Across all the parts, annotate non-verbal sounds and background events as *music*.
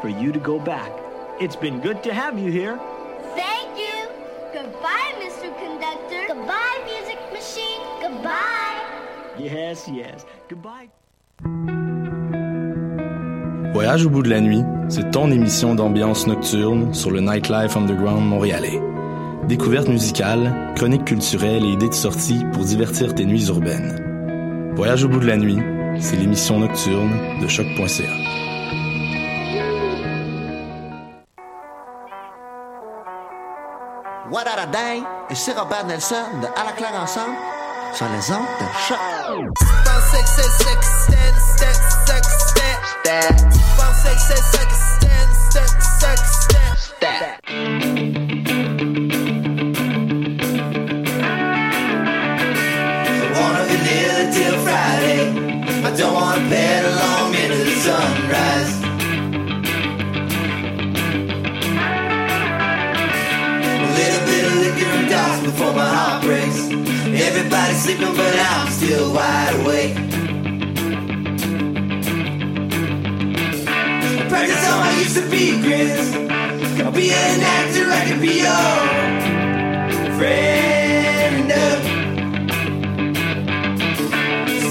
for you to go back. It's been good to have you here. Thank you. Goodbye, Mr. Conductor. Goodbye, music machine. Goodbye. Yes, yes. Goodbye. Voyage au bout de la nuit, c'est ton émission d'ambiance nocturne sur le Nightlife Underground montréalais. Découvertes musicales, chroniques culturelles et idées de sortie pour divertir tes nuits urbaines. Voyage au bout de la nuit, c'est l'émission nocturne de choc.ca. What a day? Et c'est Robert Nelson de À la claire ensemble sur les ondes de before my heart breaks. Everybody's sleeping, but I'm still wide awake. Practice all my used to be grins. I'll be an actor, I can be your friend.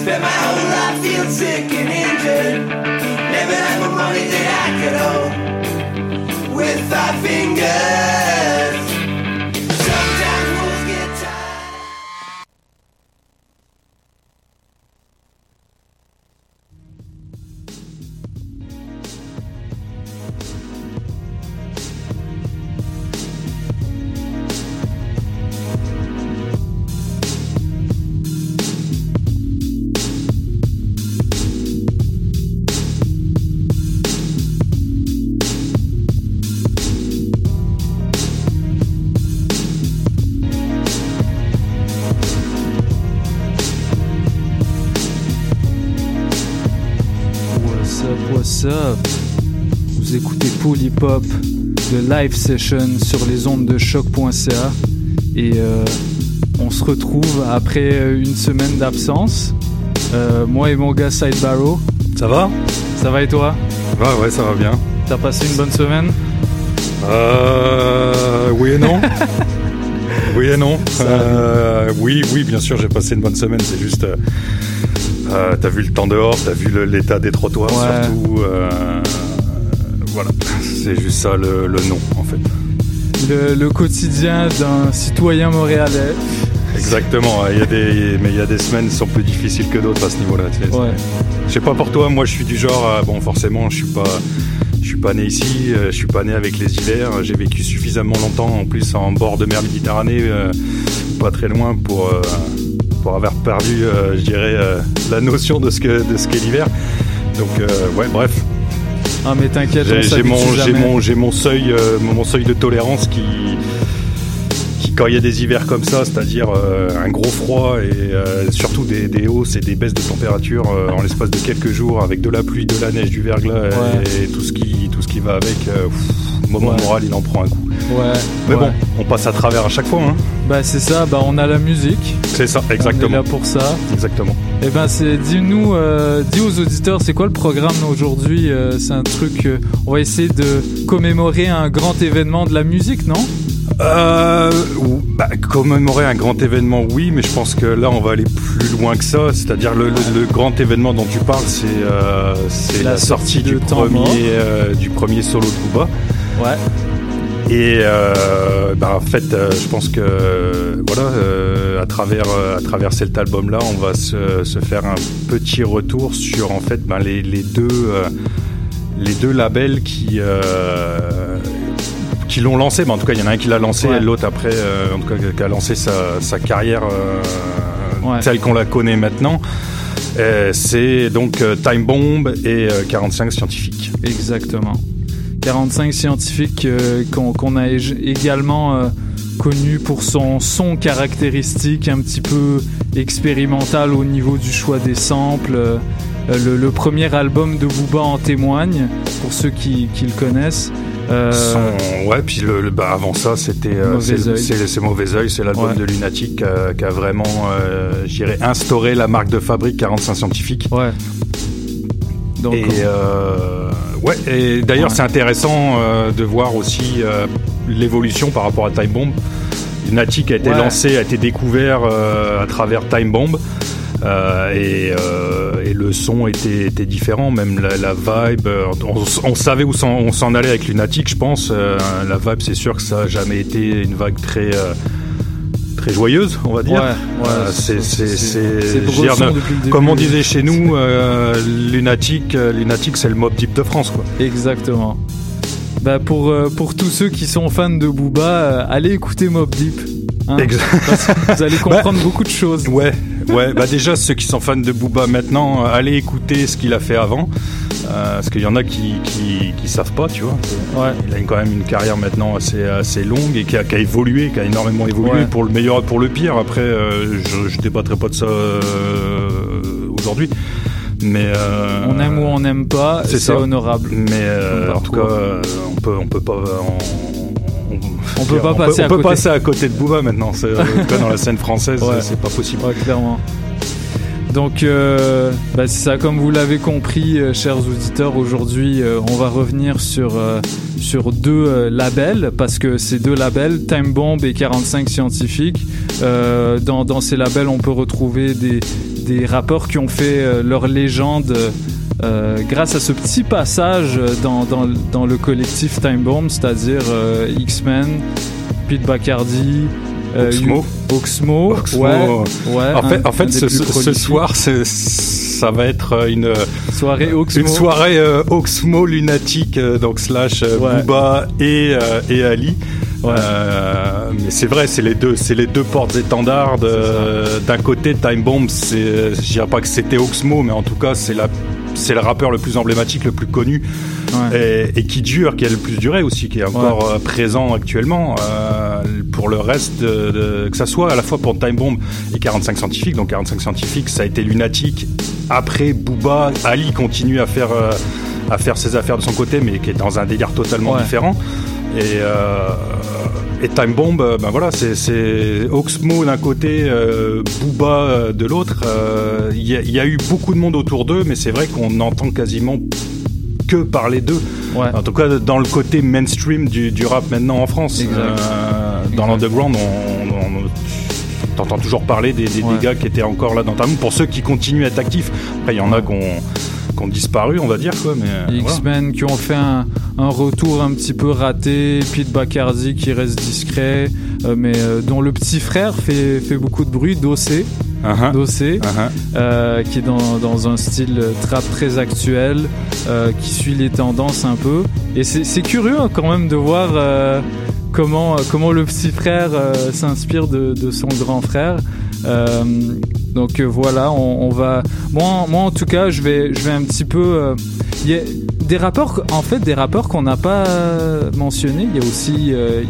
Spent my whole life feeling sick and injured. Never had more money than I could hold. With five fingers. Polypop de Live Session sur les ondes de choc.ca et euh, on se retrouve après une semaine d'absence. Euh, moi et mon gars Side Barrow. Ça va? Ça va et toi? Ouais, ouais, ça va bien. T'as passé une bonne semaine? Euh, oui et non. *laughs* oui et non. Euh, oui, oui, bien sûr, j'ai passé une bonne semaine. C'est juste, euh, t'as vu le temps dehors, t'as vu l'état des trottoirs Ouais. surtout. euh, voilà, c'est juste ça le, le nom en fait. Le, le quotidien d'un citoyen montréalais. Exactement. Il y a des, mais il y a des semaines qui sont plus difficiles que d'autres à ce niveau-là. tu sais. Ouais. Je sais pas pour toi, moi je suis du genre, à- bon forcément je suis pas, je suis pas né ici, euh, je suis pas né avec les hivers, j'ai vécu suffisamment longtemps en plus en bord de mer Méditerranée, euh, pas très loin pour euh, pour avoir perdu, euh, je dirais, la notion de ce que de ce qu'est l'hiver. Donc ouais, bref, Ah mais t'inquiète, j'ai mon mon j'ai mon seuil euh, mon seuil de tolérance qui qui quand il y a des hivers comme ça, c'est-à-dire euh, un gros froid et euh, surtout des, des hausses et des baisses de température en l'espace de quelques jours avec de la pluie, de la neige, du verglas Ouais. et tout ce qui tout ce qui va avec, pff, moment Ouais. moral il en prend un coup. Ouais. Mais bon, on passe à travers à chaque fois. Hein. Bah c'est ça, bah on a la musique. C'est ça, On est exactement, là pour ça. exactement. Eh ben, c'est dis-nous, euh, dis aux auditeurs, c'est quoi le programme aujourd'hui euh, C'est un truc, euh, on va essayer de commémorer un grand événement de la musique, non? Euh, bah, commémorer un grand événement, oui, mais je pense que là, on va aller plus loin que ça. C'est-à-dire le, le- le grand événement dont tu parles, c'est euh, La la, sortie, du premier euh, du premier solo de Booba. Ouais. Et euh, bah, en fait, euh, je pense que euh, voilà, euh, à travers euh, à travers cet album-là, on va se, se faire un petit retour sur en fait ben, les, les deux euh, les deux labels qui euh, qui l'ont lancé. Ben, en tout cas, il y en a un qui l'a lancé, Ouais. et l'autre après, euh, en tout cas, qui a lancé sa, sa carrière euh, Ouais. telle qu'on la connaît maintenant. C'est donc Time Bomb et euh, 45 scientifiques. Exactement. 45 scientifiques euh, qu'on a ég- également euh, connu pour son son caractéristique un petit peu expérimental au niveau du choix des samples. Euh, le, le premier album de Booba en témoigne, pour ceux qui, qui le connaissent. Euh, Son- ouais, puis le, le- bah, avant ça, c'était Mauvais c'est Oeil. c'est- c'est Mauvais Oeil, c'est l'album Ouais. de Lunatic qui a, vraiment, je dirais, instauré la marque de fabrique 45 scientifiques. Ouais. Donc, Et euh, Ouais, et d'ailleurs Ouais. c'est intéressant euh, de voir aussi euh, l'évolution par rapport à Time Bomb. Lunatic a été Ouais. lancé, a été découvert euh, à travers Time Bomb. et, et le son était, était différent, même la, la vibe. On, on savait où on s'en allait avec Lunatic, je pense. la vibe, c'est sûr que ça a jamais été une vague très très joyeuse, on va dire. Ouais, ouais, Euh, c'est c'est comme on disait chez nous, euh, Lunatic, euh, Lunatic, c'est le mob deep de France, quoi. Exactement. Bah pour, euh, pour tous ceux qui sont fans de Booba, allez écouter Mob Deep. hein. Parce que vous allez *laughs* comprendre beaucoup de choses. Ouais, ouais. Bah déjà ceux qui sont fans de Booba maintenant, allez écouter ce qu'il a fait avant, euh, parce qu'il y en a qui, qui qui savent pas, tu vois. Ouais. Il a quand même une carrière maintenant assez assez longue et qui a, qui a évolué, qui a énormément évolué Ouais. pour le meilleur et pour le pire. Après, euh, je, je débattrai pas de ça euh, aujourd'hui, mais On aime ou on n'aime pas, c'est honorable. Mais en tout cas, euh, on peut on peut pas on, On peut pas passer on à peut côté. passer à côté de Booba maintenant. C'est, en tout cas, dans la scène française, *laughs* Ouais. c'est pas possible. Ouais, clairement. Donc, euh, bah, c'est ça, comme vous l'avez compris, euh, chers auditeurs, aujourd'hui, euh, on va revenir sur, sur deux labels, parce que ces deux labels, Time Bomb et 45 Scientifiques, dans, ces labels, on peut retrouver des, des rappeurs qui ont fait leur légende grâce à ce petit passage dans, le collectif Time Bomb, c'est-à-dire X-Men, Pete Bacardi, Oxmo. Oxmo, Oxmo. ouais, ouais, En fait, un- en fait ce, soir, ça va être une, soirée Oxmo. une soirée euh, Oxmo lunatique, euh, donc slash euh, Ouais. Booba et, euh, et Ali. Ouais. Euh, mais c'est vrai, c'est les deux, c'est les deux portes étendards. D'un côté, Time Bomb, c'est, je dirais pas que c'était Oxmo, mais en tout cas, c'est la, c'est le rappeur le plus emblématique, le plus connu Ouais. et, et qui dure, qui a le plus duré aussi, qui est encore euh, présent actuellement. euh, pour le reste, de, de- que ça soit à la fois pour Time Bomb et 45 scientifiques. Donc 45 scientifiques, ça a été lunatique. Après, Booba, Ali continue à faire euh, à faire ses affaires de son côté, mais qui est dans un délire totalement Ouais. différent. Et euh, et Time Bomb, euh, ben voilà, c'est- Oxmo d'un côté, euh, Booba euh, de l'autre. Euh, Il y, y a eu beaucoup de monde autour d'eux, mais c'est vrai qu'on entend quasiment que parler d'eux. Ouais. En tout cas, dans le côté mainstream du, du rap maintenant en France. Exact. Euh, dans l'underground, on, on- t'entends toujours parler des, des, gars qui étaient encore là dans ta Pour ceux qui continuent à être actifs. Après, il y en a qui ont, qui ont disparu, on va dire. Quoi, mais, voilà. X-Men qui ont fait un, un retour un petit peu raté, Pete Bacardi qui reste discret, euh, mais euh, dont le petit frère fait, fait beaucoup de bruit, Dossé. Dossé euh, qui est dans, dans un style trap très actuel, euh, qui suit les tendances un peu. Et c'est curieux hein, quand même de voir euh, comment, comment le petit frère s'inspire de, de son grand frère. Donc voilà, on, on va. Moi, moi en tout cas, je vais, je vais un petit peu. Euh, Il y a des rappeurs, en fait, des rappeurs qu'on n'a pas mentionnés. Il y a aussi euh,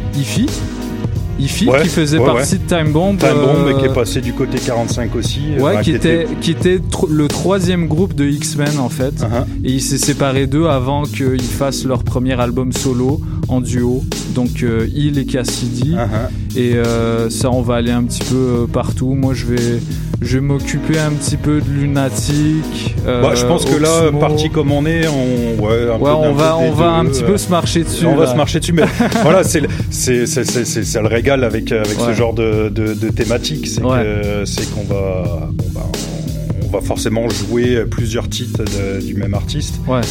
Ouais, qui faisait ouais, partie de Time Bomb. Time Bomb, euh, qui est passé du côté 45 aussi. Ouais, enfin, qui était, qui était le troisième groupe de X-Men en fait. Uh-huh. Et il s'est séparé d'eux avant qu'ils fassent leur premier album solo en duo. Donc euh, il et Cassidy. Uh-huh. Et euh, ça, on va aller un petit peu euh, partout. Moi, je vais, je vais m'occuper un petit peu de Lunatic. euh, Bah, je pense que là, parti comme on est, on, ouais, un peu- Ouais, un on peu va, on va un petit peu se marcher dessus. on va se marcher dessus, mais *laughs* voilà, c'est ça le régale avec avec ce genre de de, de thématique, c'est qu'on va bon bah on, on va forcément jouer plusieurs titres de- du même artiste, Ouais.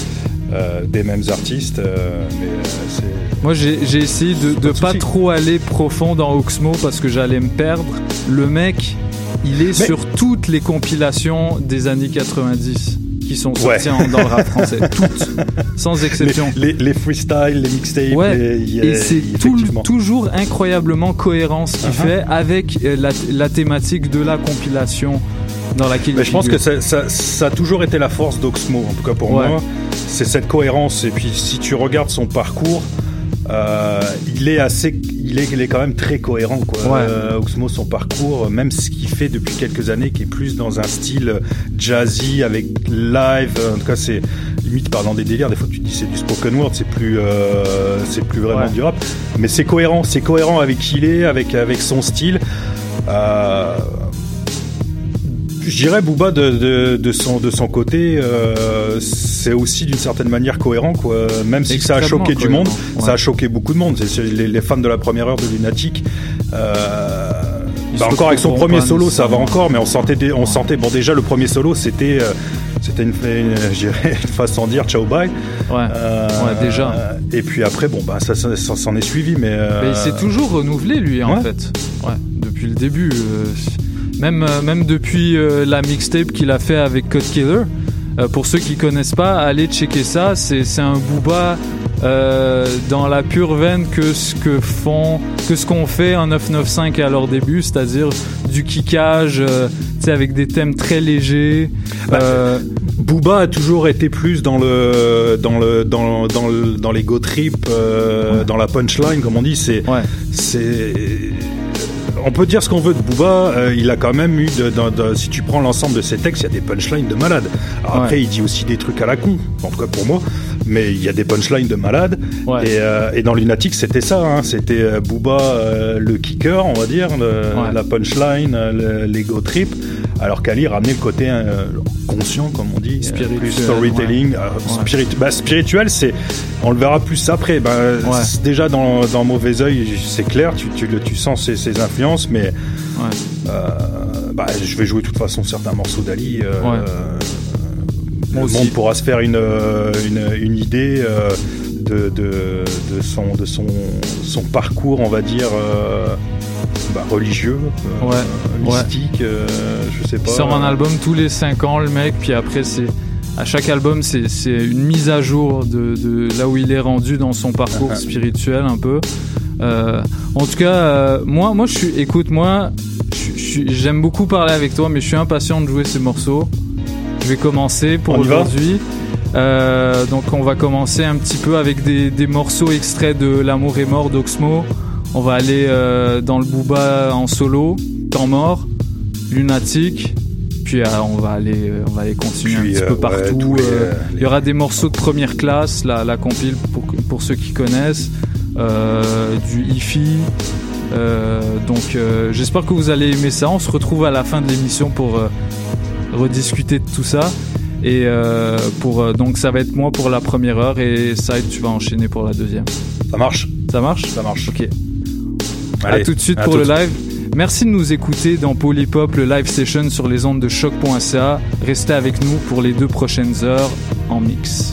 Euh, des mêmes artistes, euh, mais euh, Moi, j'ai essayé de, de pas trop aller profond dans Oxmo parce que j'allais me perdre. Le mec, il est Mais- sur toutes les compilations des années 90 qui sont Ouais. sorties en- dans le rap français. *laughs* Toutes, sans exception. les, les freestyles, les mixtapes, Ouais, les- Et c'est toujours incroyablement cohérent ce qu'il Uh-huh. fait avec euh, la, la thématique de la compilation dans laquelle Mais il je pense que ça, ça- ça a toujours été la force d'Oxmo, en tout cas pour Ouais. moi. C'est cette cohérence. Et puis si tu regardes son parcours, euh, il est assez, il est, il est quand même très cohérent. Quoi. Ouais. Euh, Oxmo, son parcours, même ce qu'il fait depuis quelques années, qui est plus dans un style jazzy avec live. En tout cas, c'est limite par dans des délires. Des fois, tu te dis c'est du spoken word, c'est plus, euh, c'est plus vraiment Ouais. du rap. Mais c'est cohérent, c'est cohérent avec qui il est, avec avec son style. Euh, Je dirais Booba de, de, de son de son côté, euh, c'est aussi d'une certaine manière cohérent quoi. Même si ça a choqué du monde, ouais. ça a choqué beaucoup de monde. C'est- les, les fans de la première heure de Lunatic. Euh, bah encore avec son premier solo, ça va encore, mais on sentait on sentait bon déjà le premier solo c'était euh, c'était une, façon de dire ciao bye. Ouais. Euh, Ouais, déjà. Et puis après bon bah ça, ça, ça s'en est suivi, mais. euh, Mais il s'est toujours renouvelé lui en fait. Ouais, depuis le début. Euh, même même depuis euh, la mixtape qu'il a fait avec Code Killer. Euh, pour ceux qui connaissent pas, allez checker ça. C'est un booba euh, dans la pure veine que ce que font que ce qu'on fait en 995 à leur début, c'est-à-dire du kickage, euh, avec des thèmes très légers. Bah, Euh, Booba a toujours été plus dans le dans le dans dans le, dans les go trip, euh, dans la punchline comme on dit. C'est ouais. c'est on peut dire ce qu'on veut de Booba, euh, il a quand même eu, de, de- de- si tu prends l'ensemble de ses textes, il y a des punchlines de malade. Alors Ouais. après, il dit aussi des trucs à la con, en tout cas pour moi, mais il y a des punchlines de malade. Ouais. Et, euh, et dans Lunatic, c'était ça, hein, c'était euh, Booba le kicker, on va dire, le- la punchline, le- l'ego trip, alors qu'Ali ramenait le côté euh, conscient, comme on dit, euh, Spirituel, plus storytelling. euh, Ouais. bah, spirituel, c'est, on le verra plus après. Bah, Déjà dans, dans Mauvais Oeil, c'est clair, tu, tu, le- tu sens ses, ses influences, mais euh, bah, je vais jouer de toute façon certains morceaux d'Ali. le aussi. monde pourra se faire une, une, une idée de, de, de, son, de son, son parcours, on va dire, euh, bah, religieux, euh, Ouais. Ouais. mystique, euh, je sais pas. Il sort un album tous les 5 ans, le mec, puis après, c'est. À chaque album, c'est une mise à jour de, de là où il est rendu dans son parcours Uh-huh. spirituel, un peu. En tout cas, moi, moi, je suis. Écoute, moi, j'aime beaucoup parler avec toi, mais je suis impatient de jouer ces morceaux. Je vais commencer pour aujourd'hui. Euh, donc, on va commencer un petit peu avec des, des morceaux extraits de L'amour est mort d'Oxmo. On va aller euh, dans le Booba en solo, Temps mort, Lunatic. Puis euh, on va aller, on va aller continuer Puis, un petit peu partout. les, Il y aura des morceaux de première classe, la, la compile pour, pour ceux qui connaissent, du IFI. Euh, donc j'espère que vous allez aimer ça. On se retrouve à la fin de l'émission pour rediscuter de tout ça. Et euh, pour euh, donc ça va être moi pour la première heure et Side tu vas enchaîner pour la deuxième. Ça marche, Ça marche? Ça marche. Ok. Allez, à tout de suite pour le live. Merci de nous écouter dans Polypop, le live session sur les ondes de choc.ca. Restez avec nous pour les deux prochaines heures en mix.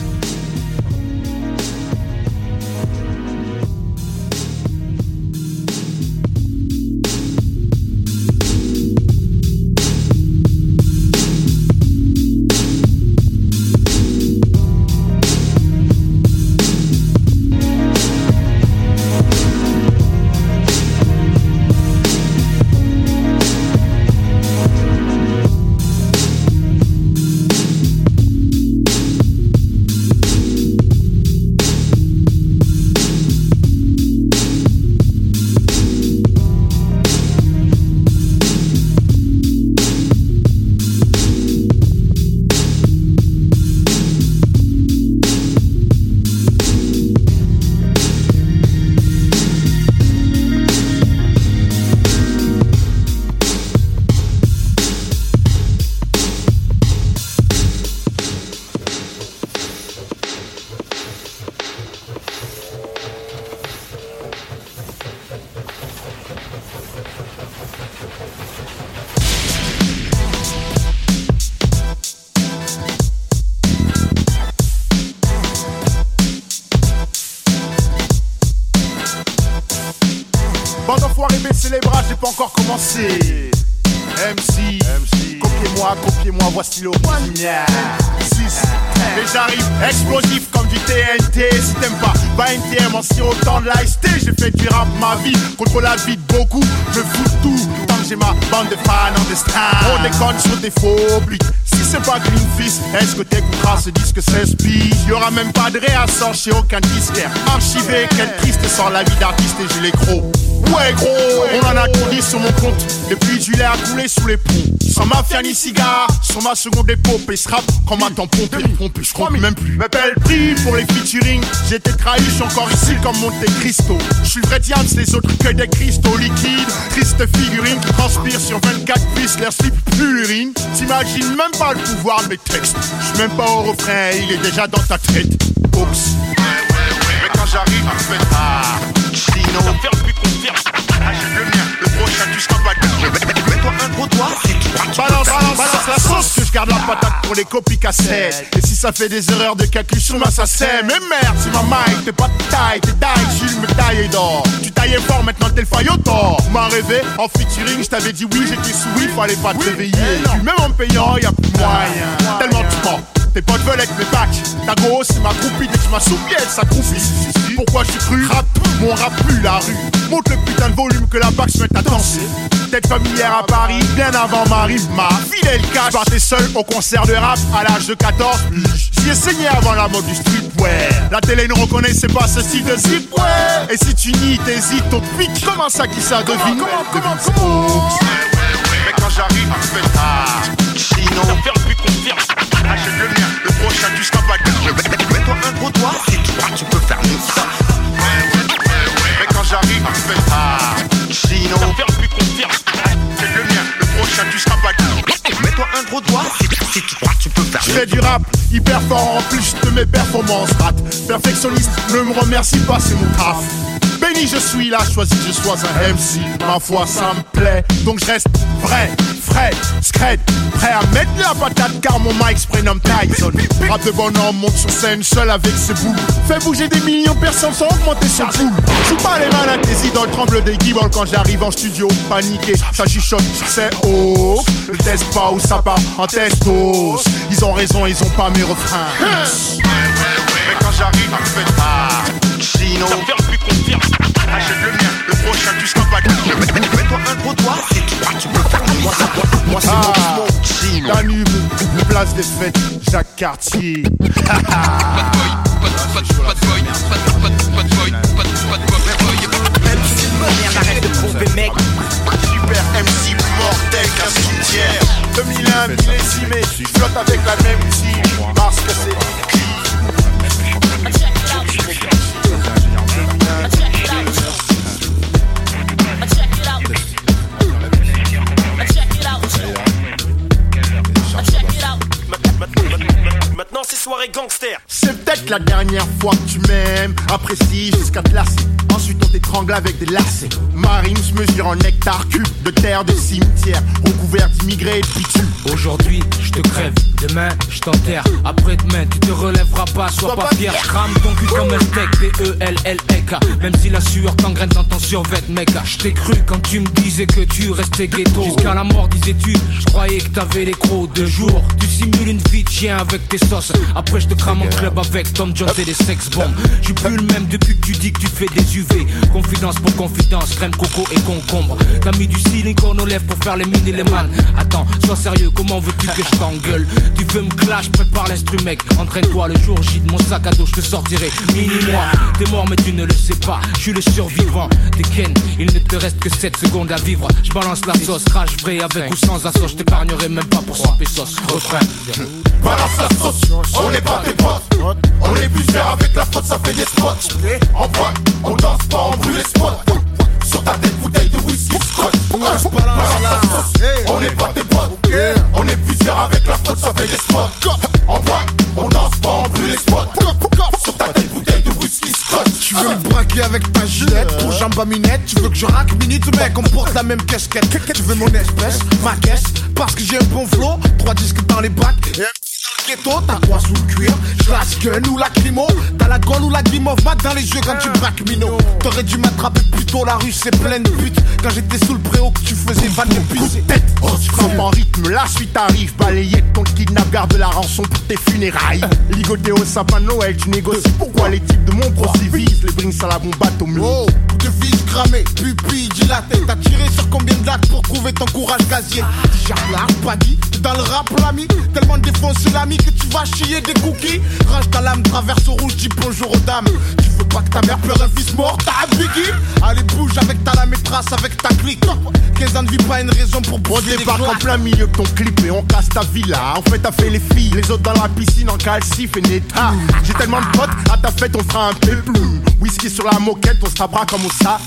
La vie d'artiste et j'ai les crocs. Ouais gros, on en a tourné sur mon compte Et puis du lait a coulé sous les ponts Sans mafia ni cigare, sur ma seconde épopée Se rap comme un tampon pompé, pompé, je crois même plus M'appelle prix pour les featuring J'ai été trahi je suis encore ici comme Monte Cristo. Je suis vrai Diams, les autres que des cristaux liquides. Triste figurine qui transpire sur 24 pistes, l'air slip plus l'urine. T'imagines même pas le pouvoir de mes textes. Je suis même pas au refrain, il est déjà dans ta tête. Oups. Mais quand j'arrive, tu fais garde la patate pour les copies cassettes. Et si ça fait des erreurs de calcul sur ma sacème, mais merde, c'est ma mic, t'es pas de taille, t'es taille, Jules me taille d'or. Tu taillais fort, maintenant t'es le faillot tort. M'as rêvé, en featuring, je t'avais dit oui, j'étais sous oui, fallait pas te réveiller. Puis même en payant, y'a plus moyen. Tellement tu mens. Tes potes veulent être mes bacs. Ta grosse, c'est ma groupie, dès que je m'assoupis, elle s'accroupit. Pourquoi je suis cru? Rap, mon rap plus la rue. Monte le putain de volume que la bac se mette à danser. Tête familière à Paris, bien avant Marie, ma fidèle cache. Partais seul au concert de rap à l'âge de 14 piges. J'y ai saigné avant la mode du streetwear. La télé ne reconnaissait pas ce style de zip, ouais. Et si tu nies, t'hésites, au pique. Comment ça qui ça devine? Devine, c'est Oups. Mais quand j'arrive, tu fais ah, Chino. Confirme, puis confirme. Achète le mien, le prochain, tu seras pas Mets-toi un gros doigt, c'est toi, tu peux faire mieux ça. Mais quand j'arrive, tu fais ah, Chino. Confirme, puis confirme. Achète le mien, le prochain, tu seras pas Mets-toi un gros doigt, c'est toi, tu peux faire. Je fais du rap, hyper fort en plus de mes performances. Rat, perfectionniste, ne me remercie pas, c'est mon taf. Béni, je suis là, choisi que je sois un MC. Ma foi, ça me plaît, donc je reste vrai, frais, scred, prêt à mettre la patate car mon mic se prénomme Tyson. Rap de bonhomme monte sur scène seul avec ses boules. Fait bouger des millions de personnes sans augmenter son poule. Joue pas les malades, tes idoles tremblent des guibolles quand j'arrive en studio. Paniqué, ça chuchote, c'est oh. Le test pas où ça part en testos. Ils ont raison, ils ont pas mes refrains. Mais quand j'arrive, tu fais ah, Chino. Confirme, puis confirme. Achète le mien, le prochain, tu seras pas Mets-toi un gros doigt, c'est toi, tu peux faire moi, moi, c'est mon Chino. Danube, place des fêtes, Jacques Cartier. *laughs* Arrête de pomper mec Super MC mortel qu'un cimetière 2001 millésimé, je flotte avec la même team Parce que c'est Maintenant c'est soirée gangster. C'est peut-être la dernière fois que tu m'aimes Apprécie jusqu'à te lasser Ensuite on t'étrangle avec des lacets Marine se mesure en hectare cube De terre de cimetière Recouvert d'immigrés et de Aujourd'hui, je te crève, demain, je t'enterre. Après-demain, tu te relèveras pas, sois pas fier. Je crame ton cul comme un steak, B-E-L-L-E-K. Même si la sueur t'engraine dans ton survêt, mec. Je t'ai cru quand tu me disais que tu restais ghetto. Jusqu'à la mort, disais-tu, je croyais que t'avais les crocs de jour. Tu simules une vie de chien avec tes sauces. Après, je te crame en club avec Tom Jones et des sex bombes. Je suis plus le même depuis que tu dis que tu fais des UV. Confidence pour confidence, crème coco et concombre. T'as mis du silicone aux lèvres pour faire les mini les man. Attends, sois sérieux, comment veux-tu que je t'engueule? Tu veux me clash, prépare l'instru mec. Entraîne-toi le jour J de mon sac à dos, je te sortirai. Mini-moi, t'es mort mais tu ne le sais pas. Je suis le survivant. T'es Ken, il ne te reste que 7 secondes à vivre. Je balance la sauce, crash vrai avec ou sans assaut. Je t'épargnerai même pas pour 100 pesos. Refrain. Balance la sauce, on n'est pas tes potes. On est plusieurs avec la faute, ça fait des spots. En boîte, on danse pas, on brûle les spots. Sur ta tête, bouteille de whisky, scotch. On n'est pas tes potes. On est plusieurs avec la faute, ça fait des spots. En boîte, on danse pas, on brûle les spots. Sur ta tête, bouteille de whisky, scotch. Tu veux me braquer avec ta gilette, ton jambe à minette Tu veux que je raque minute, mec, on porte la même casquette. Tu veux mon espèce, ma caisse? Parce que j'ai un bon flow, trois disques dans les bacs ghetto, t'as quoi sous le cuir. Slash gun ou lacrymo T'as la gueule ou la mat dans les yeux quand tu braques T'aurais dû m'attraper plus tôt, la rue c'est pleine de putes. Quand j'étais sous le préau que tu faisais van de tête Oh, tu frappes en rythme, la suite arrive Balayette, ton kidnap, garde la rançon pour tes funérailles. Ligoté au sapin de Noël, tu négocies Pourquoi les types de mon pro civisent Les brings à la bombe atomique Oh, devise cramée, pupille dilatée. T'as tiré sur combien de dates pour trouver ton courage gazier? T-shirt large, baggy, dans le rap, l'ami. Tellement de défense l'ami que tu vas chier des cookies. Range ta lame, traverse au rouge, dis bonjour aux dames. Tu veux pas que ta mère pleure un fils mort, t'as un. Allez, bouge avec ta lame et trace avec ta clique. 15 ans de vie, pas une raison pour On bouger des débarque en plein milieu de ton clip et on casse ta villa. En fait, t'as fait les filles, les autres dans la piscine en calcif et neta. J'ai tellement de potes, à ta fête, on fera un péplum. Whisky sur la moquette, on se tapera comme au ça.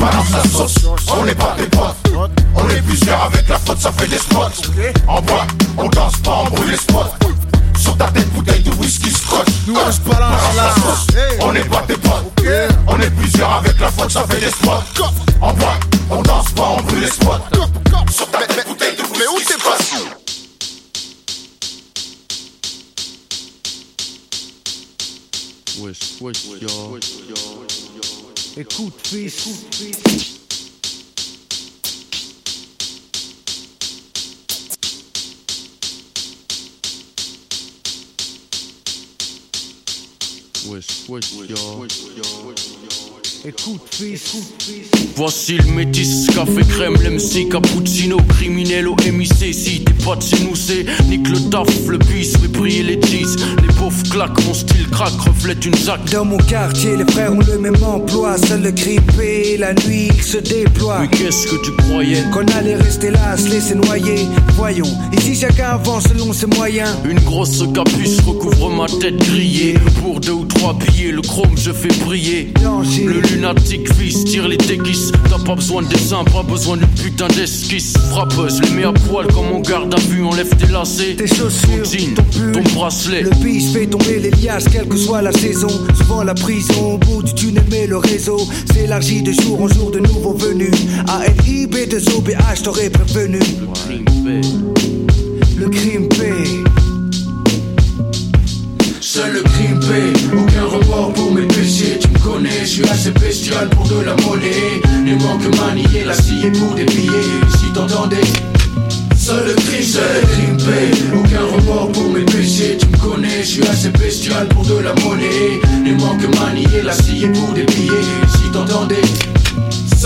Balance la sauce, on n'est pas des potes. On est plusieurs avec la faute, ça fait des spots. En boîte, on danse pas, on brûle les spots. Sur ta tête, bouteille de whisky scotch. Nous, on se balance la. On n'est pas des potes. On est plusieurs avec la faute, ça fait des spots. En boîte, on danse pas, on brûle les spots. Sur ta tête, bouteille de whisky Mais où t'es scotch. Wesh, wesh, yo. Écoute, fils. Wesh, wesh, yo. Écoute, fils. Voici le métis, café crème, l'MC, cappuccino, criminel au MIC. Si t'es pas de chez nous, c'est nique le taf, le bis, fait briller les cheese. Les pauvres claquent, mon style craque, reflète une zac. Dans mon quartier, les frères ont le même emploi. Seul le grippé, la nuit, il se déploie. Mais qu'est-ce que tu croyais? Qu'on allait rester là, se laisser noyer. Voyons, ici chacun avance selon ses moyens. Une grosse capuce recouvre ma tête grillée. Pour deux ou trois billets, le chrome je fais briller. Le lunatique fils tire les déguises. T'as pas besoin de dessin, pas besoin d'une putain d'esquisse. Frappeuse, les mets à poil comme on garde à vue, enlève tes lacets. Tes chaussures, ton jean, ton pull. ton bracelet. Le bis fait tomber les liasses, quelle que soit la saison. Souvent la prison, au bout du tunnel, mais le réseau s'élargit de jour en jour de nouveaux venus. ALIB de OBH, t'aurais prévenu. Le crime paie. Seul le crime paie, aucun report pour mes péchés. Tu me connais, je suis assez bestial pour de la monnaie. Les manques manier la scie pour des billets. Si t'entendais, seul le crime, seul le crime aucun report pour mes péchés. Tu me connais, je suis assez bestial pour de la monnaie. Les manques manier la scie pour des billets. Si t'entendais,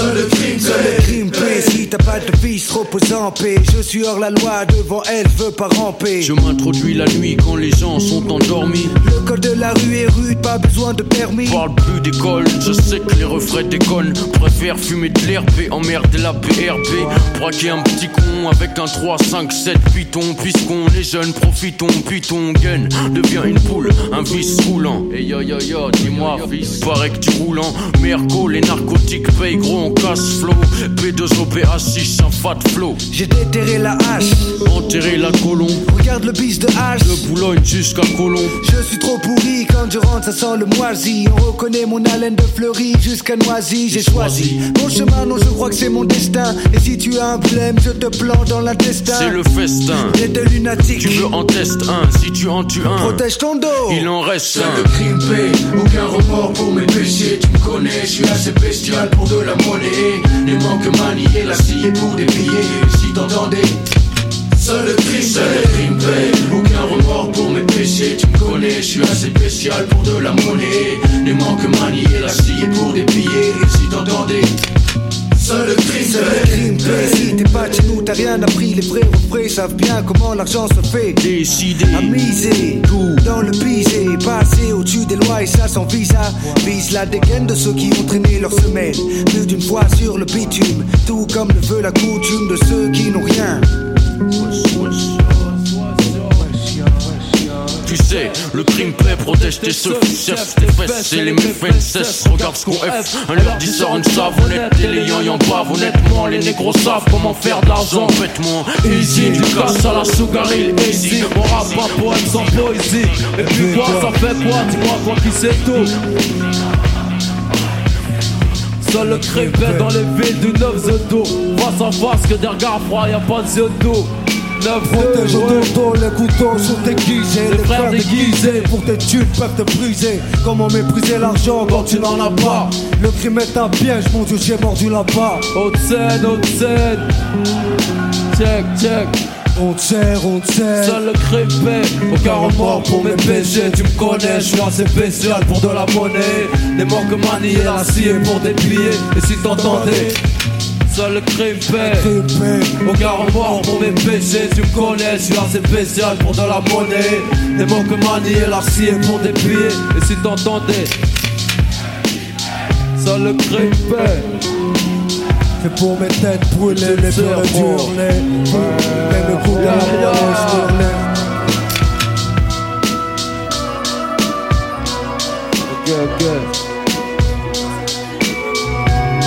seul le crime, Seul le crime paie, si t'as pas de vice, repose en paix. Je suis hors la loi, devant elle, je veux pas ramper. Je m'introduis la nuit quand les gens sont endormis. Le code de la rue est rude, pas besoin de permis. Parle plus d'école, je sais que les refrains déconnent. Préfère fumer de l'herbe et emmerder la PRB. Braquer un petit con avec un 3, 5, 7 python. Puisqu'on est jeune, profitons, puis ton gun devient une poule, un vice roulant. Et yo yo yo, dis-moi, fils, paraît que tu roules en Merco, les narcotiques payent gros, casse flow. P2OPA6, un fat flow. J'ai déterré la hache, Enterrer la colombe, regarde le bis de hache. de Boulogne jusqu'à Colombe. Je suis trop pourri, quand je rentre ça sent le moisi On reconnaît mon haleine de fleurie jusqu'à Noisy J'ai choisi mon chemin, non je crois que c'est mon destin Et si tu as un problème, je te plante dans l'intestin C'est le festin. T'es de lunatique, Tu veux en test un, si tu en tues un, protège ton dos il en reste un. crime paie, aucun report pour mes péchés. Tu me connais, je suis assez bestial pour de la Les manques manier la scie pour billets. Si t'entendais, seul le crime, seul le crime paie, aucun remords pour mes péchés. Tu me connais, je suis assez spécial pour de la monnaie. Les manques manier la scie pour billets. Si t'entendais, seul le crime, Seul le crime. Paie, si t'es pas de chez nous, t'as rien appris. Les vrais refrains savent bien comment l'argent se fait. Décidé, À miser, tout. dans le pisé. Passer au-dessus des lois et ça sans visa. Vise la dégaine de ceux qui ont traîné leur semaine. Plus d'une fois sur le bitume. Tout comme le veut la coutume de ceux qui n'ont rien Tu sais, le crime paie, protège tes seufs, chef tes fesses et les méfaits cessent. Regarde ce qu'on F, un leur dit sort une savonnette et les yans bavent honnêtement. Les négros savent comment faire de l'argent bêtement. Easy, du casse à la sougaril, easy. On rappe pas poème sans poésie Et puis quoi ça fait quoi? Dis-moi quoi qui tout Seul le dans les villes du 9 Zoto Face à face que des regards froids y'a pas de Zoto 9 Protège ton dos, les couteaux sont déguisés Les frères déguisés. Pour tes thunes peuvent te briser. Comment mépriser l'argent quand tu n'en as pas? Le crime est un piège, mon dieu j'ai mordu là-bas. Haute scène, haute scène. Check, check. On te on te Seul le crépin, aucun remords pour mes péchés. Tu me connais, je suis assez spécial pour de la monnaie. Des manier la scie pour des billets. Et si t'entendais Seul le crime paie. Aucun remords pour mes péchés. Tu me connais, je suis assez spécial pour de la monnaie. Des mots que manier la scie pour des pieds. Et si t'entendais, seul le crime. Fait pour mes têtes brûlées, les peurs hurler Même le coup de Ok, ok.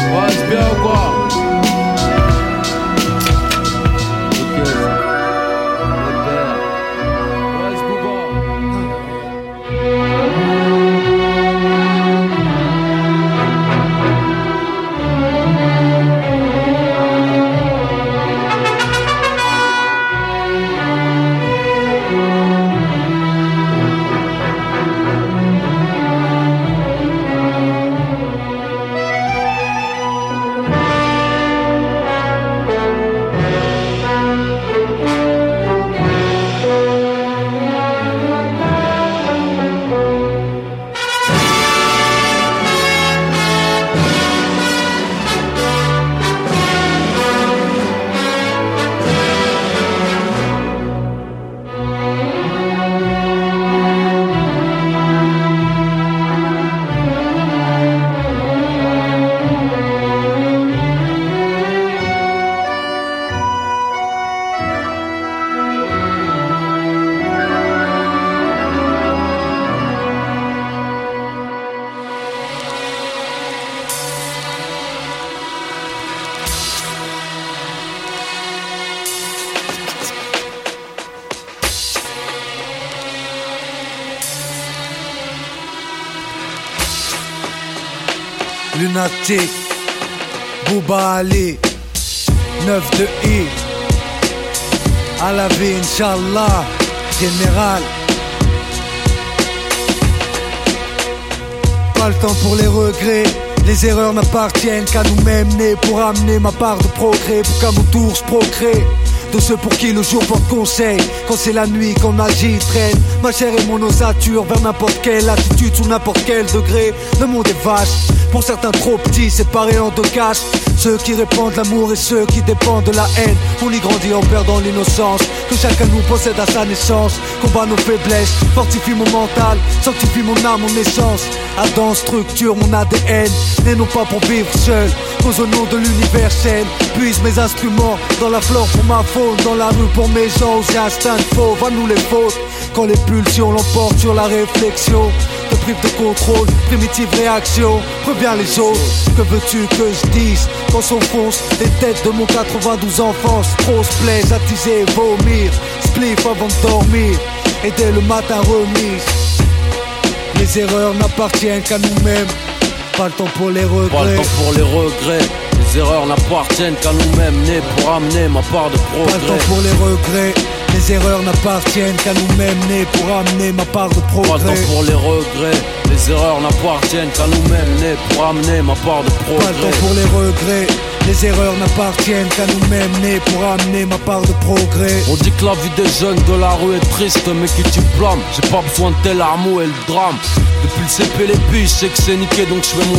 Ouais, c'est bien ou quoi? Lunatic Booba Ali. 9 de I. À la Inch'Allah. Général. Pas le temps pour les regrets. Les erreurs n'appartiennent qu'à nous-mêmes. Nés pour amener ma part de progrès pour qu'à mon tour je procrée. De ceux pour qui le jour porte conseil. Quand c'est la nuit qu'on agit, traîne Ma chair et mon ossature vers n'importe quelle attitude Sous n'importe quel degré. Le monde est vache Pour certains trop petits, séparés en deux caches Ceux qui répandent l'amour et ceux qui dépendent de la haine. On y grandit en perdant l'innocence. Que chacun nous possède à sa naissance. Combat nos faiblesses, fortifie mon mental Sanctifie mon âme, mon essence. Adam structure mon ADN Né non pas pour vivre seul? Cause au nom de l'universel Puise mes instruments dans la flore pour ma faune Dans la rue pour mes gens. Aux instincts fauves À nous les fautes. Quand les pulsions l'emportent sur la réflexion Prive de contrôle, primitive réaction Reviens les autres, que veux-tu que je dise? Quand s'enfoncent les têtes de mon 92 enfance Trop se plaise, attiser vomir Spliff avant de dormir Et dès le matin remise les erreurs n'appartiennent qu'à nous-mêmes. Pas le temps pour les regrets. Pas le temps pour les regrets. Les erreurs n'appartiennent qu'à nous-mêmes, nés pour amener ma part de progrès. Pas le temps pour les regrets. Les erreurs n'appartiennent qu'à nous-mêmes, nés pour amener ma part de progrès. Pas le temps pour les regrets. Les erreurs n'appartiennent qu'à nous-mêmes, nés pour amener ma part de progrès. Pas le temps pour les regrets. Les erreurs n'appartiennent qu'à nous-mêmes, nés pour amener ma part de progrès. On dit que la vie des jeunes de la rue est triste, mais qui tu blâmes? J'ai pas besoin de tel armeau et le drame. Depuis le CP, les piges, je sais que c'est niqué, donc je fais mon.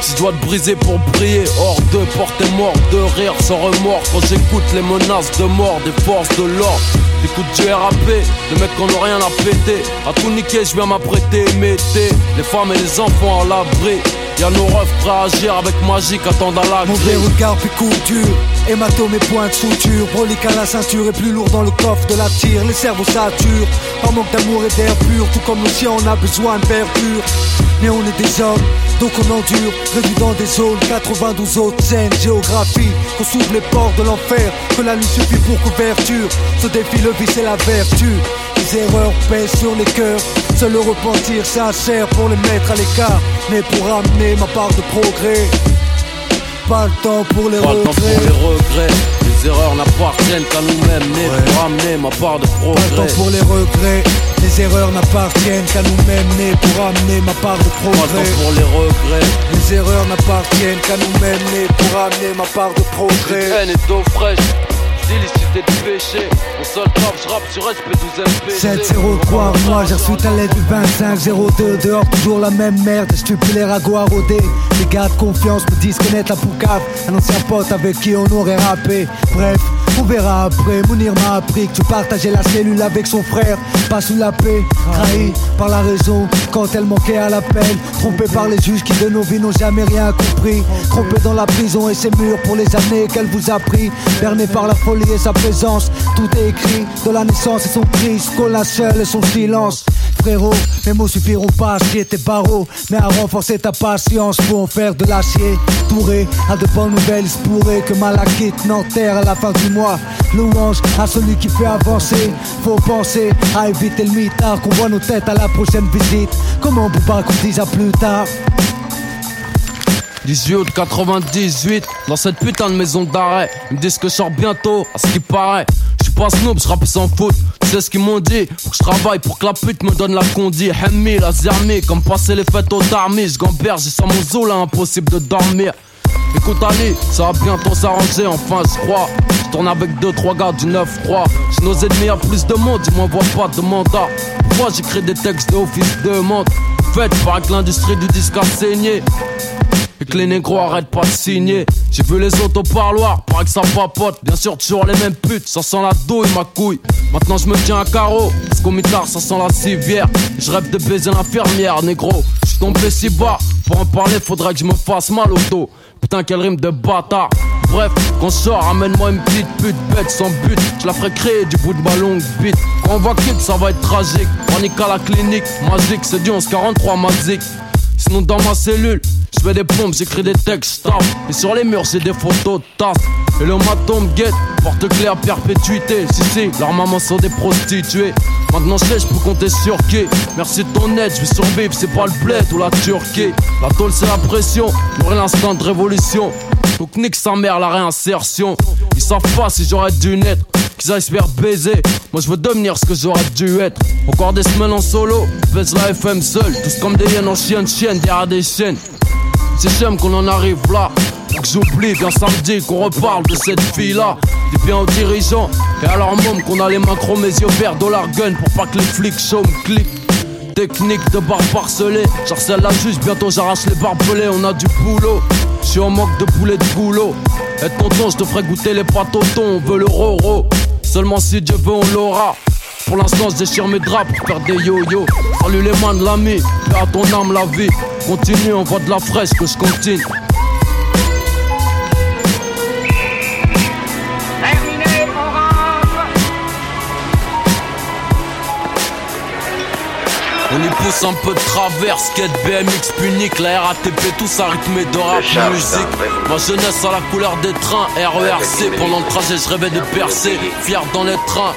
Si je dois te briser pour briller, hors de porter mort, de rire sans remords. Quand j'écoute les menaces de mort des forces de l'ordre. J'écoute du RAP, de mecs qui n'ont rien à péter. À tout niquer, je viens m'apprêter, mettez les femmes et les enfants à l'abri. Y'a nos refs prêts à agir avec magique, attendent à la Mon grille. regard puis couture Hématome et point de suture Brolique à la ceinture et plus lourd dans le coffre de la tire. Les cerveaux saturent Par manque d'amour et d'air pur. Tout comme nos chiens on a besoin de verdure. Mais on est des hommes donc on endure. Revu dans des zones 92 autres scènes. Géographie Qu'on s'ouvre les portes de l'enfer. Que la nuit suffit pour couverture. Ce défi le vice et la vertu Les erreurs pèsent sur les cœurs Seul le repentir sincère pour les mettre à l'écart Mais pour amener ma part de progrès pas le temps pour les Pas le temps pour regrets. les regrets. Les erreurs n'appartiennent qu'à nous-mêmes, nés pour amener ma part de Pas le progrès. temps pour les regrets. Les erreurs n'appartiennent qu'à nous-mêmes, nés pour amener ma part de Pas le progrès. temps pour les regrets. Les erreurs n'appartiennent qu'à nous-mêmes, pour amener ma part de progrès. Haine et d'eau fraîche. D'illicité de péché. Seul job, je rappe sur SP12 MPC. 703, moi j'ai reçu ta lettre du 25 02 Dehors toujours la même merde, stupulaire à go rodé Les gars de confiance me disent connaître la poucave Un ancien pote avec qui on aurait rappé Bref, on verra après, Mounir m'a appris que tu partageais la cellule avec son frère. Pas sous la paix, trahi par la raison. Quand elle manquait à l'appel Trompé par les juges qui de nos vies n'ont jamais rien compris. Trompé dans la prison et ses murs pour les années qu'elle vous a pris. Berné par la folie et sa présence Tout est écrit. De la naissance et son cri la seule et son silence. Frérot, mes mots suffiront pas à scier tes barreaux Mais à renforcer ta patience pour en faire de l'acier. Touré à de bonnes nouvelles, il se pourrait que Malakite n'enterre à la fin du mois Louange à celui qui fait avancer Faut penser à éviter le mitard Qu'on voit nos têtes à la prochaine visite Comment pas qu'on dise à plus tard? 18 août 98, dans cette putain de maison d'arrêt. Ils me disent que je sors bientôt, à ce qui paraît. Je suis pas snob, je rappe sans faute. Sais ce qu'ils m'ont dit? Faut que je travaille pour que la pute me donne la condi. Hemmi, la zermi, comme passer les fêtes au tarmi. Je gamberge, j'ai sans mon zoo là, impossible de dormir. Écoute Ali, ça va bientôt s'arranger, enfin je crois. Je tourne avec 2-3 gars du 9-3. Si nos ennemis a plus de monde, ils m'envoient pas de mandat. Pourquoi j'écris des textes d'office de montre Faites par que l'industrie du disque a saigné. Et que les négros arrêtent pas de signer. J'ai vu les autres au parloir, paraît que ça papote. Bien sûr, toujours les mêmes putes, ça sent la douille, ma couille. Maintenant, je me tiens à carreau, parce qu'au mitard, ça sent la civière. Je rêve de baiser l'infirmière, négro. Suis tombé si bas, pour en parler, faudrait que je me fasse mal au dos. Putain, quelle rime de bâtard. Bref, quand sort, amène-moi une petite pute bête sans but. Je la ferai créer du bout de ma longue bite. Quand on va quitte, ça va être tragique. Panique à la clinique, magique, c'est du 1143 magique. Sinon dans ma cellule, je fais des pompes, j'écris des textes, stop. Et sur les murs, j'ai des photos tasses. Et le maton me guette, porte claire perpétuité. Si, si, leurs mamans sont des prostituées. Maintenant, je sais, je peux compter sur qui. Merci de ton aide, je vais survivre, c'est pas le bled ou la Turquie. La tôle, c'est la pression, pour l'instant de révolution. Donc, nique sa mère, la réinsertion. Ils savent pas si j'aurais dû naître qu'ils aillent se faire baiser. Moi je veux devenir ce que j'aurais dû être. Encore des semaines en solo, baisse la FM seul. Tous comme des hyènes en chienne, chienne derrière des chaînes. C'est j'aime qu'on en arrive là. Que j'oublie bien samedi qu'on reparle de cette fille là. Dis bien aux dirigeants et à leur môme qu'on a les mains chromées, yeux verts, dollar gun pour pas que les flics me cliquent. Technique de barbe parcelée, j'harcèle la juge, bientôt j'arrache les barbelés, on a du boulot. Je suis en manque de poulet de boulot. Et tonton, je te ferai goûter les pâtes au thon, on veut le roro. Seulement si Dieu veut, on l'aura. Pour l'instant, je déchire mes draps pour faire des yo-yo. Salut les de l'ami, à ton âme la vie. Continue, on voit de la fraîche que je continue. On y pousse un peu de travers, skate, BMX, punique, la RATP, tout ça rythmé de rap, musique. Ma jeunesse à la couleur des trains, RERC. Pendant le trajet, je rêvais de percer, fier dans les trains.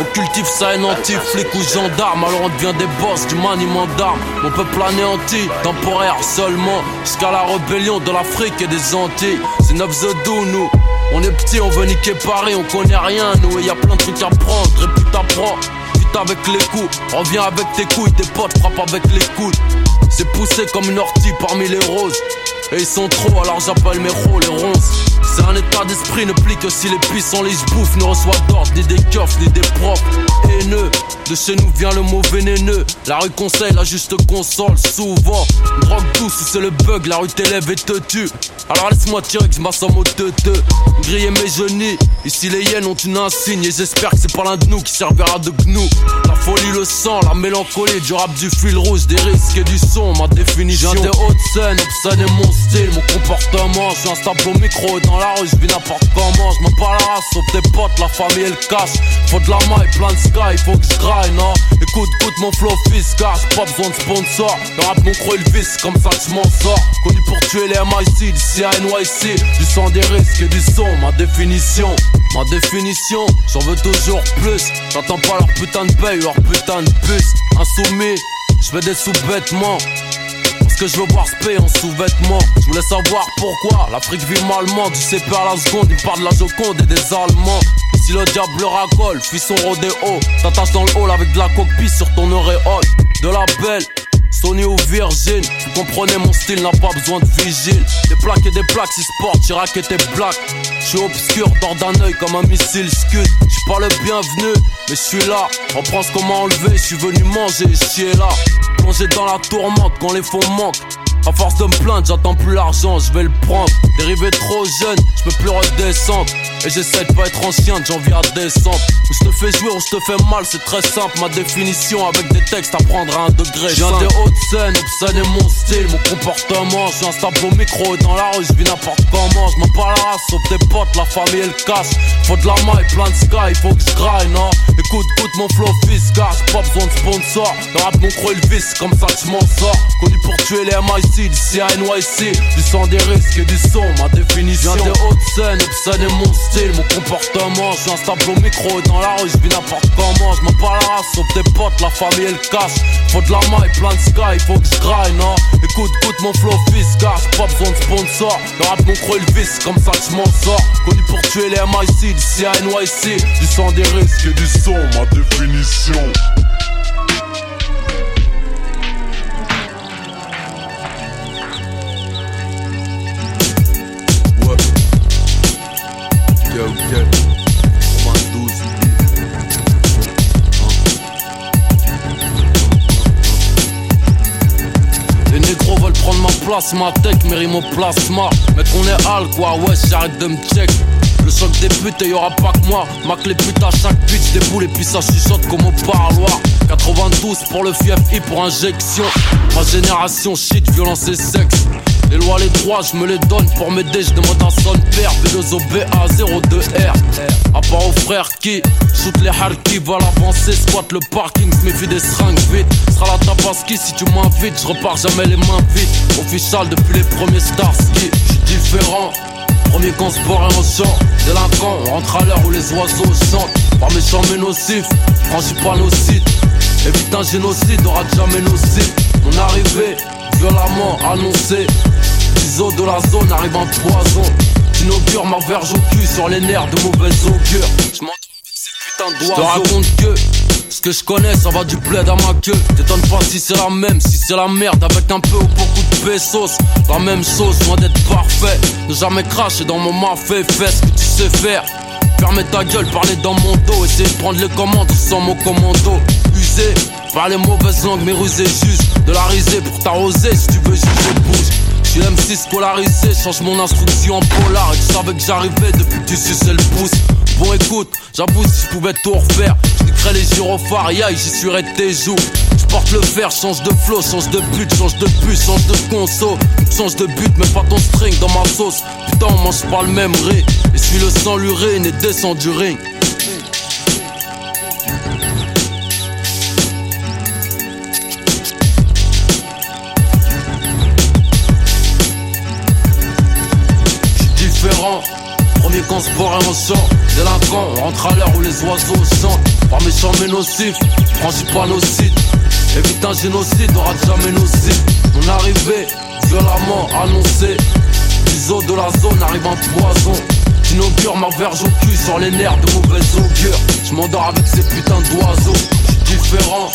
On cultive ça et nanti, flic ou gendarme, alors on devient des boss du maniement d'armes. On peut planer anti, temporaire seulement, jusqu'à la rébellion de l'Afrique et des Antilles. C'est 9 The nous. On est petit, on veut niquer Paris, on connaît rien, nous, et y a plein de trucs à prendre, répute à avec les coups. Reviens avec tes couilles, tes potes frappent avec les coudes. C'est poussé comme une ortie parmi les roses. Et ils sont trop, alors j'appelle mes rôles les ronces. C'est un état d'esprit, ne plie que si les puissants les bouffent. Ne reçoit d'ordre, ni des keufs, ni des profs. Haineux, de chez nous vient le mot vénéneux. La rue conseille, la juste console, souvent. Drogue douce, c'est le bug, la rue t'élève et te tue. Alors laisse-moi tirer que je m'assomme au te Griller mes genoux, ici les hyènes ont une insigne. Et j'espère que c'est pas l'un de nous qui servira de gnou. La folie, le sang, la mélancolie, du rap, du fil rouge, des risques et du son, ma définition. J'ai des hautes scènes, obscène et mon style, mon comportement. Je suis un au micro dans la je vis n'importe comment. Je me parle la race, sauf tes potes, la famille et le cash. Faut de la maille, plein de sky, faut que je graille, non. Écoute, écoute mon flow fiscal, pas besoin de sponsor. Le rap, mon creux, le vice, comme ça je m'en sors. Connu pour tuer les MIC, d'ici à NYC. Du sang, des risques et du son, ma définition. Ma définition, j'en veux toujours plus. J'entends pas leur putain de paye, leur putain de puce. Insoumis, je fais des sous-vêtements. Parce que je veux voir ce en sous-vêtements. Je voulais savoir pourquoi l'Afrique vit malement. Du CP à la seconde, il parle de la Joconde et des Allemands. Si le diable racole, fuis son rodéo. T'attaches dans le hall avec de la coquille sur ton auréole. De la belle Sony ou Virgin, vous comprenez mon style n'a pas besoin de vigile. Des plaques et des plaques, si sport, Chirac et tes black. J'suis obscur, tord d'un œil comme un missile scud. J'suis pas le bienvenu, mais j'suis là. On prend ce qu'on m'a enlevé, j'suis venu manger, chier là. Plongé dans la tourmente quand les fonds manquent. À force de me plaindre, j'attends plus l'argent, je vais le prendre. Dérivé trop jeune, je peux plus redescendre. Et j'essaie de pas être ancien de janvier à décembre. Où je te fais jouer ou je te fais mal, c'est très simple. Ma définition avec des textes à prendre à un degré. Je viens des hautes scènes, ça n'est mon style, mon comportement. Je suis instable au micro et dans la rue, je vis n'importe comment. Je m'en parle la race, sauf tes potes, la famille et le cash. Faut de la maille, plein de sky, faut que je graille, non? Écoute, écoute mon flow fiscal, j'ai pas besoin de sponsor. Le rap, mon croix, le vice, comme ça que je m'en sors. Connu pour tuer les MIC, d'ici à NYC. Du sang des risques et du son, ma définition. Viens des ça n'est mon style, mon comportement. Je suis instable au micro dans la rue, je vis n'importe comment. Je m'en parle la race, sauf tes potes, la famille et le cash. Faut de la maille, plein de sky, faut que je graille, non. Écoute, écoute mon flow fiscal, j'ai pas besoin de sponsor. Le rap, mon croix, le vice, comme ça je m'en sors. Connu pour tuer les MIC, d'ici à NYC. Du sang des risques et du son, ma définition. Ok, ok. 92. Les négros veulent prendre ma place, ma tech mérite mon plasma. Mec, on est hal quoi, ouais, j'arrête de me check. Le choc débute et y'aura pas que moi. Mac les putes à chaque pitch, des boules et puis ça chuchote comme au parloir. 92 pour le FFI pour injection. Ma génération shit, violence et sexe. Les lois, les droits, je me les donne pour m'aider. Je demande un son père, B2OBA02R. À part aux frères qui shoot les harkis, va l'avancer, squat le parking, se méfie des seringues vite. Sera la tabaski si tu m'invites, je repars jamais les mains vides. Official depuis les premiers stars ski, j'suis différent. Premier qu'on sport et on chante Délinquant, on rentre à l'heure où les oiseaux chantent Pas méchant mais nocif, franchis pas nos sites Évite un génocide, aura jamais nos sites Mon arrivée, violemment annoncée Ciseaux de la zone arrive en poison J'inaugure ma verge au cul sur les nerfs de mauvais augure Je m'en putain d'oiseau Je te raconte que ce que je connais, ça va du bled à ma queue. T'étonnes pas si c'est la même, si c'est la merde, avec un peu ou beaucoup de pesos. La même chose, loin d'être parfait. Ne jamais cracher dans mon mafé, fais ce que tu sais faire. Fermez ta gueule, parler dans mon dos, essayer de prendre les commandes sans mon commando. Usé par les mauvaises langues, mais rusé juste. De la risée pour t'arroser, si tu veux, je bouge. Suis MC scolarisé, change mon instruction en polar. Et tu savais que j'arrivais depuis que tu suçais le pouce. Bon écoute, j'avoue si je pouvais tout refaire, je les gyrophares, yaï, j'y suis tes joues. Je porte le fer, change de flow, change de but, change de puce, change de conso. Change de but, mais pas ton string dans ma sauce. Putain, on mange pas le même riz. Et suis le sang et descend du ring. Qu'on sport et on sort Délinquant, on rentre à l'heure où les oiseaux chantent Pas méchant mais nocif, franchis pas nos sites Évite un génocide, aura jamais nos sites. Mon arrivée, violemment annoncée. Ciseaux de la zone arrive en poison. J'inaugure ma verge au cul sur les nerfs de mauvais augure. Je m'endors avec ces putains d'oiseaux. J'suis différent.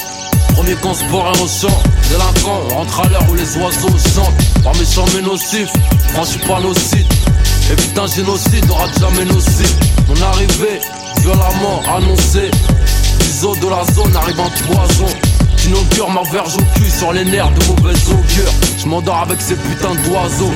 Premier qu'on sport et on chante Délinquant, on rentre à l'heure où les oiseaux chantent Pas méchant mais nocif, franchis pas nos sites Évite un génocide, aura jamais nos Mon arrivée, violemment annoncée. Ciseaux de la zone arrive en poison J'inaugure ma verge au cul sur les nerfs de mauvais augure. Je m'endors avec ces putains d'oiseaux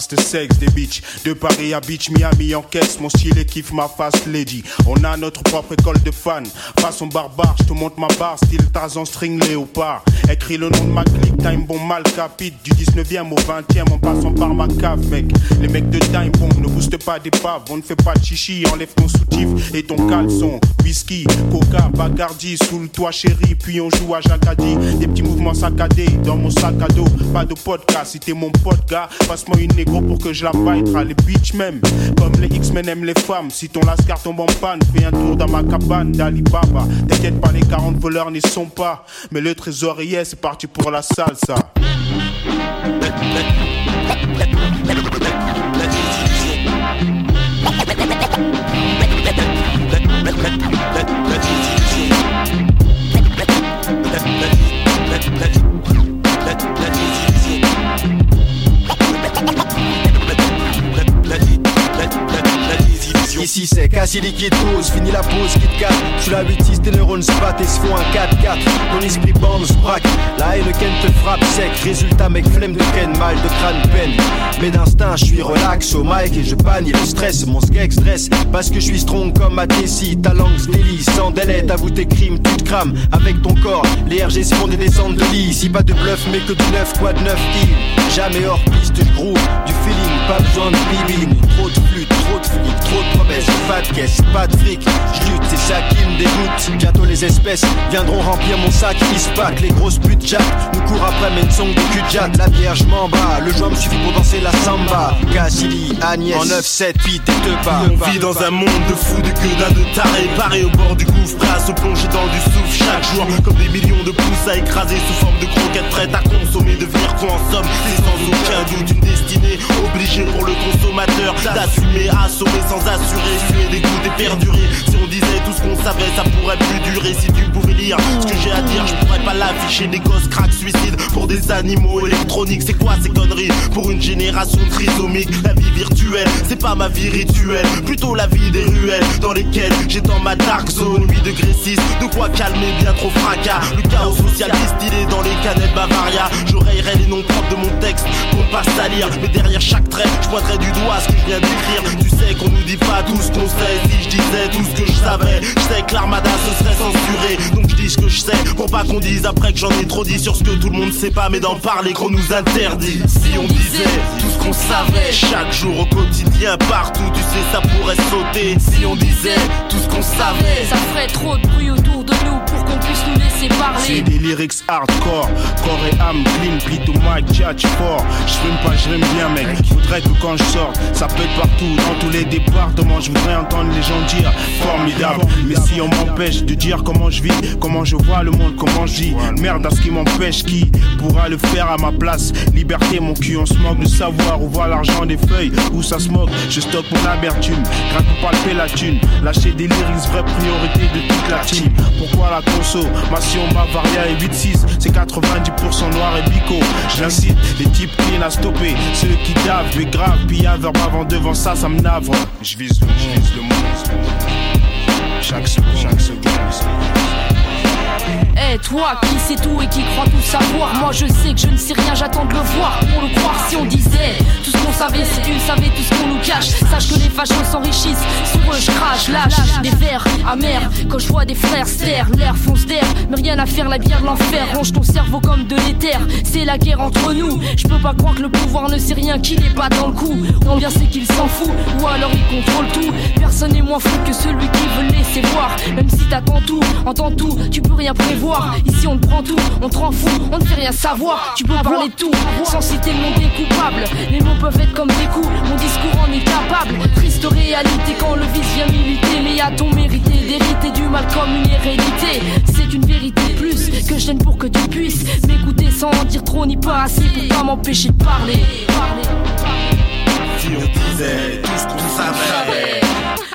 sex des bitches. De Paris à Beach, Miami en caisse. Mon style kiffe ma face lady. On a notre propre école de fans. Façon barbare, je te montre ma barre. Style Tarzan string léopard. Écris le nom de ma clique, time bon mal capite Du 19e au 20e en passant par ma cave mec. Les mecs de time bomb ne booste pas des paves. On ne fait pas de chichi, enlève ton soutif et ton caleçon. Whisky, coca, bacardi Sous le toit chéri, puis on joue à Jacadi Des petits mouvements saccadés dans mon sac à dos. Pas de podcast, si t'es mon pote gars Passe-moi une pour que je la baillera Les bitches même, comme les X-Men aiment les femmes Si ton lascar tombe en panne, fais un tour dans ma cabane d'Alibaba T'inquiète pas, les 40 voleurs n'y sont pas. Mais le trésorier, c'est parti pour la salsa Ici c'est quasi liquide pause, fini la pause, Kit Kat. Sous la 8-6 tes neurones se battent et se font un 4-4 Ton esprit bande se braque, la haine ken te frappe sec. Résultat mec flemme de ken, mal de crâne peine. Mais d'instinct je suis relax au mic et je bannis le stress Mon skeg stress parce que je suis strong comme ma Tessie Ta langue se sans délai t'avoues tes crimes, tu te Avec ton corps, les RG se font des descentes de lit Si pas de bluff mais que du neuf, quoi de neuf il. Jamais hors piste, je groove, du feeling, pas besoin de feeling Trop de flûte, trop de flics, trop de promesses, pas de caisse, pas de fric. Je lutte, c'est ça qui me dégoûte. Bientôt les espèces viendront remplir mon sac. Ils se battent, les grosses putes jack Nous courent après mais ne sont que cul La je m'en bats, le joint me suffit pour danser la samba. Cassidy, Agnès, en 9-7, Pete et te pas On vit dans un monde de fous, de gueules, de tarés Parés au bord du gouffre, prêts à se plonger dans du souffle Chaque jour, comme des millions de pousses à écraser Sous forme de croquettes prêtes à consommer Devenir quoi en somme, c'est sans aucun doute une destinée Obligée pour le consommateur d'assumer, assommer sans assurer Suer, dégoûter, perdurer Si on tout ce qu'on savait, ça pourrait plus durer Si tu pouvais lire ce que j'ai à dire, je pourrais pas l'afficher Des gosses crack suicides pour des animaux électroniques. C'est quoi ces conneries pour une génération trisomique La vie virtuelle, c'est pas ma vie rituelle Plutôt la vie des ruelles dans lesquelles j'ai dans ma dark zone. 8 degrés 6, de quoi calmer bien trop fracas. Le chaos social distillé dans les canettes Bavaria. Je rayerai les noms propres de mon texte pour pas salir. Mais derrière chaque trait, je pointerai du doigt ce que je viens d'écrire. Tu sais qu'on nous dit pas tout ce qu'on sait. Si je disais tout ce que je Je sais que l'armada se serait censurée Donc je dis ce que je sais pour pas qu'on dise après que j'en ai trop dit Sur ce que tout le monde sait pas. Mais d'en parler qu'on nous interdit. Si on disait tout ce qu'on savait Chaque jour au quotidien partout tu sais ça pourrait sauter. Si on disait tout ce qu'on savait Ça ferait trop de bruit autour de nous pour qu'on puisse nous C'est des lyrics hardcore, corps et âme clean, au mic, judge fort. Je rime pas, je rime bien, mec. Faudrait que quand je sorte, ça pète partout, dans tous les départements. Je voudrais entendre les gens dire formidable. Mais si on m'empêche de dire comment je vis, comment je vois le monde, comment je vis, merde à ce qui m'empêche, qui pourra le faire à ma place? Liberté, mon cul, on se moque de savoir où va l'argent des feuilles, où ça se moque? Je stocke mon amertume, gratte pour palper la thune. Lâcher des lyrics, vraie priorité de toute la team. Pourquoi la consommation Bavaria et 8-6 C'est 90% noir et bico. Je l'incite, les types clean à stopper. Ceux qui davent, mais grave, verbe avant devant ça, ça me navre. Je vise le je vise le monde. Chaque seconde, chaque seconde Eh toi qui sais tout et qui croit tout savoir Moi je sais que je ne sais rien j'attends de le voir Pour le croire si on disait Tout ce qu'on savait si tu savais tout ce qu'on nous cache Sache que les fachos s'enrichissent Sur je crache lâche Des vers amers Quand je vois des frères se taire L'air fonce d'air Mais rien à faire la bière l'enfer Range ton cerveau comme de l'éther C'est la guerre entre nous Je peux pas croire que le pouvoir ne sait rien Qu'il est pas dans le coup On bien sait qu'il s'en fout Ou alors il contrôle tout Personne n'est moins fou que celui qui veut laisser voir Même si t'attends tout Entends tout Tu peux rien prévoir Ici on te prend tout, on te rend fou, on ne fait rien savoir. Tu peux parler de tout, sans citer le nom des coupables. Les mots peuvent être comme des coups, mon discours en est capable. Triste réalité quand le vice vient militer. Mais à ton mérité d'hériter du mal comme une hérédité. C'est une vérité plus que je pour que tu puisses m'écouter sans en dire trop ni pas assez pour pas m'empêcher de parler. Si on disait tout ce qu'on savait.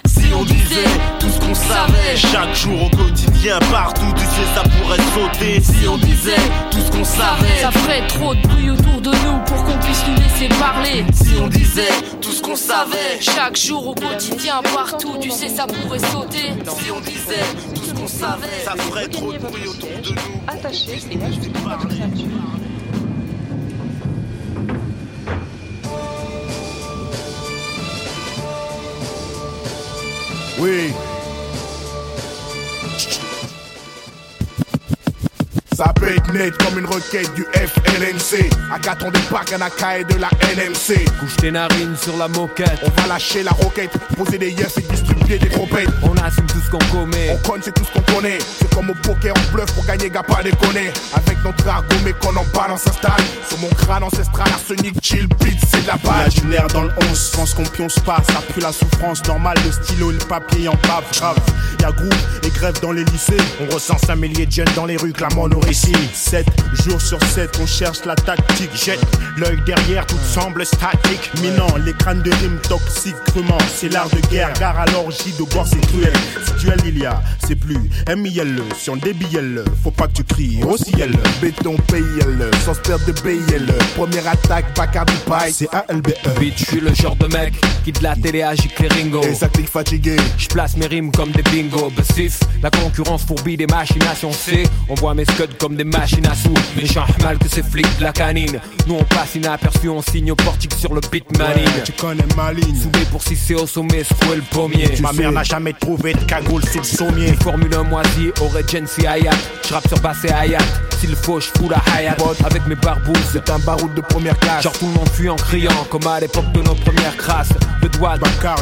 Si on disait tout ce qu'on savait. Chaque jour au quotidien, partout, tu sais ça pourrait sauter. Si on disait tout ce qu'on savait. Ça ferait trop de bruit autour de nous pour qu'on puisse nous laisser parler. Si on disait tout ce qu'on savait. Chaque jour au quotidien, partout, tu sais ça pourrait sauter. Si on disait tout ce qu'on savait. Ça ferait trop de bruit autour de nous. Attaché et lâche parler. Oui. Ça peut être net comme une requête du FLNC. Agathon des parcs, un AK et de la NMC. Couche tes narines sur la moquette. On va lâcher la roquette, poser des yeux et distribuer des tropettes. On assume tout ce qu'on commet. On conne, c'est tout ce qu'on connaît. C'est comme au poker, on bluffe pour gagner, gars, pas déconner. Avec notre argot, mais qu'on en balance s'installe. Sur mon crâne ancestral, arsenic, chill, beat, c'est de la balle. Imaginaire dans le 11, pense qu'on pionce pas, ça pue la souffrance normale, le stylo et le papier en pave, grave. Y'a groupe et grève dans les lycées, On recense un millier de jeunes dans les rues, clamant nos récits. 7 jours sur 7, on cherche la tactique, jette L'œil derrière, tout semble statique. Minant, les crânes de rimes toxiques, crûment, c'est l'art de guerre, car à l'orgie de boire c'est cruel. Si duel il y a, c'est plus M-I-L-E, si on débille faut pas que tu cries, aussi elle, béton PIL, sans se perdre de BIL, première attaque, Bacardi Paille, c'est ALBE. Bitch, je suis le genre de mec qui de la télé agit les ringo. Et ça clique fatigué, Je place mes rimes comme des bingo. Bassif, la concurrence fourbie des machinations. C, on voit mes scuds comme des machines à sous. Mais j'en mal que ces flics de la canine. Nous on passe inaperçu, on signe au portique sur le beat manine. tu connais ma ligne. Soudé pour c'est au sommet, secouer le pommier. Ma mère n'a jamais trouvé de cagoule sous le sommier. Formule 1 moisi, Regency Hayat. J'rappe sur basse et Hayat. S'il faut, j'fous la Hayat. Avec mes barbouzes, C'est un baroud de première classe. Genre tout le monde fuit en criant, comme à l'époque de nos premières crasses. Le doigt,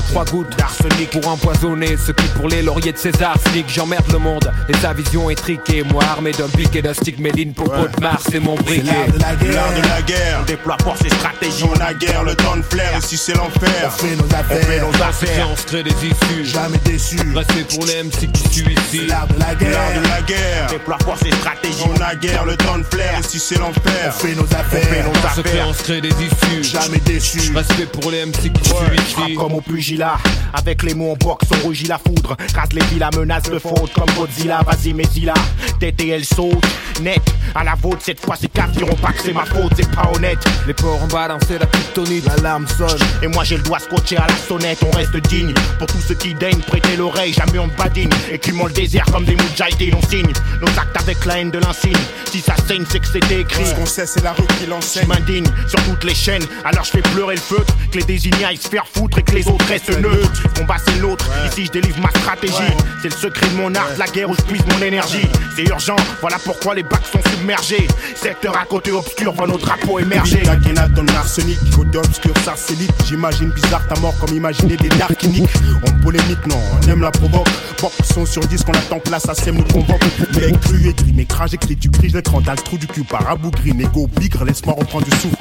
trois gouttes d'arsenic pour empoisonner ceux qui pour les lauriers de César sneak. J'emmerde le monde et sa vision est triquée. Moi armé d'un pic et d'un stick Méline pour de Mars, c'est mon briquet. l'art de la guerre. L'art de la guerre, on déploie force et stratégie. On a guerre, le temps de flair, ici c'est l'enfer. On fait nos affaires, On fait nos affaires. On se crée des issues. jamais déçu. Restez pour les MC qui tuent ici. L'art de la L'art guerre. de la guerre, on déploie force et stratégie. On a guerre, le temps de flair, ici c'est On l'enfer. fait nos affaires, on fait nos On se crée, affaires. on se crée des issues. Jamais déçu. Respect pour les MC qui Ouais, ici. comme au pugilat. Avec les mots en boxe on rougit la foudre. Rase les villas menace de faute comme Godzilla. Vas-y mais y là TTL saute. Net. À la vôtre cette fois ces cartes diront pas que c'est ma faute C'est pas honnête. Les porcs ont balancé la kryptonite. L'alarme sonne. Et moi j'ai le doigt scotché à la sonnette. On reste digne. Pour tous ceux qui daignent prêter l'oreille Jamais on ne badine Écumons le désert comme des moudjahidines On signe. Nos actes avec la haine de l'insigne Si ça saigne c'est que c'était écrit Ce qu'on sait, c'est la rue qui je l'enseigne. m'indigne sur toutes les chaînes, alors je fais pleurer le feutre, que les désignés aillent se faire foutre et que les autres restent neutres. Combat c'est le nôtre, ici je délivre ma stratégie. C'est le secret de mon art, la guerre où je puise mon énergie. C'est urgent, voilà pourquoi les bacs sont submergés. Secteur à côté obscur, voit nos drapeaux émerger. La guénade dans l'arsenic, côté obscur, sarcélite. J'imagine bizarre ta mort comme imaginer des darkiniques. On polémique, non, on aime la provoque. Bok, son sur 10 qu'on attend place, à sème nous convoque. Mais cru écrit, mes crages écrit, tu cries, je l'écran dans le trou du cul par abougri. Négo, bigre, laisse-moi reprendre du souffle.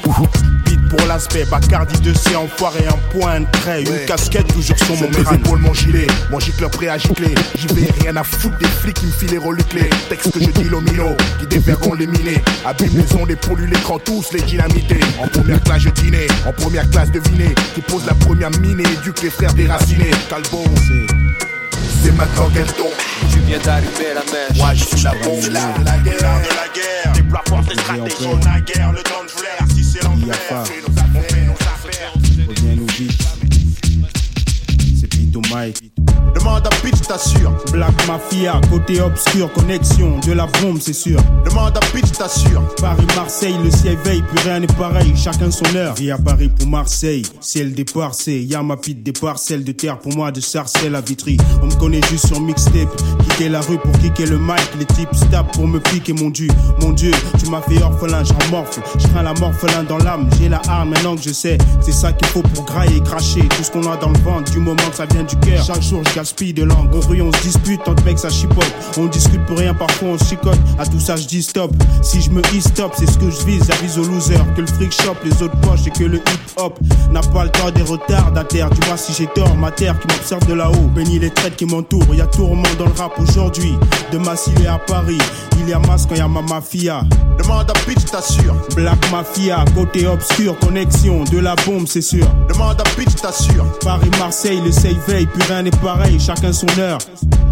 Beat pour l'aspect, Bacardi 2C, enfoiré, un point de trait. Une casquette toujours sur mon mes épaules, mon gilet, mon gicleur prêt à gicler. J'y vais rien à foutre des flics qui me filent les reluclés. Texte que je dis l'omino, qui déverront les minés. Abîme les ondes et pollue l'écran, tous les dynamités. En première classe, je dînais, en première classe, devinez. Qui pose la première mine et éduque les frères déracinés. Calbo, c'est. C'est tombe. Tu viens d'allumer la mèche. Moi, je suis la bombe. De la guerre. L'art de la guerre. Déploie force et stratégie. On a guerre, le temps de flair. Si c'est l'enfer, on fait nos affaires. On fait nos affaires. Reviens nous vite. C'est Pito Mike. Demande à Pitch, t'assure. Black Mafia, côté obscur, connexion de la bombe, c'est sûr. Demande à Pitch, t'assure. Paris, Marseille, le ciel veille, plus rien n'est pareil, chacun son heure. Vie à Paris pour Marseille, ciel départ, c'est y'a ma pite des parcelles de terre pour moi de Sarcelles à Vitry. On me connaît juste sur mixtape, quitter la rue pour kicker le mic, les types tapent pour me piquer mon dieu. Mon dieu, tu m'as fait orphelin, j'en morfle, je crains la morphelin dans l'âme, j'ai la arme maintenant que je sais, c'est ça qu'il faut pour grailler et cracher tout ce qu'on a dans le ventre, du moment que ça vient du cœur. Chaque jour je gaspille de langue, on se dispute, tant de mecs ça chipote, on discute pour rien, parfois on chicote, à tout ça je dis stop, si je me his stop, c'est ce que je vise, j'avise aux losers, que le fric shop, les autres poches et que le hip hop n'a pas le temps des retardataires, dis-moi si j'ai tort, ma terre qui m'observe de là-haut, bénis les traites qui m'entourent, y a tourment dans le rap aujourd'hui, de Massile à Paris, il y a masse quand y a ma mafia. Demande à Pitch, t'assure. Black Mafia, côté obscur, connexion, de la bombe, c'est sûr. Demande à Pitch, t'assure. Paris, Marseille, le save veille, plus rien n'est pareil, chacun son heure.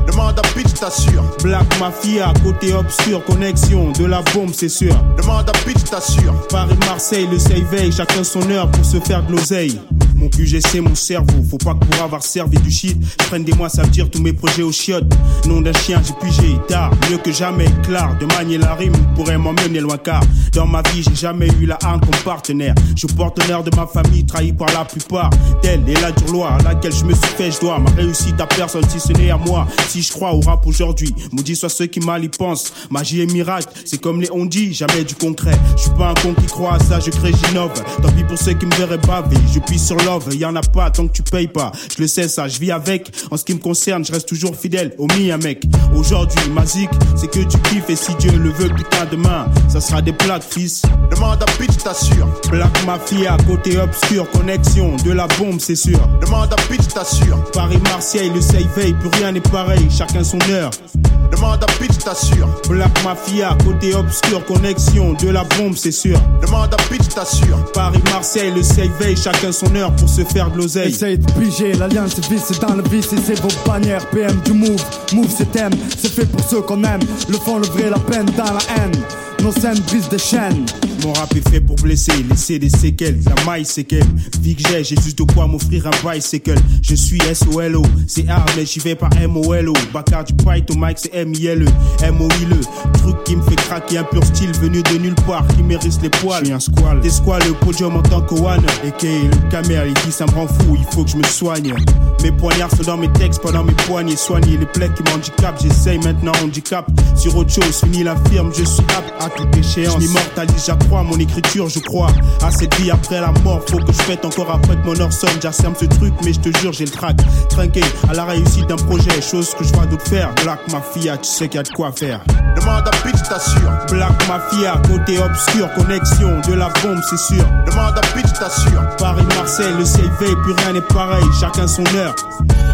Demande à Pitch, t'assure. Black Mafia, côté obscur, connexion, de la bombe, c'est sûr. Demande à Pitch, t'assure. Paris, Marseille, le save chacun son heure pour se faire de l'oseille. Mon QG c'est mon cerveau, faut pas que pour avoir servi du shit, je prenne des mois, ça veut dire tous mes projets aux chiottes. Nom d'un chien, j'ai pigé tard, mieux que jamais, clair. De manier la rime pourrait m'emmener loin car dans ma vie j'ai jamais eu la harne comme partenaire. Je porte l'honneur de ma famille, trahi par la plupart d'elle et la dure loi à laquelle je me suis fait, je dois ma réussite à personne si ce n'est à moi. Si je crois au rap aujourd'hui, maudit soit ceux qui mal y pensent. Magie et miracle, c'est comme les on dit, jamais du concret. Je suis pas un con qui croit à ça, je crée, j'innove. Tant pis pour ceux qui me verraient baver, je puis sur love, y en a pas tant que tu payes pas. Je le sais ça, je vis avec. En ce qui me concerne, je reste toujours fidèle au mien mec. Aujourd'hui, ma zik, c'est que tu kiffes et si Dieu le veut, putain demain, ça sera des plaques fils. Demande à bitch, t'assure. Black Mafia, côté obscur, connexion, de la bombe c'est sûr. Demande à bitch, t'assure. Paris, Marseille, le save veille, plus rien n'est pareil, chacun son heure. Demande à bitch, t'assure. Black Mafia, côté obscur, connexion, de la bombe c'est sûr. Demande à bitch, t'assure. Paris, Marseille, le save veille, chacun son heure pour se faire de. Essaye de piger, l'alliance vice dans le vice et c'est vos bannières. PM du move, move c'est thème, c'est fait pour ceux qu'on aime. Le fond, le vrai, la peine dans la haine. Nos scènes brisent des chaînes. Mon rap est fait pour blesser, laisser des séquelles. La maille c'est qu'elle. Vie que j'ai, j'ai juste de quoi m'offrir un bicycle. Je suis SOLO, c'est hard mais j'y vais pas MOLO. Bacard du au mic c'est M-I-L-E. M-O-I-L-E. Truc qui me fait craquer, un pur style venu de nulle part qui mérite les poils. Je un squal. Des squales, le podium en tant que one. Et que le caméra, il dit ça me rend fou, il faut que je me soigne. Mes poignards sont dans mes textes, pendant mes poignets. Soigner les plaies qui m'handicapent, j'essaye maintenant handicap. Sur autre chose, fini la firme, je suis apte à toute échéance. Je m'immortalise, j'accrois mon écriture, je crois. À cette vie après la mort, faut que je fête encore après que mon heure sonne. J'asserme ce truc, mais je te jure, j'ai le trac. Trinqué à la réussite d'un projet, chose que je vois d'autres faire. Black Mafia, tu sais qu'il y a de quoi faire. Demande à bitch, t'assure. Black Mafia, côté obscur, connexion, de la bombe, c'est sûr. Demande à bitch, t'assure. Paris, Marseille, le CV, plus rien n'est pareil, chacun son heure.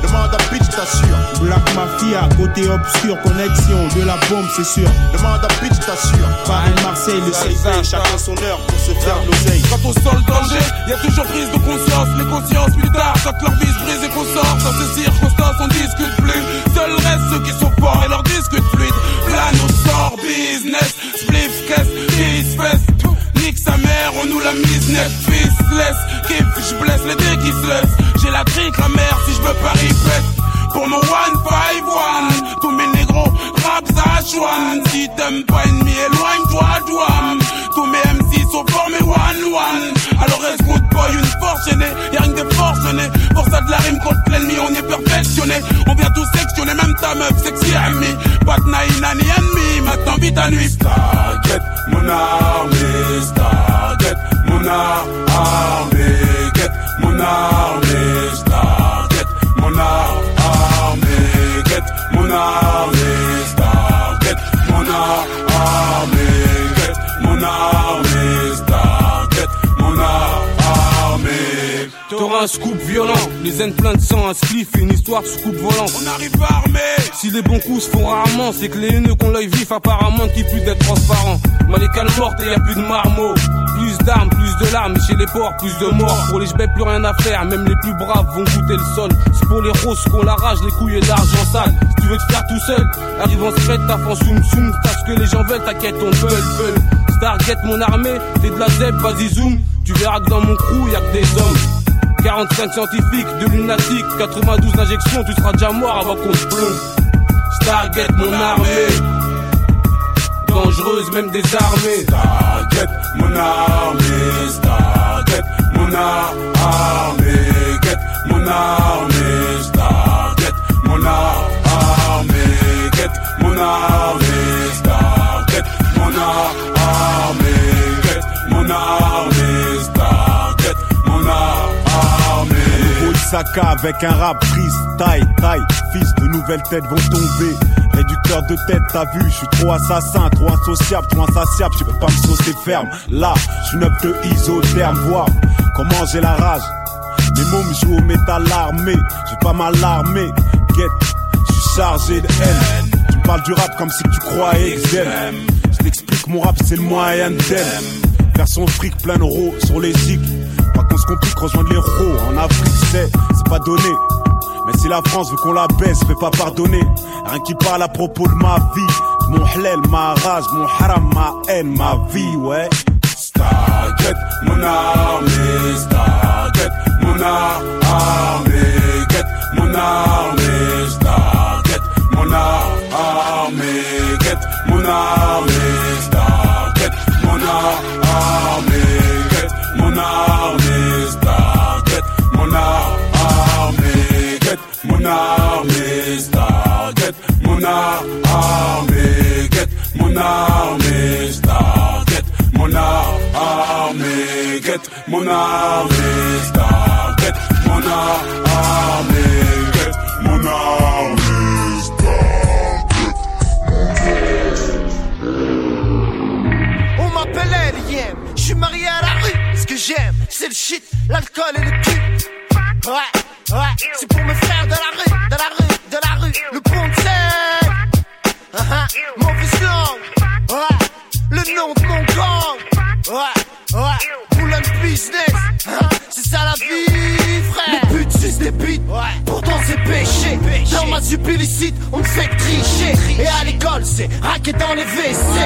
Demande à bitch, t'assure. Black Mafia, côté obscur, connexion, de la bombe, c'est sûr. Demande à bitch, t'assure. Paris, Marseille, le CV, chacun son heure pour se faire de l'oseille. Quand on le danger, y a toujours prise de conscience. Les consciences plus tard, quand leur vie se brise et qu'on sort. Dans ces circonstances, on discute plus. Seuls restent ceux qui sont forts et leur discute fluide. Plan au sort, business, spliff, caisse, kiss, fest. Nique sa mère, on nous la mise net, laisse Kiff, je blesse les dés qui se laissent. J'ai la trique, la mère, si je veux pas répète. Pour mon 151, tous mes négros, rap Zachuan. Si t'aimes pas ennemi, éloigne-toi, douane. Tous mes MC sont formés one-one. Alors reste good boy, une force gênée? Y'a rien que des. Pour ça de la rime contre l'ennemi, on est perfectionné. On vient tout sectionner, même ta meuf, sexy amie. Pas de naïna ni ennemi, maintenant vite à nuit. Stargate, mon armée, Stargate, mon armée, get mon armée, Stargate, mon armée, Un scoop violent, les haines plein de sang, un spliff une histoire de scoop volant. On arrive armé Si les bons coups se font rarement, c'est que les haineux qu'on l'œil vif apparemment qui plus d'être transparent. Moi les cales mortes et y a plus de marmots. Plus d'armes, plus de larmes, chez les porcs, plus de morts. Pour les jbets, plus rien à faire, même les plus braves vont goûter le sol. C'est pour les roses qu'on la rage, les couilles et l'argent sale. Si tu veux te faire tout seul, arrive en secret, t'as en soum soum. T'as ce que les gens veulent, t'inquiète, on veut, veut. Stargate mon armée, t'es de la zeb, vas-y zoom. Tu verras que dans mon crew, y a que des hommes. 45 scientifiques, de lunatiques, 92 injections, tu seras déjà mort avant qu'on te plombe. Stargate mon armée, dangereuse même désarmée. Stargate mon armée, Stargate mon armée, get mon armée, Stargate mon armée, get mon armée, Avec un rap freestyle, taille, fils de nouvelles têtes vont tomber. Réducteur de tête, t'as vu, je suis trop assassin, trop insociable, trop insatiable, je peux pas me saucer ferme. Là, je suis neuf de isotherme, voir comment j'ai la rage. Mes mots me jouent au métal armé, j'ai pas mal armé. Get, je suis chargé de haine. Tu parles du rap comme si tu croyais que j'aime. Je t'explique, mon rap c'est le moyen. Faire son fric plein d'euros sur les zigs tous compris que rejoindre les rois en Afrique, c'est c'est pas donné. Mais si la France veut qu'on la baisse, fais pas pardonner. Rien qui parle à propos de ma vie, mon hlel, ma rage, mon haram, ma haine, ma vie, ouais. Staget, mon armée, staget, mon armée, get, mon armée, staget, mon armée, get, mon armée, staget, mon armée. Stargate, mon armée Get mon armée Stargate, mon armée Get mon armée Stargate, mon armée Get mon armée Stargate, mon armée Get mon armée j'aime, c'est le shit, l'alcool et le cul. Ouais, ouais, c'est pour mes frères de la rue, de la rue, de la rue. Le pont de langue. Ouais, le nom de mon gang. Ouais, ouais, Boulogne business. Hein, c'est ça la vie. Pourtant, c'est péché. Dans ma sup illicite, on me fait tricher. Et à l'école, c'est raquer dans les WC.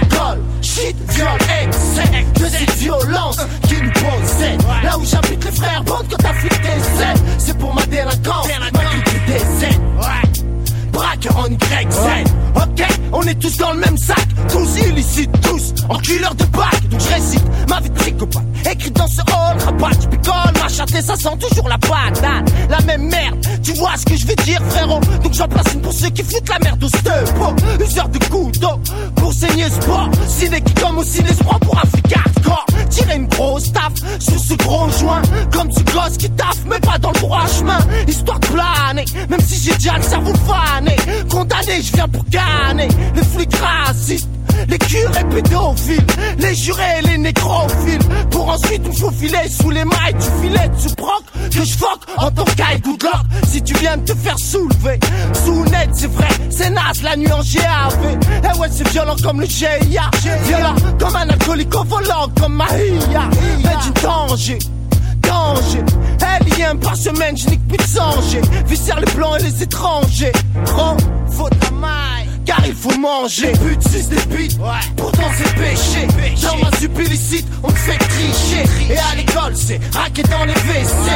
Alcool, shit, viol, excès. De cette violence qui nous possède. Là où j'habite, les frères bondent quand des ailes. C'est pour ma délinquance, ma culture des ailes. Braqueur en YZ. Ok, on est tous dans le même sac. Tous illicites, tous enculeurs de bac. Donc je récite ma vie de psychopathe. Écrite dans ce hall, rabat, je picole, ma ça sent toujours la patate. La même merde, tu vois ce que je veux dire, frérot. Donc j'en place une pour ceux qui foutent la merde au stepo. Useur de couteau pour saigner sport. Ciné qui comme au ciné se prend pour flic hardcore. Tirer une grosse taf sur ce gros joint. Comme ce gosse qui taffe, mais pas dans le droit chemin. Histoire de planer, même si j'ai déjà le cerveau fané. Condamné, je viens pour gagner. Les flics racistes. Les curés pédophiles, les jurés les nécrophiles. Pour ensuite me faufiler sous les mailles du filet ce proc Que je foque en tant luck Si tu viens de te faire soulever Sous net c'est vrai, c'est naze la nuit en GAV Eh ouais c'est violent comme le GIA Violent comme un alcoolique au volant comme Mahia Mais du danger danger. Alien par semaine, je nique plus de sanger. Viscère les blancs et les étrangers. Trop, faut maille. Car il faut manger. Les buts, c'est des bites. Pourtant, c'est péché. Dans ma on me fait tricher. Et à l'école, c'est raquer dans les WC.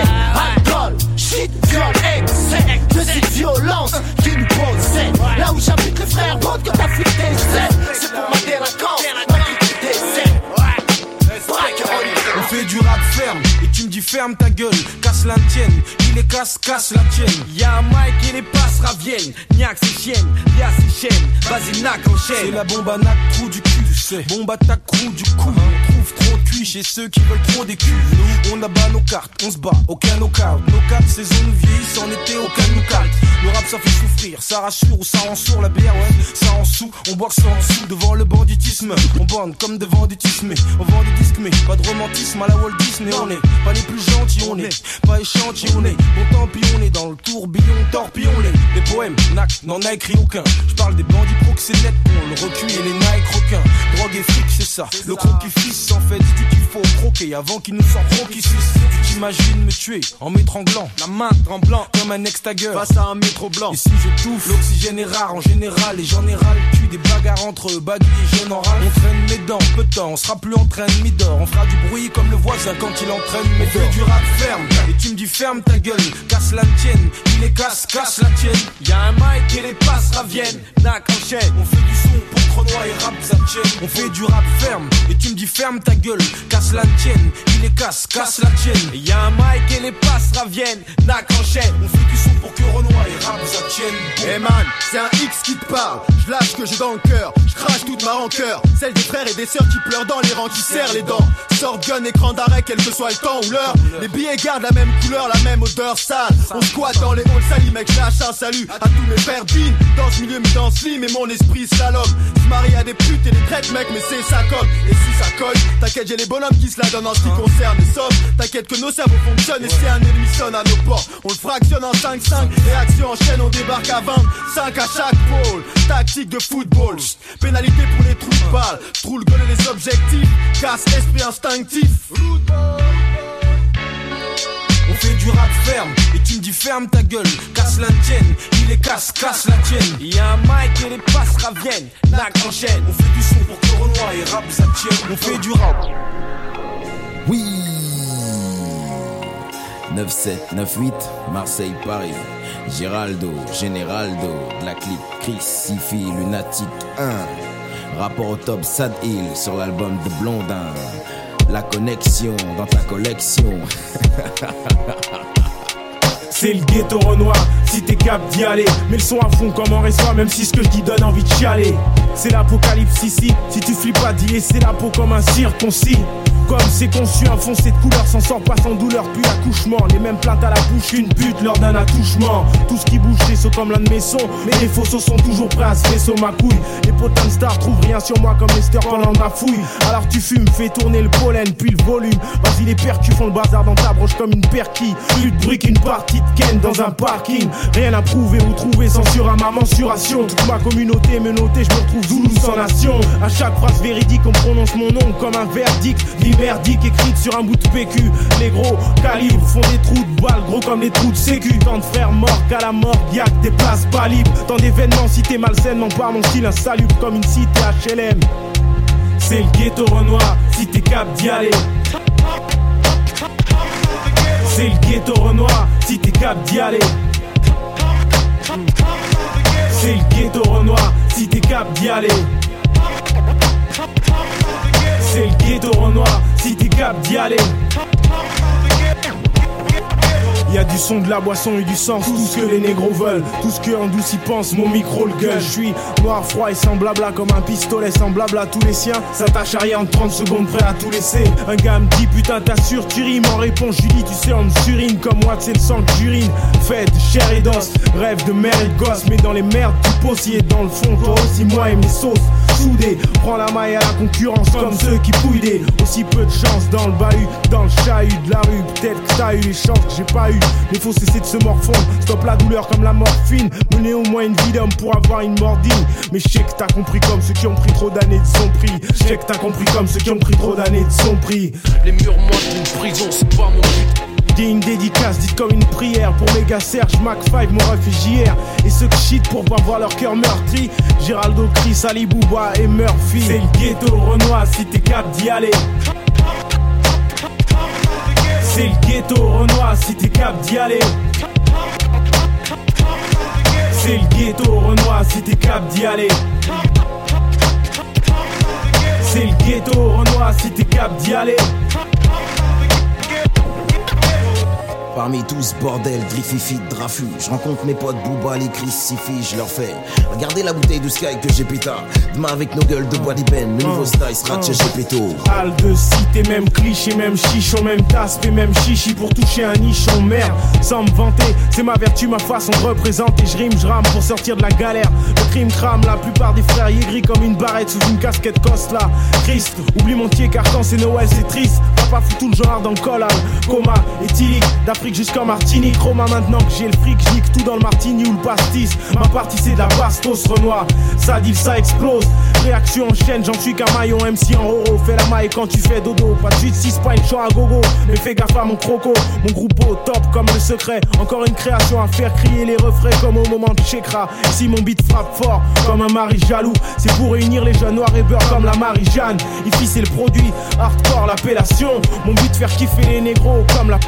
Alcool, shit, viol, excès. De cette violence qui nous possède. Là où j'habite, les frères bondent quand t'as ailes. C'est pour ma délinquance, fait du rap ferme et tu me dis ferme ta gueule, casse la tienne, il est casse, casse la tienne. Y'a un mic et les passes raviennent, niaque ses chiennes, y'a ses chaînes, vas-y nac enchaîne. C'est la bombe à nac, trou du cul, tu sais. Bombe à ta crew du cou, on trop cuit chez ceux qui veulent trop des culs. Nous, on abat nos cartes, on se bat, aucun knockout. Nos quatre saisons nous vieillissent, en été aucun nous carte. Le rap ça fait souffrir, ça rassure ou ça rend sourd la bière, ouais, ça en sous, on boit ça en sous devant le banditisme. On bande comme devant des tismes, on vend des disques, mais pas de romantisme à la Walt Disney, on est pas les plus gentils, on est pas échantillonnés. Bon tant pis, on est dans le tourbillon, torpillon-les. Des poèmes, Nac n'en a écrit aucun. Je parle des bandits proxénètes, on le recul et les Nike requins. Drogue et fric, c'est ça. Le croquis fils, en fait, dis qu'il faut croquer avant qu'il nous sorte croquis suisse. Tu t'imagines me tuer en m'étranglant, la main tremblant comme un ex-tagger face à un métro blanc. Et si je touffe, l'oxygène est rare en général et j'en ai ras le cul des bagarres entre bagues et jeunes en râle. On traîne mes dents, peu de temps, on sera plus en train de d'or. On fera du bruit comme le voisin quand il entraîne mes dents. du rap ferme et tu me dis ferme ta gueule, casse la tienne, il est casse, casse la tienne. Y'a un mic et les passes raviennent, nac enchaîne. On fait du son pour Cronois et rap ça tienne. On fait du rap ferme et tu me dis ferme ta gueule, casse la tienne, il est casse, casse la tienne. Et Y'a un mic et les passes raviennent, nac enchaîne. On fait du son pour que Renoir et rap tienne. Eh man, c'est un X qui te parle. Je lâche que j'ai dans le cœur. Je crache toute ma rancœur. Celle des frères et des sœurs qui pleurent dans les rangs, qui serrent les dents. Sort gun, écran d'arrêt, quel que soit le temps ou l'heure. Les billets gardent la même couleur, la même odeur sale. On squatte dans les halls salis, mec, je lâche un salut à tous mes frères. Dans ce milieu, mais dans slim et mon esprit slalom. Se marie à des putes et des traites, mec, mais c'est ça comme. Et si ça colle, t'inquiète, j'ai les bonhommes qui se la donnent en ce qui concerne les sommes. T'inquiète que nos cerveaux fonctionnent et c'est un ennemi sonne à nos portes. On le fractionne en 5-5. Réaction en chaîne, on débarque à 20. 5 à chaque pôle. Tactique de football. Pénalité pour les trous de balle. Trou les objectifs. Casse esprit instinctif. On fait du rap ferme et tu me dis ferme ta gueule, casse la tienne, il est casse, casse la tienne. Y'a un mic et les passes raviennent, nac enchaîne. On fait du son pour que Renoir et rap ça. On fait du rap. Oui 9-7, 9-8, Marseille, Paris. Giraldo, Generaldo, de la clip Chris, Sifi, Lunatic 1. Rapport au top Sad Hill sur l'album de Blondin. La connexion dans ta collection. *laughs* C'est le ghetto Renoir, si t'es cap d'y aller. Mais le son à fond comme en reçoit, même si ce que je donne envie de chialer. C'est l'apocalypse ici, si tu flippes pas d'y laisser la peau comme un circoncis. Comme c'est conçu, un fond cette couleur s'en sort pas sans douleur, puis l'accouchement. Les mêmes plaintes à la bouche, une pute lors d'un attouchement. Tout ce qui bouge, c'est comme l'un de mes sons. Mais les faux sont toujours prêts à se vaisseau ma couille. Les potins de stars trouvent rien sur moi comme Lester pendant ma fouille. Alors tu fumes, fais tourner le pollen, puis le volume. Vas-y, les percus font le bazar dans ta broche comme une perquille. Plus de bruit qu'une partie de Ken dans un parking. Rien à prouver ou trouver, censure à ma mensuration. Toute ma communauté me notait, je me retrouve Zoulou sans nation. À chaque phrase véridique, on prononce mon nom comme un verdict. Merdique écrite sur un bout de PQ. Les gros calibres font des trous de balles, gros comme les trous de sécu. Tant de frères morts qu'à la mort, que des places pas libres. Tant d'événements cités malsainement par mon style insalubre comme une cité HLM. C'est le ghetto Renoir, si t'es cap d'y aller. C'est le ghetto Renoir, si t'es cap d'y aller. C'est le ghetto Renoir, si t'es cap d'y aller. C'est le ghetto Renoir, si t'es cap d'y aller. Y a du son, de la boisson et du sens, tout ce que les négros veulent, tout ce que en douce y pense, mon micro le gueule. Je suis noir, froid et sans blabla comme un pistolet sans blabla. Tous les siens s'attachent à rien en 30 secondes, prêt à tout laisser. Un gars me dit putain t'assures, tu rimes en réponse, Julie, tu sais, on me surine comme moi, c'est le sang que j'urine. Fait de chair et d'os, rêve de mère et gosse, mais dans les merdes du pot, si est dans le fond, toi aussi, moi et mes sauces. Prends la maille à la concurrence comme ceux qui pouillent des aussi peu de chance dans le bahut, dans le chahut de la rue. Peut-être que t'as eu les chances que j'ai pas eu. Mais faut cesser de se morfondre. Stop la douleur comme la morphine. Mener au moins une vie d'homme pour avoir une mordine. Mais je sais que t'as compris comme ceux qui ont pris trop d'années de son prix. Je sais que t'as compris comme ceux qui ont pris trop d'années de son prix. Les murmures d'une prison, c'est pas mon but. Digne dédicace, dite comme une prière pour méga Serge, Mac 5, mon réfugié Et ceux qui shit pour pas voir leur cœur meurtri. Géraldo, Chris, Ali Bouba et Murphy. C'est le ghetto Renoir si t'es cap d'y aller. C'est le ghetto Renoir si t'es cap d'y aller. C'est le ghetto Renoir si t'es cap d'y aller. C'est le ghetto Renoir si t'es cap d'y aller. Parmi tout ce bordel, Driffifi, Drafu, je rencontre mes potes Booba, les Chris, Sifi, je leur fais Regardez la bouteille de Sky que j'ai péta Demain avec nos gueules de bois d'ébène, le nouveau style sera chez péto Al de cité, même cliché, même chichon, même tasse, et même chichi pour toucher un nichon, merde. Sans me vanter, c'est ma vertu, ma façon de représenter. Je rime, je rame pour sortir de la galère. Le crime crame, la plupart des frères gris comme une barrette sous une casquette Cosla. Christ, oublie mon pied car quand c'est Noël, c'est triste. Papa fout tout le genre dans le collal. Coma, éthylique, d'Afrique jusqu'en Martinique. Roma maintenant que j'ai le fric, j'nique tout dans le martini ou le pastis. Ma partie c'est de la bastos Renoir. Ça dit, ça explose. Réaction en chaîne, j'en suis qu'un maillon MC en roro. Fais la maille quand tu fais dodo. Pas de 8, 6 pas une à gogo. Mais fais gaffe à mon croco. Mon groupe au top comme le secret. Encore une création à faire crier les refrains comme au moment de Chekra. Si mon beat frappe fort comme un mari jaloux, c'est pour réunir les jeunes noirs et beurre comme la Marie-Jeanne. Ici c'est le produit, hardcore l'appellation. Mon but faire kiffer les négros comme la.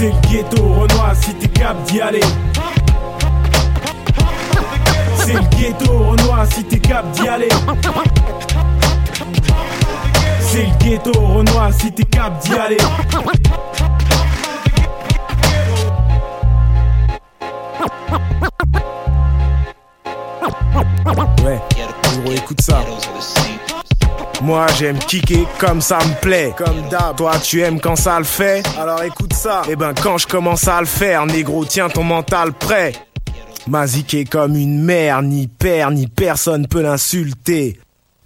C'est le ghetto Renoir si t'es cap d'y aller. C'est le ghetto Renoir si t'es cap d'y aller. C'est le ghetto Renoir si t'es cap d'y aller. Ouais, gros, écoute ça. Moi j'aime kicker comme ça me plaît. Comme d'hab. Toi tu aimes quand ça le fait. Alors écoute ça. Et ben quand je commence à le faire, négro, tiens ton mental prêt. Maziqué comme une mère, ni père, ni personne peut l'insulter.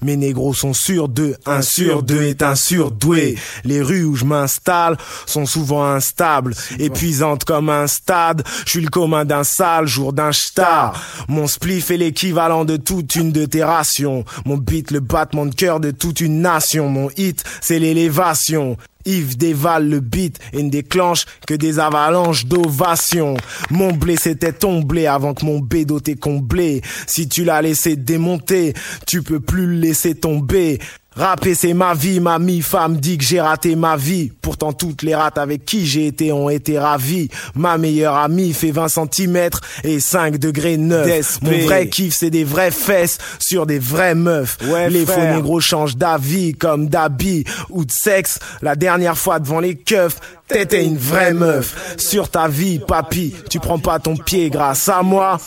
Mes négros sont sûrs d'eux, un sur deux est un surdoué. Les rues où je m'installe sont souvent instables, épuisantes comme un stade. Je suis le commun d'un sale jour d'un star. Mon spliff est l'équivalent de toute une de tes rations. Mon beat le battement de cœur de toute une nation. Mon hit, c'est l'élévation. Yves dévale le beat et ne déclenche que des avalanches d'ovations. Mon blé c'était ton blé avant que mon bédo t'ait comblé. Si tu l'as laissé démonter, tu peux plus le laisser tomber. Rapper c'est ma vie, ma mi-femme dit que j'ai raté ma vie. Pourtant toutes les rates avec qui j'ai été ont été ravies. Ma meilleure amie fait 20 cm et 5 degrés 9. Mon vrai kiff c'est des vraies fesses sur des vraies meufs. les faux négros changent d'avis comme d'habit ou de sexe. La dernière fois devant les keufs, T'étais une vraie meuf. Sur ta vie, papy, tu prends pas ton pied grâce à moi.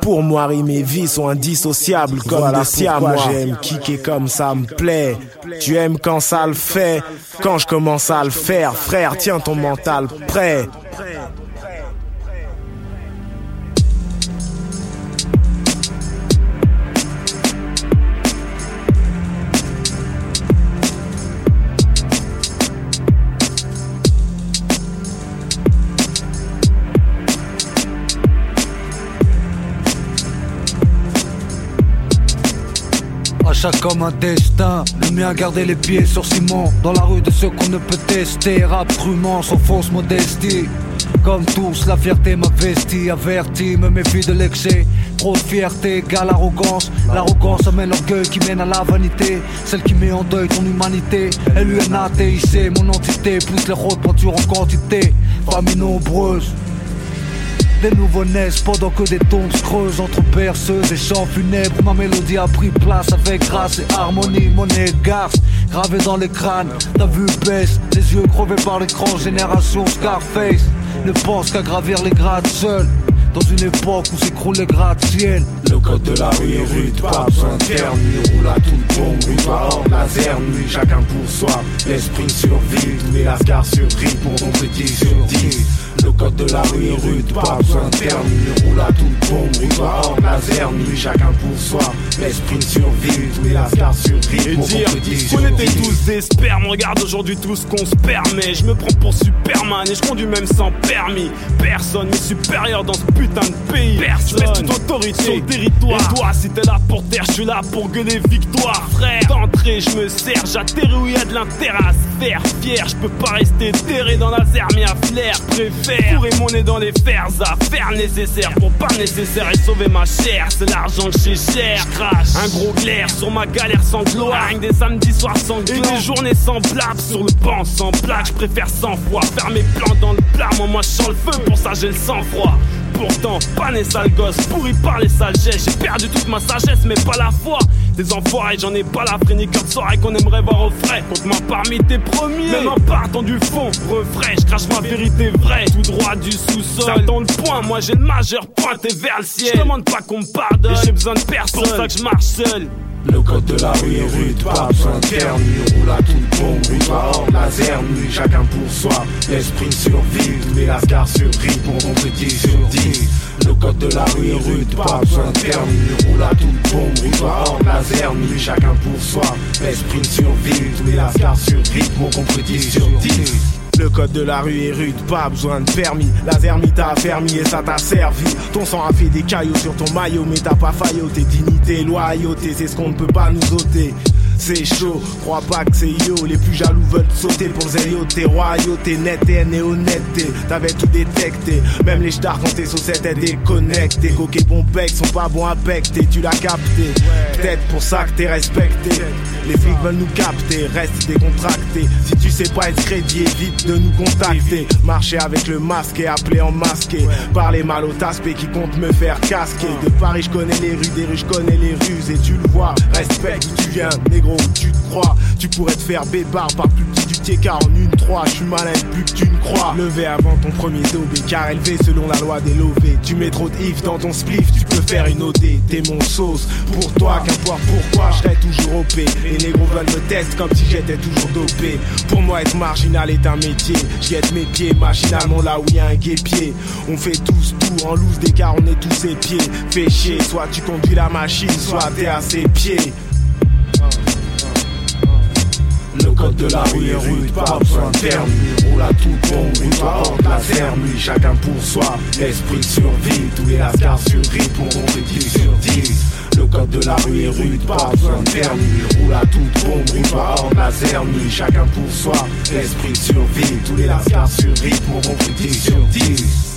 Pour moi, mes vies sont indissociables comme voilà le Moi, j'aime kicker comme ça me plaît. Tu aimes quand ça le fait. Quand je commence à le faire, frère, tiens ton mental prêt. Comme un destin. Le mien garder les pieds sur ciment. Dans la rue de ceux qu'on ne peut tester. Rap crûment sans fausse modestie. Comme tous, la fierté m'a vesti, averti, me méfie de l'excès. Trop de fierté égale arrogance. L'arrogance amène l'orgueil qui mène à la vanité. Celle qui met en deuil ton humanité. L-U-N-A-T-I-C, mon entité. Pousse les routes pointures en quantité. Famille nombreuse. Des nouveaux naissent pendant que des tombes creusent entre perceuses et chants funèbres. Ma mélodie a pris place avec grâce et harmonie. Monnaie garce gravé dans les crânes. Ta vue baisse, les yeux crevés par l'écran. Génération Scarface ne pense qu'à gravir les grades seul. Dans une époque où s'écroulent les gratte-ciel Le code de la rue est rude, pas besoin de permis Roule à toute bombe, une hors laser Nuit, chacun pour soi, l'esprit survit Tous les lascars sur pour ton petit sur 10 le code de la rue est rude, pas besoin de permis Roule à toute bombe, roule hors laser Nuit chacun pour soi, l'esprit survit Tous les lascars survivent Et dire qu'on était tous des spermes. Regarde aujourd'hui tout ce qu'on se permet. Je me prends pour Superman et je conduis même sans permis. Personne n'est supérieur dans ce putain de pays. Personne. Je toute autorité sur territoire. Et toi si t'es là pour terre, je suis là pour gueuler victoire. Frère, d'entrée je me sers. J'atterris où y a de l'intérêt à se faire fier. Je peux pas rester terré dans la zermie à flair. Préfère pourrir mon nez dans les fers à faire nécessaire. Pour pas nécessaire et sauver ma chair. C'est l'argent que j'ai cher. Crash, un gros glaire sur ma galère sans gloire. Des samedis soirs sans Et des journées semblables sur le banc sans plaque Je préfère 100 fois faire mes plans dans le plat. Moi moi je sens le feu. Pour ça j'ai le sang froid Pourtant, pas né sale gosse, pourri par les sales J'ai perdu toute ma sagesse, mais pas la foi. Des enfoirés, j'en ai pas la fréniqueur de soirée qu'on aimerait voir au frais. Compte-moi parmi tes premiers, même en partant du fond. Refrais, je crache ma vérité vraie, tout droit du sous-sol. J'attends le point, moi j'ai le majeur pointé vers le ciel. Je demande pas qu'on me pardonne, j'ai besoin de personne. pour ça que je marche seul. Le code de la rue est rude, pas besoin de permis Roule à toute bombe, roule hors laser Nuit chacun pour soi, l'esprit survit Tous les lascars survivent pour compléter sur 10 Le code de la rue est rude, pas besoin de permis Roule à toute bombe, roule hors laser Nuit chacun pour soi, l'esprit survit Tous les lascars survivent pour compléter sur 10 le code de la rue est rude, pas besoin de permis. La zermie t'a affermi et ça t'a servi. Ton sang a fait des caillots sur ton maillot, mais t'as pas failloté. Dignité, loyauté, c'est ce qu'on ne peut pas nous ôter. C'est chaud, crois pas que c'est yo. Les plus jaloux veulent sauter pour zélioté. Royauté, net et honnêteté. T'avais tout détecté. Même les stars quand tes saucettes étaient déconnectées. Coquet bon bec sont pas bons à becter. Tu l'as capté. Peut-être pour ça que t'es respecté. Les flics veulent nous capter. Reste décontracté. Si tu sais pas être crédit, évite de nous contacter. Marcher avec le masque et appeler en masqué. Parler mal au taspé qui compte me faire casquer. De Paris, je connais les rues, des rues, je connais les ruses. Et tu le vois, respecte tu viens, tu te crois. Tu pourrais te faire bébard par plus petit du tiers car en une trois. Je suis malin plus que tu ne crois. Levé avant ton premier dobé, car élevé selon la loi des lovés. Tu mets trop de if dans ton spliff, tu peux faire une OD. T'es mon sauce. Pour toi, qu'importe pourquoi, je toujours OP. Les négros veulent me tester comme si j'étais toujours dopé. Pour moi, être marginal est un métier. Jette mes pieds machinalement là où y a un guépier. On fait tous tout en loose d'écart, on est tous ses pieds. Fais chier, soit tu conduis la machine, soit t'es à ses pieds. Code de la rue est rude, pas besoin de permis. Roule à tout bon, roule pas hors la zermie Chacun pour soi, l'esprit survit. Tous les lascars survivent pour compléter sur 10 Le code de la rue est rude, pas besoin de permis. Roule à tout bon, roule pas hors la zermie Chacun pour soi, l'esprit survit. Tous les lascars survivent pour compléter sur 10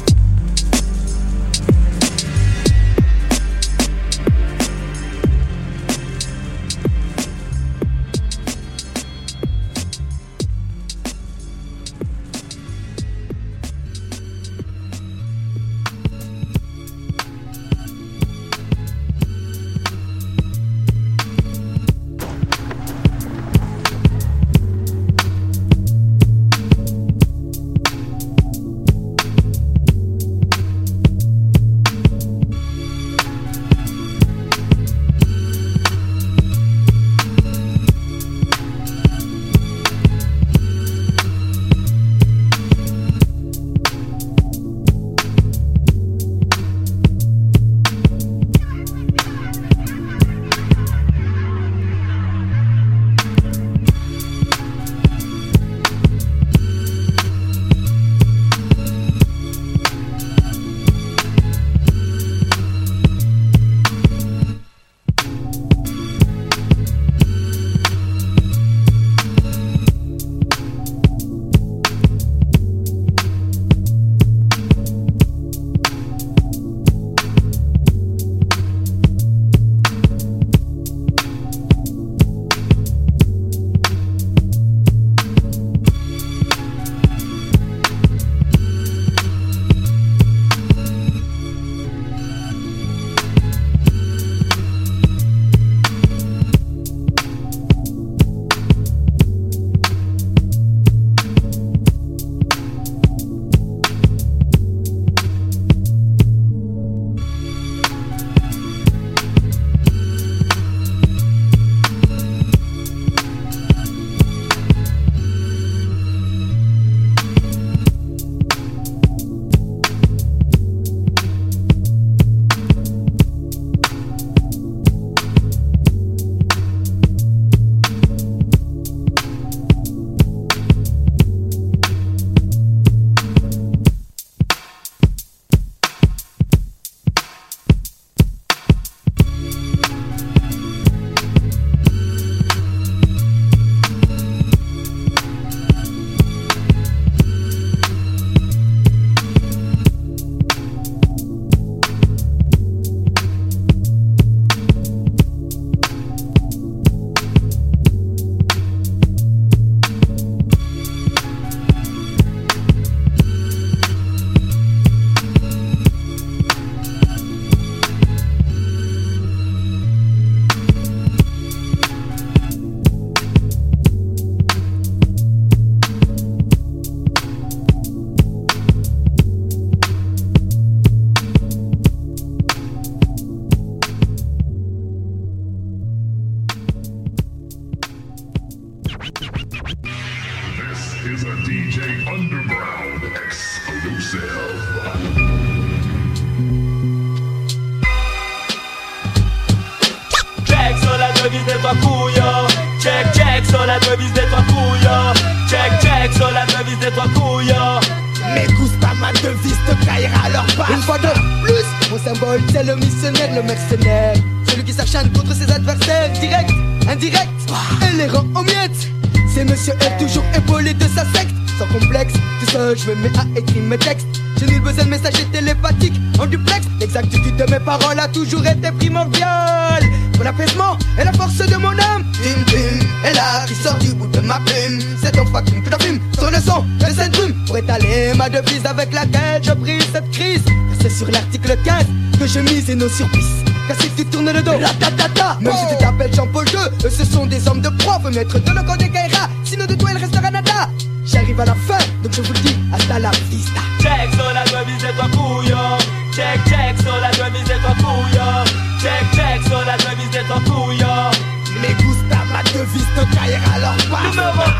je me mets à écrire mes textes j'ai nul besoin de messager télépathiques en duplex. L'exactitude de mes paroles a toujours été primordiale. Pour l'apaisement et la force de mon âme. Tim Tim est là qui sort du bout de ma plume. C'est ton fucking fume sur le son de cette brume. Pour étaler ma devise avec laquelle je brise cette crise. C'est sur l'article 15 que je mise et nos surplis. Car si tu tournes le dos, la ta ta ta Même si tu t'appelles Jean-Paul II, ce sont des hommes de proie. Faut mettre de le des Kaira, sinon de toi il restera nada. J'arrive à la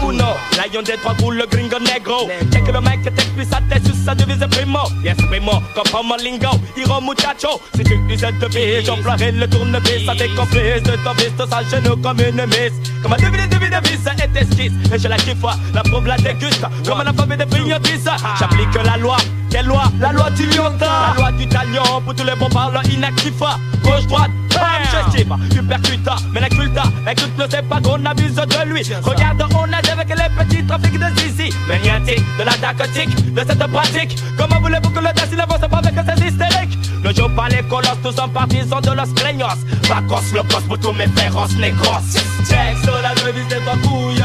uno, lion des trois coups, le gringo negro. Check le mec que t'explique sa tête sur sa devise primo. Yes primo, comme un lingo, hiro muchacho. Si tu disais de vie, j'emploierai le tournevis. Ça décomplice de ton vice, ça genou comme une miss. Comme un devine, devine, devise, est esquisse. Et je la kiffe, la prouve, la déguste. Comme un alphabet de friandises J'applique la loi, quelle loi? La loi du liontin La loi du talion, pour tous les bons parleurs inactifs. Gauche, droite, bam, j'estime Tu percutes, mais la culta Écoute, ne sait pas qu'on abuse de lui. Regarde, on est avec les petits trafics de zizi. Maniatique, de la narcotique, de cette pratique. Comment voulez-vous que le test il avance pas avec ces hystériques? Le jour pas les colosses, tous en partisans de los craignos. Vacances, le cos pour tous mes féroces négros Check sur la devise des trois couilles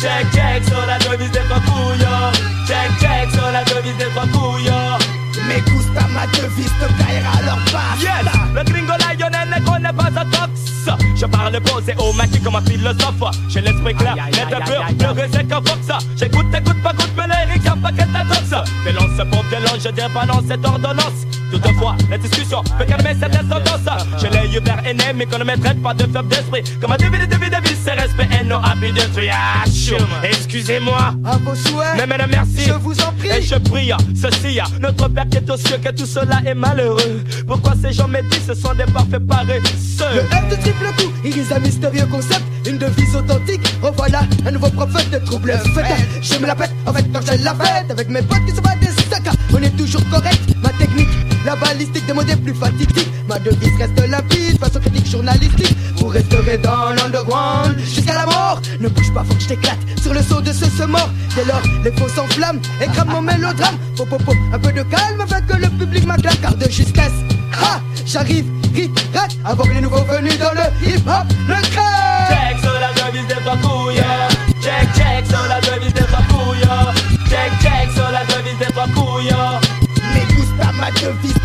Check, check sur la devise des trois couilles Check, check sur la devise des trois couilles Me gusta ma devise te caillera alors pas Yes, le gringo lyonnais ne connaît pas un tox. Je parle posé au mec comme un philosophe. J'ai l'esprit clair, net pur, pleurer c'est qu'un fox J'écoute, écoute, pas goûte, mais les un tox Violence pour violence, je dis pas non cette ordonnance. Toutefois, la discussion peut calmer cette tendance Je l'ai eu vers aîné, mais qu'on ne me traite pas de faible d'esprit. Comme un devine, devine, devine, c'est respect et non habit de triage Excusez-moi, à vos souhaits, mais merci. je vous en prie. Et je prie, ceci, notre Père qui est aux cieux, que tout cela est malheureux. Pourquoi ces gens médits, ce sont des parfaits paresseux. Le F de triple coup, iris un mystérieux concept. Une devise authentique, revoilà un nouveau prophète de trouble fête Je me la pète, en fait quand j'ai la fête Avec mes potes qui se battent des sacs. On est toujours correct, ma technique la balistique des mots des plus fatidiques Ma devise reste limpide, façon critique journalistique. Vous resterez dans l'underground jusqu'à la mort. Ne bouge pas, faut que je t'éclate sur le saut de ce ce Dès lors, les faux s'enflamment et crament mon mélodrame. Pop, pop, pop, un peu de calme afin que le public m'acclame Car de justesse, ha, j'arrive, ric, rac Avant les nouveaux venus dans le hip-hop. Le crève sur la devise des trois ma devise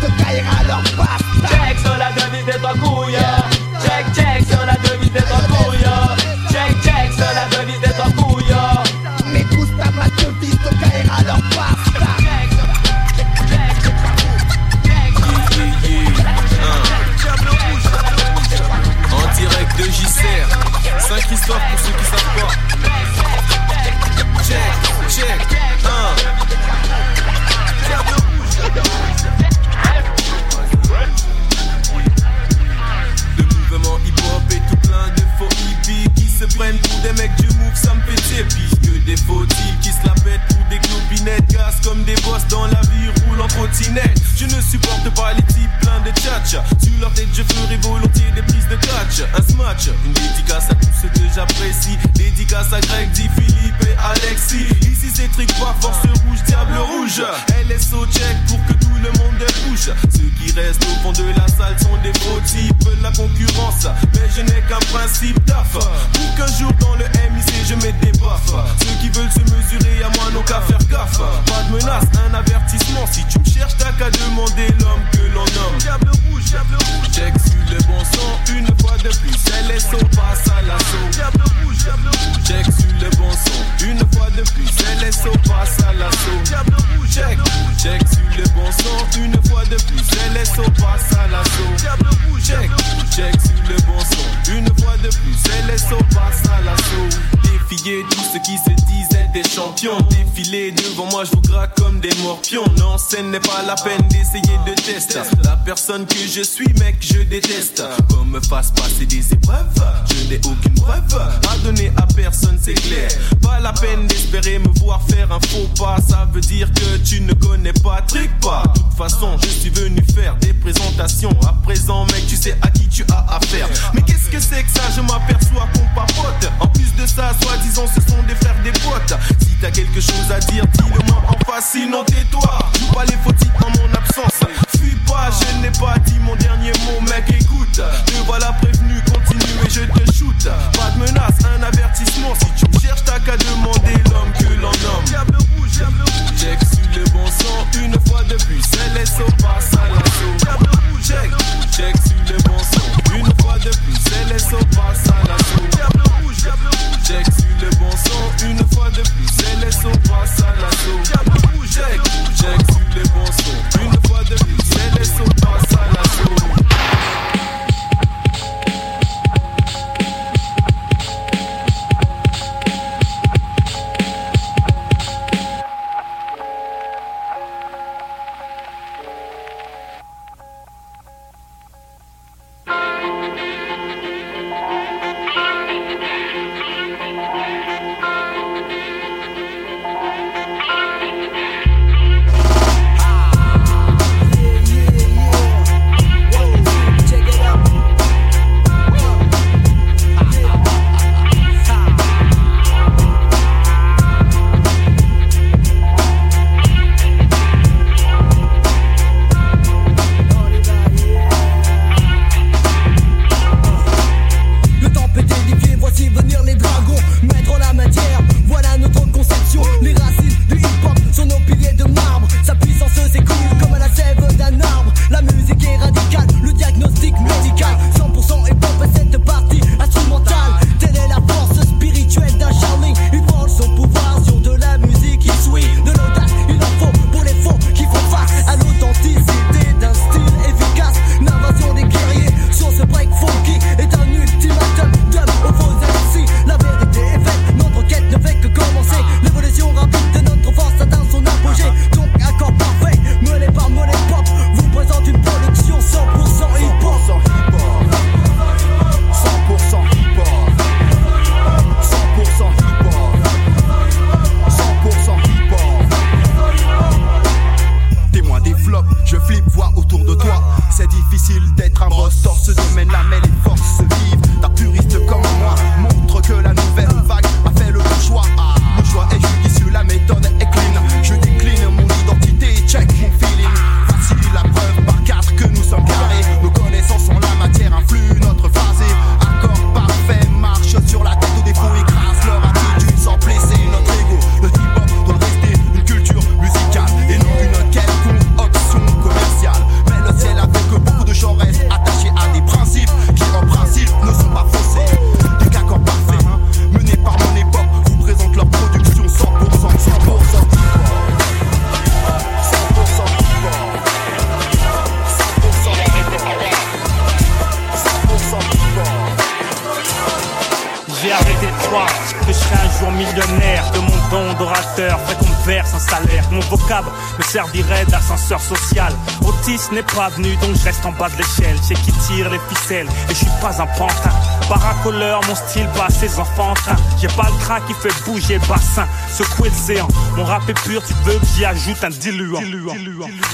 pas venu donc je reste en bas de l'échelle. J'ai qui tire les ficelles et je suis pas un pantin. Paracoleur, mon style bat ses enfantins. J'ai pas le train qui fait bouger bassin, secouer l'océan. Mon rap est pur, tu veux que j'y ajoute un diluant.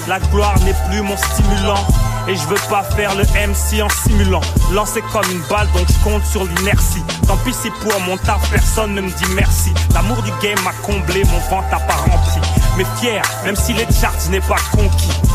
La gloire n'est plus mon stimulant. Et je veux pas faire le MC en simulant. Lancé comme une balle, donc je compte sur l'inertie. Tant pis si pour mon taf, personne ne me dit merci. L'amour du game m'a comblé, mon ventre n'a pas rempli. Mais fier, même si les charts n'est pas conquis.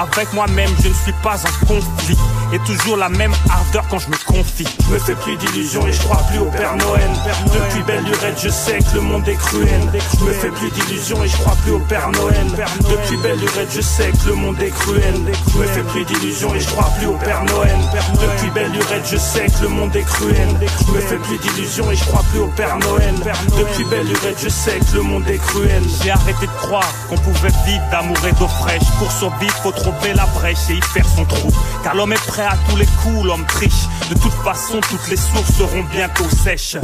Avec moi-même, je ne suis pas en conflit. Et toujours la même ardeur quand je me je me fais plus d'illusions et je crois plus au Père Noël. Depuis belle lurette, je sais que le monde est cruel. Je me fais plus d'illusions et je crois plus au Père Noël. Depuis belle lurette, je sais que le monde est cruel. Je me fais plus d'illusions et je crois plus au Père Noël. Depuis belle lurette, je sais que le monde est cruel. Je me fais plus d'illusions et je crois plus au Père Noël. Depuis belle lurette, je sais que le monde est cruel. J'ai arrêté de croire qu'on pouvait vivre d'amour et d'eau fraîche. Pour survivre, faut trouver la brèche et y faire son trou. Car l'homme est prêt à tous les coups, l'homme triche de tout toute façon, toutes les sources seront bientôt sèches.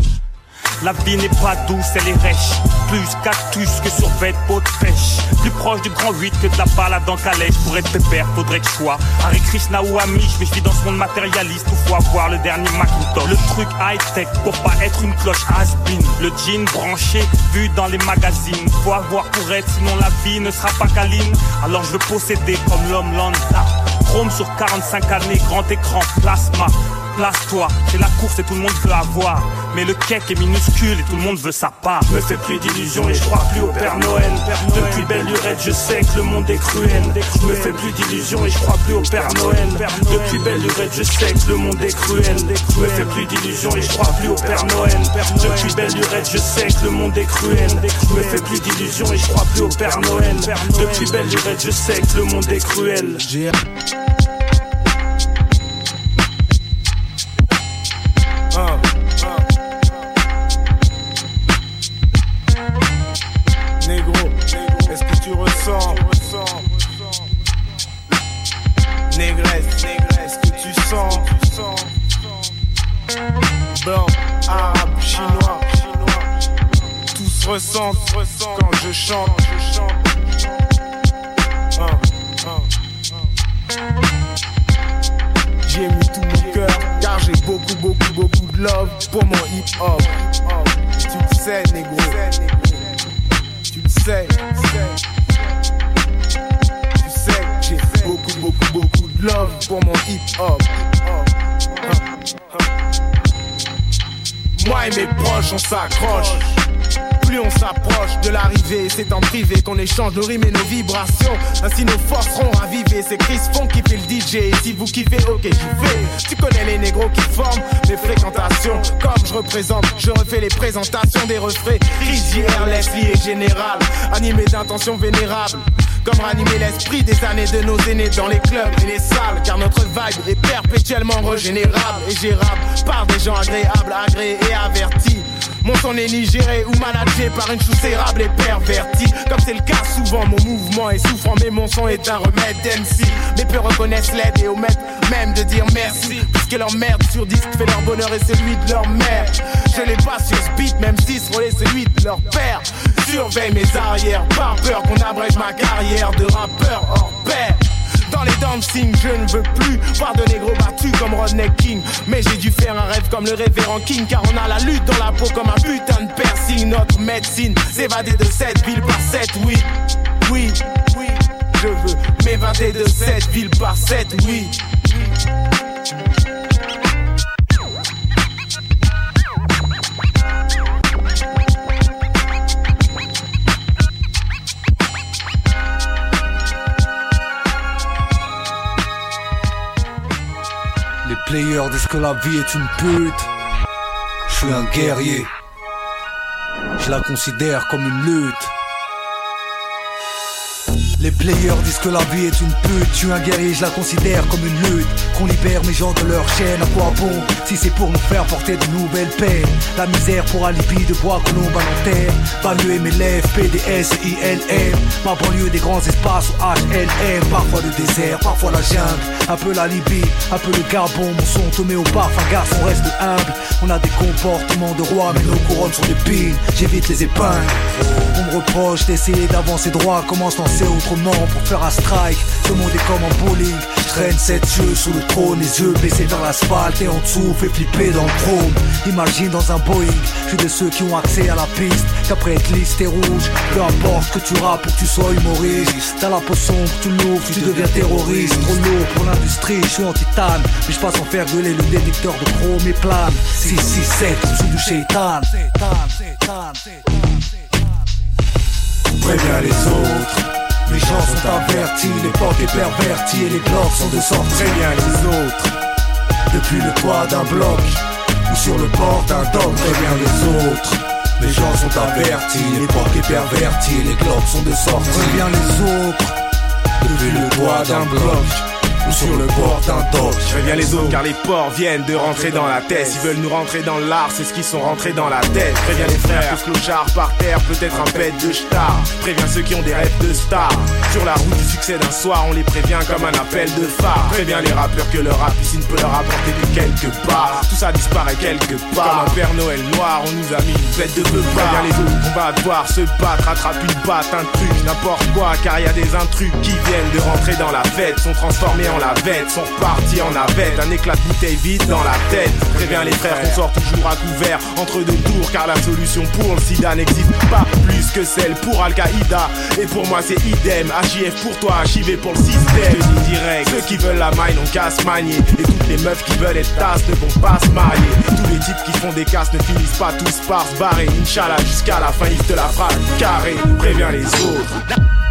La vie n'est pas douce, elle est rêche. Plus cactus que sur bête peau de pêche. Plus proche du grand 8 que de la balade en calèche. Pour être pépère, faudrait que je sois Hare Krishna ou Amish. Mais je vis dans ce monde matérialiste où faut avoir le dernier Macintosh. Le truc high-tech pour pas être une cloche has -been. Le jean branché, vu dans les magazines. Faut avoir pour être, sinon la vie ne sera pas câline. Alors je veux posséder comme l'homme lambda. Chrome sur 45 années, grand écran, plasma place-toi. C'est la course et tout le monde veut avoir. Mais le cake est minuscule et tout le monde veut sa part. Je me fais plus d'illusions et je crois plus au Père Noël. Depuis belle lurette, je sais que le monde est cruel. Je me fais plus d'illusions et je crois plus au Père Noël. Depuis belle lurette, je sais que le monde est cruel. Je me fais plus d'illusions et je crois plus au Père Noël. Depuis belle lurette, je sais que le monde est cruel. Je me fais plus d'illusions et je crois plus au Père Noël. Depuis belle lurette, je sais que le monde est cruel. Quand je chante. J'ai mis tout mon cœur car j'ai beaucoup, beaucoup, beaucoup de love pour mon hip hop. Tu le sais, négro. Tu le sais. Tu sais, j'ai beaucoup, beaucoup, beaucoup de love pour mon hip hop. Moi et mes proches, on s'accroche. Plus on s'approche de l'arrivée, c'est en privé qu'on échange nos rimes et nos vibrations. Ainsi nos forces seront ravivées. C'est Chris Funk qui fait le DJ. si vous kiffez, ok, vais. Tu connais les négros qui forment les fréquentations. Comme je représente, je refais les présentations des refrains. Rizière, Leslie et Général. Animé d'intentions vénérables. Comme ranimer l'esprit des années de nos aînés dans les clubs et les salles. Car notre vibe est perpétuellement régénérable et gérable par des gens agréables, agréés et avertis. Mon son n'est ni géré ou managé par une chousse érable et pervertie. Comme c'est le cas souvent, mon mouvement est souffrant, mais mon son est un remède MC. Mes peu reconnaissent l'aide et omettent même de dire merci. Puisque leur merde sur disque fait leur bonheur et celui de leur mère. Je les passe sur beat, même si ce relais celui de leur père. Surveille mes arrières, par peur qu'on abrège ma carrière de rappeur hors pair. Les je ne veux plus voir de négro battus comme Rodney King. Mais j'ai dû faire un rêve comme le révérend King, car on a la lutte dans la peau comme un putain de piercing. Notre médecine, s'évader de cette ville par cette, oui, oui, oui. Je veux m'évader de cette ville par cette, oui. Player disent que la vie est une pute. Je suis un guerrier. Je la considère comme une lutte. Les players disent que la vie est une pute. Suis un guerrier, je la considère comme une lutte. Qu'on libère mes gens de leur chaîne, à quoi bon Si c'est pour nous faire porter de nouvelles peines? La misère pour alibi de bois colombe à terre. Banlieue MLF, PDS, ILM. Ma banlieue des grands espaces ou HLM. Parfois le désert, parfois la jungle. Un peu la Libye, un peu le Gabon. Mon son met au parfum, garçon reste humble. On a des comportements de roi, mais nos couronnes sont des pines. J'évite les épingles. On me reproche d'essayer d'avancer droit, commence lancer autrement pour faire un strike. Ce monde est comme un bowling. Traîne sept yeux sous le trône, les yeux baissés dans l'asphalte et en dessous fait flipper dans le trône. Imagine dans un Boeing, je suis de ceux qui ont accès à la piste. Qu'après être liste et rouge, peu importe que tu rappes ou que tu sois humoriste. T'as la potion que tu l'ouvres, tu deviens terroriste. Trop lourd pour l'industrie, je suis en titane. Mais je passe en faire gueuler le détecteur de chrome et plane. 6, 6, 7, en dessous du shaitan. Préviens les autres. Les gens sont avertis, l'époque est pervertie et les blocs sont de sorte Préviens les autres. Depuis le toit d'un bloc ou sur le bord d'un dock, préviens les autres. Les gens sont avertis, l'époque est pervertie les globes sont de sortie. Préviens les autres. Depuis le toit d'un bloc ou sur le bord d'un dock. Je préviens les autres car les porcs viennent de rentrer dans la tête. Ils veulent nous rentrer dans l'art, c'est ce qu'ils sont rentrés dans la tête. Préviens les frères que ce clochard par terre peut être un bête de star. Préviens ceux qui ont des rêves de star. Sur la route du succès d'un soir, on les prévient comme un appel de phare. Préviens les rappeurs que leur rap ici ne peut leur apporter que quelque part. Tout ça disparaît quelque part. Comme un Père Noël noir, on nous a mis une fête de feu. Préviens les autres qu'on va devoir se battre, attrape une batte, un truc, n'importe quoi, car y a des intrus qui viennent de rentrer dans la fête, sont transformés en la bête, sont partis en navette, un éclat de bouteille vide dans la tête. Préviens les frères qu'on sort toujours à couvert entre deux tours, car la solution pour le sida n'existe pas plus que celle pour Al-Qaïda. Et pour moi c'est idem, HIF pour toi, HIV pour le système. Je direct, ceux qui veulent la maille n'ont qu'à se manier, et toutes les meufs qui veulent être tasses ne vont pas se marier. Tous les types qui font des casses ne finissent pas tous par se barrer, Inch'Allah jusqu'à la fin ils te la phrase carré, préviens les autres.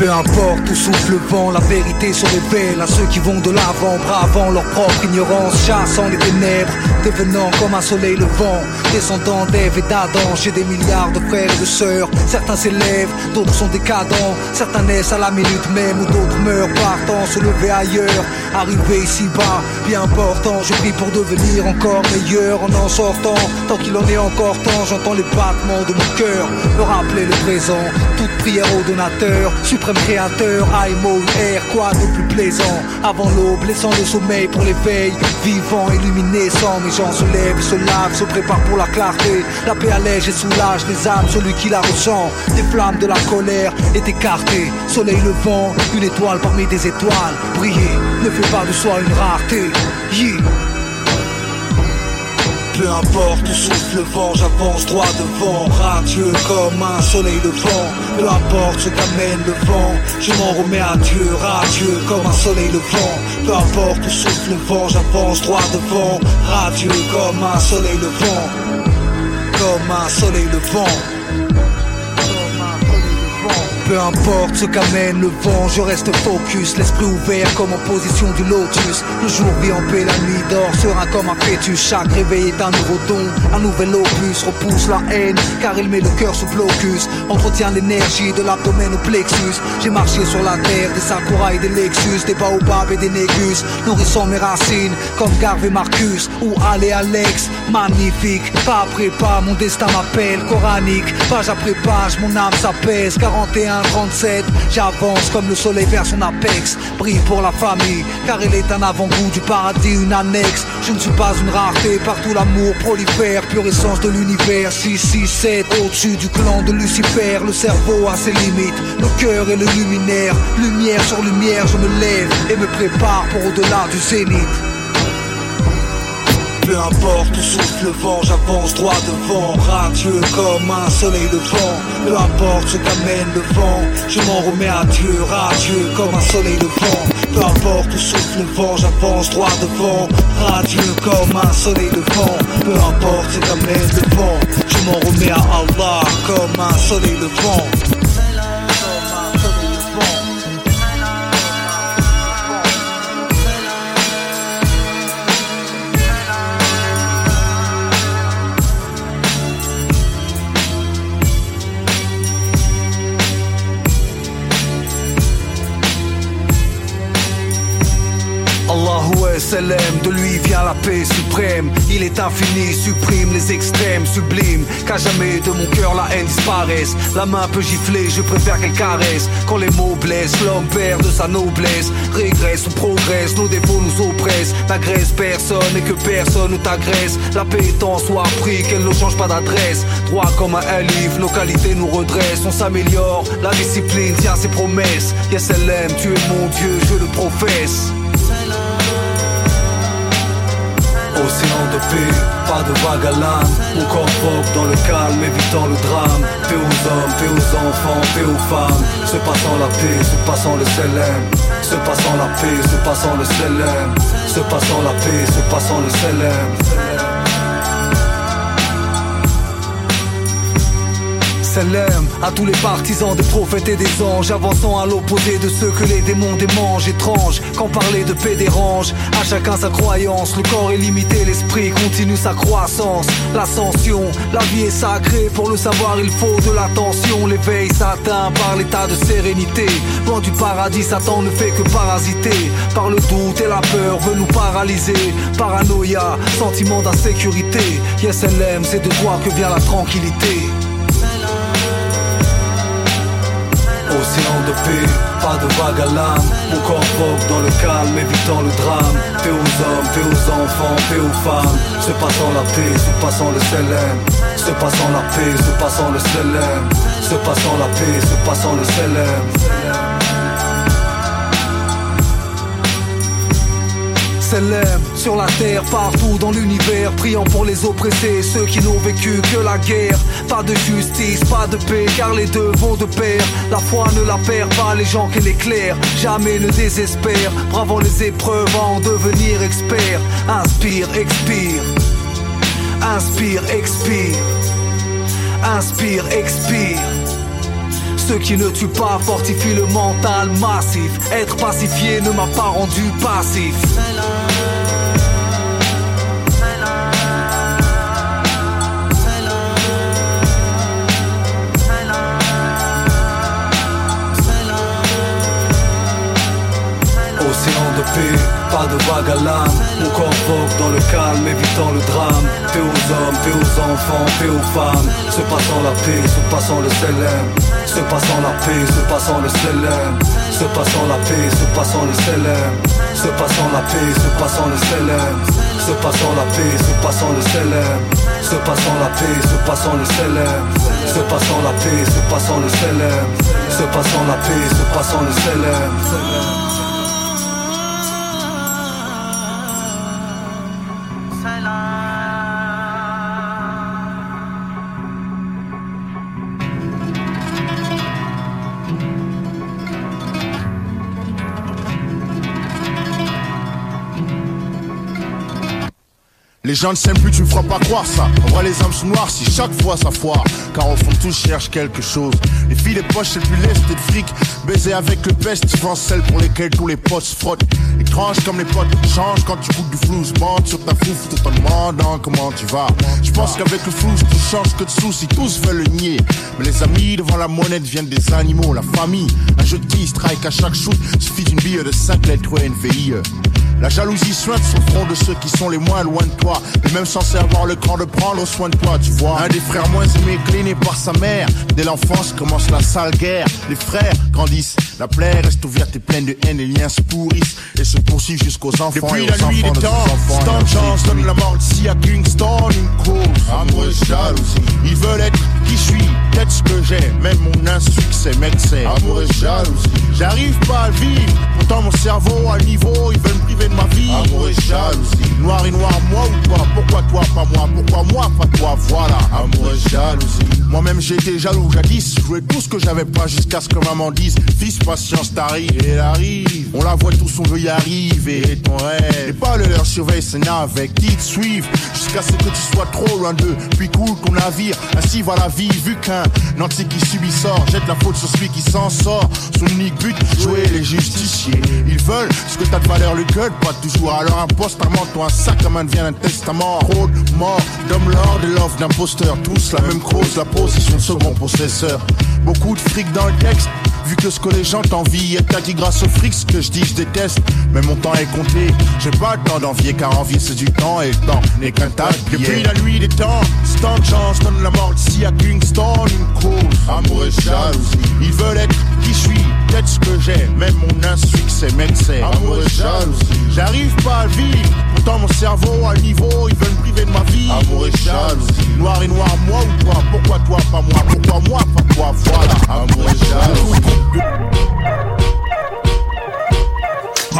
Peu importe où souffle le vent, la vérité se révèle à ceux qui vont de l'avant, bravant leur propre ignorance, chassant les ténèbres, devenant comme un soleil levant, descendant d'Ève et d'Adam. J'ai des milliards de frères et de sœurs, certains s'élèvent, d'autres sont décadents, certains naissent à la minute même où d'autres meurent, partant se lever ailleurs, arriver ici bas, bien important. Je prie pour devenir encore meilleur en en sortant, tant qu'il en est encore temps, j'entends les battements de mon cœur, me rappeler le présent, toute prière au donateur, suprême créateur, IMO, air, quoi de plus plaisant? Avant l'aube, laissant le sommeil pour l'éveil Vivant, illuminescent, mes gens se lèvent, se lavent, se préparent pour la clarté. La paix allège et soulage les âmes, celui qui la ressent. Des flammes de la colère est écarté. Soleil levant, une étoile parmi des étoiles. Briller ne fait pas de soi une rareté. Yeah. Peu importe où souffle le vent, j'avance droit devant, radieux comme un soleil levant. Peu importe ce qu'amène le vent, je m'en remets à Dieu, radieux comme un soleil levant. Peu importe où souffle le vent, j'avance droit devant, radieux comme un soleil levant. Comme un soleil levant. Peu importe ce qu'amène le vent, je reste focus, l'esprit ouvert comme en position du lotus. Le jour vit en paix, la nuit dort, serein comme un fœtus. Chaque réveil est un nouveau don, un nouvel opus. Repousse la haine, car il met le cœur sous blocus. Entretient l'énergie de l'abdomen au plexus. J'ai marché sur la terre, des sakuras et des lexus, des baobabs et des négus. Nourrissant mes racines, comme Garve et Marcus, ou Allez Alex. Magnifique, pas après pas, mon destin m'appelle. Coranique, page après page, mon âme s'apaise. 41 37, j'avance comme le soleil vers son apex. Brille pour la famille, car il est un avant-goût du paradis, une annexe. Je ne suis pas une rareté, partout l'amour prolifère, pure essence de l'univers. 6, 6, 7, au-dessus du clan de Lucifer. Le cerveau a ses limites, le cœur est le luminaire. Lumière sur lumière, je me lève et me prépare pour au-delà du zénith. Peu importe où souffle le vent, j'avance droit devant, radieux comme un soleil levant. Peu importe ce qu'amène le vent, je m'en remets à Dieu, radieux comme un soleil levant. Peu importe où souffle le vent, j'avance droit devant, radieux comme un soleil levant. Peu importe ce qu'amène le vent, je m'en remets à Allah comme un soleil levant. Est infini, supprime les extrêmes, sublime. Qu'à jamais de mon cœur la haine disparaisse. La main peut gifler, je préfère qu'elle caresse. Quand les mots blessent, l'homme perd de sa noblesse. Régresse ou progresse, nos défauts nous oppressent. N'agresse personne et que personne ne t'agresse. La paix est en soi pris, qu'elle ne change pas d'adresse. Droit comme un livre, nos qualités nous redressent. On s'améliore, la discipline tient ses promesses. Yes, elle aime, tu es mon Dieu, je le professe. Océan de paix, pas de vague à l'âme Mon corps propre dans le calme, évitant le drame. Paix aux hommes, paix aux enfants, paix aux femmes. Se passant la paix, se passant le célèbre Se passant la paix, se passant le célèbre Se passant la paix, se passant le célèbre Salam à tous les partisans des prophètes et des anges Avançant à l'opposé de ceux que les démons démangent Étrange, quand parler de paix dérange À chacun sa croyance, le corps est limité L'esprit continue sa croissance. L'ascension, la vie est sacrée. Pour le savoir il faut de l'attention. L'éveil s'atteint par l'état de sérénité. Loin du paradis, Satan ne fait que parasiter. Par le doute et la peur veut nous paralyser. Paranoïa, sentiment d'insécurité. Yes LM, c'est de toi que vient la tranquillité Océan de paix, pas de vague à l'âme. Mon corps propre dans le calme, évitant le drame. Paix aux hommes, paix aux enfants, paix aux femmes. Se passant la paix, se passant le célèbre Se passant la paix, se passant le célèbre Se passant la paix, se passant le célèbre sur la terre, partout dans l'univers, priant pour les oppressés, ceux qui n'ont vécu que la guerre. Pas de justice, pas de paix, car les deux vont de pair. La foi ne la perd pas, les gens qu'elle éclaire, jamais ne désespère. Bravant les épreuves en devenir expert. Inspire, expire. Inspire, expire. Inspire, expire. Ceux qui ne tuent pas fortifient le mental massif. Être pacifié ne m'a pas rendu passif. De vague à l'âme. Mon corps propre dans le calme, évitant le drame. Paix aux hommes, paix aux enfants, paix aux femmes. Se passant la paix, se passant le célèbre Se passant la paix, se passant le célèbre Se passant la paix, se passant le célèbre Se passant la paix, se passant le célèbre Se passant la paix, se passant le célèbre Se passant la paix, se passant le célèbre Se passant la paix, se passant le célèbre passant la paix, passant le Les gens ne s'aiment plus, tu me feras pas croire ça. On voit les âmes sont noires si chaque fois ça foire. Car au fond, tous cherchent quelque chose. Les filles, les poches, c'est plus lest et de fric. Baiser avec le peste, souvent celles pour lesquelles tous les potes se frottent. Étrange comme les potes changent quand tu goûtes du flou. Bande sur ta fouf tout en demandant comment tu vas. Je pense qu'avec le flou, tout change que de soucis. Tous veulent le nier. Mais les amis devant la monnaie deviennent des animaux. La famille, un jeu de qui strike à chaque shoot. Suffit d'une bille de 5 lettres ou NVIE. La jalousie sur le front de ceux qui sont les moins loin de toi. Et même censés avoir le cran de prendre soin de toi, tu vois. Un des frères moins aimés, cléné par sa mère. Dès l'enfance commence la sale guerre. Les frères grandissent. La plaie reste ouverte et pleine de haine. Les liens se pourrissent et se poursuivent jusqu'aux enfants. Depuis la nuit des temps, Stan Chance donne la mort ici à Kingston. Une cause, amour et jalousie. Ils veulent être qui je suis, peut-être ce que j'ai. Même mon insuccès m'excès. Amour et jalousie. J'arrive pas à vivre. Pourtant mon cerveau à niveau, ils veulent me priver de. Amour et jalousie. Noir et noir, moi ou toi? Pourquoi toi, pas moi? Pourquoi moi, pas toi? Voilà, amour et jalousie. Moi-même été jaloux jadis. Je jouais tout ce que j'avais pas jusqu'à ce que maman dise Fils, patience, t'arrives. Et elle arrive. On la voit tous, on veut y arriver. Et ton rêve. Et pas le leur surveille ses avec qui te suivent. Jusqu'à ce que tu sois trop loin d'eux. Puis coule ton navire. Ainsi va la vie. Vu qu'un nanti qui subit sort, jette la faute sur celui qui s'en sort. Son unique but, jouer les justiciers. Ils veulent ce que t'as de valeur, le gueule, pas toujours. Alors un manteau, un sac à main devient un testament. Trop de morts, d'hommes lord et l'offre d'imposteurs. Tous la même cause, la position de second possesseur. Beaucoup de fric dans le texte. Vu que ce que les gens t'envient est acquis grâce au fric, ce que je dis je déteste. Mais mon temps est compté, j'ai pas le temps d'envier car envier c'est du temps et le temps n'est qu'un tas de Depuis la nuit des temps, Stan Chance donne la mort ici à Kingston, une cause, amour et jalousie. Ils veulent être qui je suis, peut-être ce que j'ai, même mon insuccès m'excès. Amour et jalousie. J'arrive pas à vivre, pourtant mon cerveau à niveau, ils veulent me priver de ma vie. Amour et jalousie. Noir et noir, moi ou toi, pourquoi toi, pas moi, pourquoi moi, pas toi, voilà. Amour et jalousie.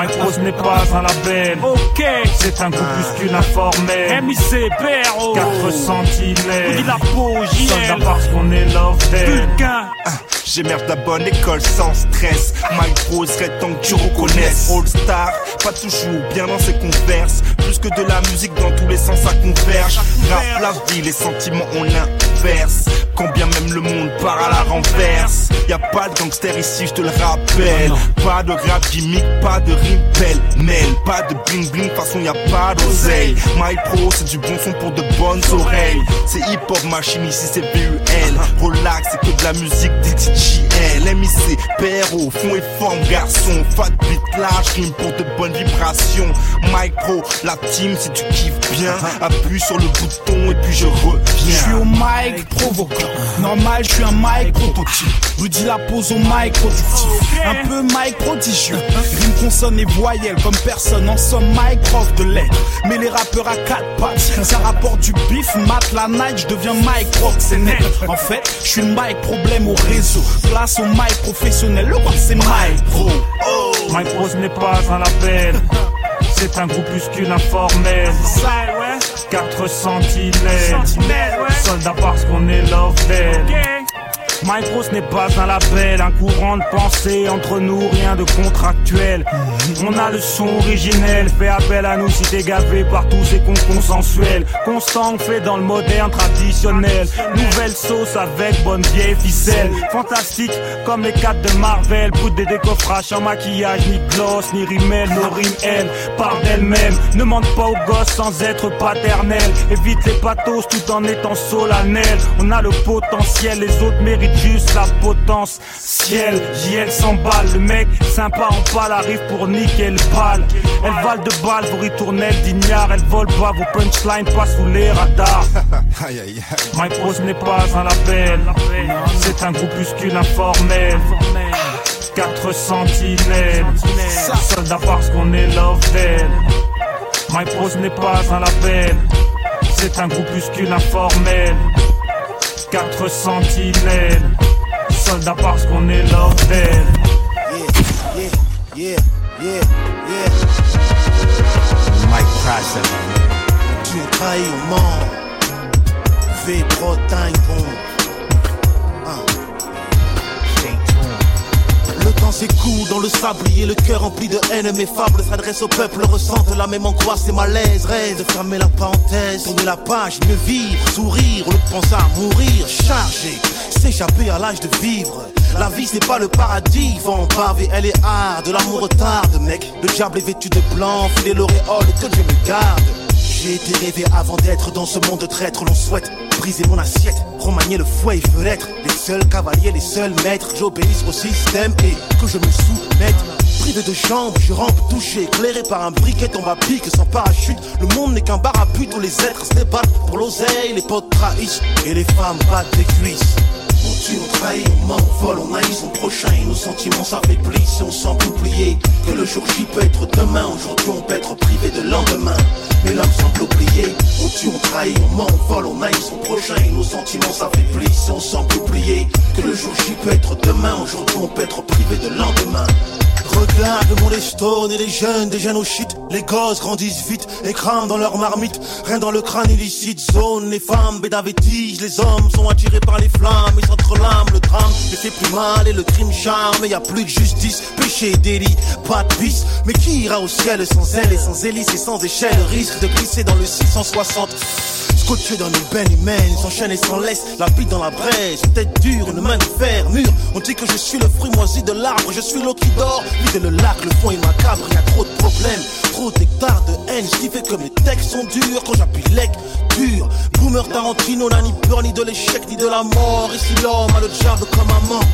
Mike was n'est pas un label. Ok, c'est un groupuscule informel. MIC, PRO, 4 sentinelles. Dit la peau, JL. parce qu'on est love J'ai merde la bonne école sans stress. My Pro serait tant que tu reconnaisses. All Star, pas toujours bien dans ses converses. Plus que de la musique dans tous les sens, ça converge. Rap, la vie, les sentiments, on inverse. Quand bien même le monde part à la renverse. Y a pas de gangster ici, je te le rappelle. Pas de rap gimmick, pas de rime pelle Pas de bling bling, façon y a pas d'oseille. My Pro, c'est du bon son pour de bonnes oreilles. C'est hip hop machine ici, c'est BUL. Relax, c'est que de la musique DTJL. MIC, PRO, fond et forme, garçon. Fat beat large, rime pour de bonnes vibrations. My Pro, la team, si tu kiffes bien, appuie sur le bouton et puis je reviens. Provoquant. Normal, je suis un mic prototype. Dis la pose au mic productif. Un peu mic prodigieux. Rime, consonne et voyelle comme personne. En somme, mic prof de lettres. Mais les rappeurs à quatre pattes. Ça rapporte du bif, mat, la night, je deviens mic c'est net. En fait, je suis mic problème au réseau. Place au mic professionnel. Le rap, c'est mic pro. Oh. Mic ce n'est pas un label. C'est un groupuscule informel. 4 sentinelles. Soldats parce qu'on est love Micro ce n'est pas un label, un courant de pensée entre nous, rien de contractuel. On a le son originel, fais appel à nous si t'es gavé par tous ces cons consensuels. Constant fait dans le moderne traditionnel. Nouvelle sauce avec bonne vieille ficelle. Fantastique comme les quatre de Marvel. Poudre des décoffrages en maquillage, ni gloss, ni rimel. Nos rimes, elles, parlent d'elles-mêmes. Ne mente pas aux gosses sans être paternel. Évite les pathos tout en étant solennel. On a le potentiel, les autres méritent juste la potence. Ciel, JL s'emballe, le mec sympa en pâle arrive pour niquer le pal. Elle vale de balles, vos ritournelles d'ignare, elle vole pas, vos punchlines pas sous les radars. *laughs* My Prose n'est pas un label, c'est un groupuscule informel. 4 sentinelles, soldat parce qu'on est love My Prose n'est pas un label, c'est un groupuscule informel. 4 sentinelles. Soldats parce qu'on est love Yeah, yeah, yeah, yeah, yeah. Mike Tyson. Tu es trahi au monde. V-Pro Le temps s'écoule dans le sablier, le cœur rempli de haine. Mes fables s'adressent au peuple, ressentent la même angoisse et malaise. Rêve fermer la parenthèse, tourner la page, mieux vivre, sourire, de penser à mourir, charger, s'échapper à l'âge de vivre. La vie c'est pas le paradis, vent pavé, elle est hard, l'amour retarde, mec. Le diable est vêtu de blanc, fidèle l'auréole que je me garde. J'ai été rêvé avant d'être dans ce monde de traître, l'on souhaite briser mon assiette, remanier le fouet et fenêtre. Les seuls cavaliers, les seuls maîtres, j'obéisse au système et que je me soumette. Privé de jambes, je rampe touché, éclairé par un briquet tombe à pique sans parachute. Le monde n'est qu'un bar à pute où les êtres se débattent pour l'oseille, les potes trahissent et les femmes battent des cuisses. On tue, on trahit, on ment, on vole, on haït son prochain et nos sentiments s'affaiblissent et on semble oublier que le jour J peut être demain. Aujourd'hui, on peut être privé de lendemain. Mais l'homme semble oublier. On tue, on trahit, on ment, on vole, on haït son prochain et nos sentiments s'affaiblissent on semble oublier que le jour J peut être demain. Aujourd'hui, on peut être privé de lendemain. Regarde mon les et les jeunes, des jeunes au shit. Les gosses grandissent vite et crament dans leur marmite. Rien dans le crâne illicite, zone. Les femmes bédavétisent, les hommes sont attirés par les flammes et s'entrelament. Le drame les fait plus mal et le crime charme. Y a plus de justice, péché, délit, pas de piste. Mais qui ira au ciel sans elle et sans hélice et sans échelle? Risque de glisser dans le 660. Scotché dans une peine humaine, sans chaîne et sans laisse, la bite dans la braise, tête dure, une main de fer, mûr. On dit que je suis le fruit moisi de l'arbre, je suis l'eau qui dort, vide le lac, le fond est macabre, y a trop de problèmes, trop d'hectares de haine, qui fait que mes textes sont durs quand j'appuie lec, dur. Boomer Tarantino n'a ni peur ni de l'échec ni de la mort, ici l'homme a le diable comme amant.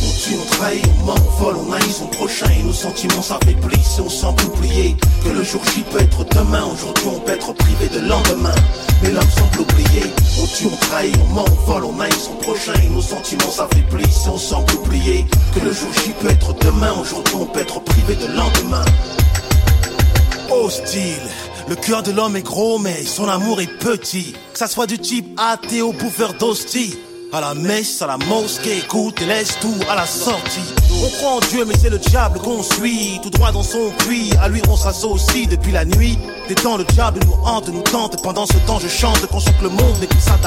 On tue, on trahit, on ment, on vole, on haït son prochain et nos sentiments s'affaiblissent et on semble oublier que le jour J peut être demain. Aujourd'hui, on peut être privé de lendemain. Mais l'homme semble oublier. On tue, on trahit, on ment, on vole, on haït son prochain et nos sentiments s'affaiblissent et on semble oublier que le jour J peut être demain. Aujourd'hui, on peut être privé de lendemain. Hostile. Le cœur de l'homme est gros, mais son amour est petit. Que ça soit du type athée ou bouffeur d'hostie. À la messe, à la mosquée, écoute et laisse tout à la sortie. On croit en Dieu, mais c'est le diable qu'on suit. Tout droit dans son puits, à lui on s'associe depuis la nuit. Des temps, le diable nous hante, nous tente. Pendant ce temps, je chante, qu'on que le monde n'est plus ça.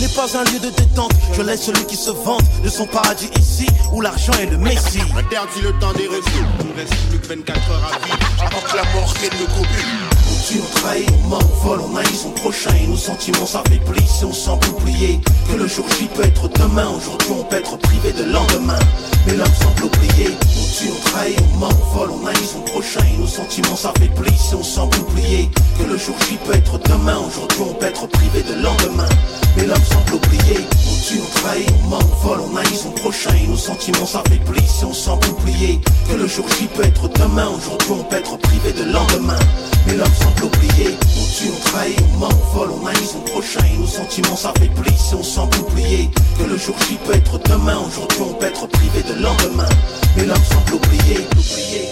N'est pas un lieu de détente, je laisse celui qui se vante de son paradis ici, où l'argent est le messie. Interdit le temps des refus, il reste plus que 24 heures à vivre, avant que la mort vienne me couper. On tue, on trahit, on ment, on vole, on haït son prochain et nos sentiments s'affaiblissent et on semble oublier que le jour J peut être demain. Aujourd'hui, on peut être privé de lendemain, mais l'homme semble oublier. On tue, on trahit, on ment, on vole, on haït son prochain et nos sentiments s'affaiblissent et on semble oublier que le jour J peut être demain. Aujourd'hui, on peut être privé de lendemain, mais l'homme semble oublier. On tue, on trahit, on ment, on vole, on haït son prochain et nos sentiments s'affaiblissent et on semble oublier que le jour J peut être demain. Aujourd'hui, on peut être J peut être demain. Aujourd'hui, on peut être privé de lendemain, mais l'homme semble oublier, l'oublier,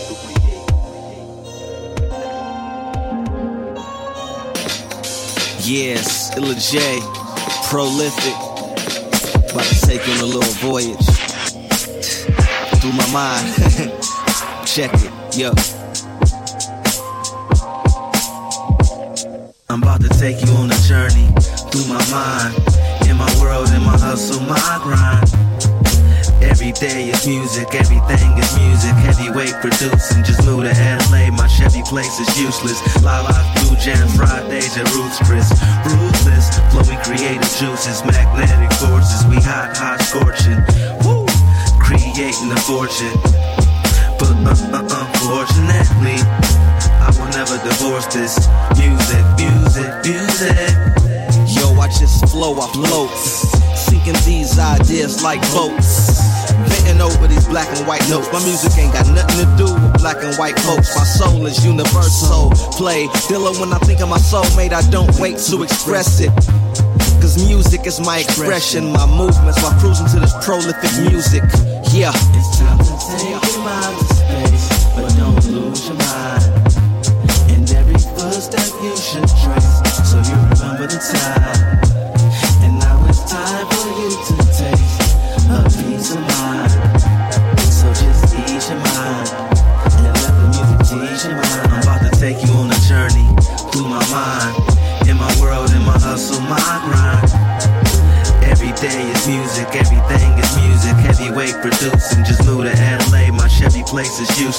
Yes, Illa J, prolific. About to take on a little voyage through my mind. *laughs* Check it, yo. I'm about to take you on a journey through my mind. World, in my hustle, my grind. Every day is music, everything is music. Heavyweight producing, just moved to LA. My Chevy place is useless. La La Blue Jam Fridays at Roots Chris. Ruthless, flowing creative juices, magnetic forces. We hot, hot scorching. Woo! Creating a fortune. But uh, uh, unfortunately, I will never divorce this music, music, music. Just flow, I float. Sinking these ideas like boats. Bending over these black and white notes. My music ain't got nothing to do with black and white folks. My soul is universal. Play Dilla when I think of my soulmate, I don't wait to express it. Cause music is my expression, my movements while cruising to this prolific music. Yeah. It's time to take your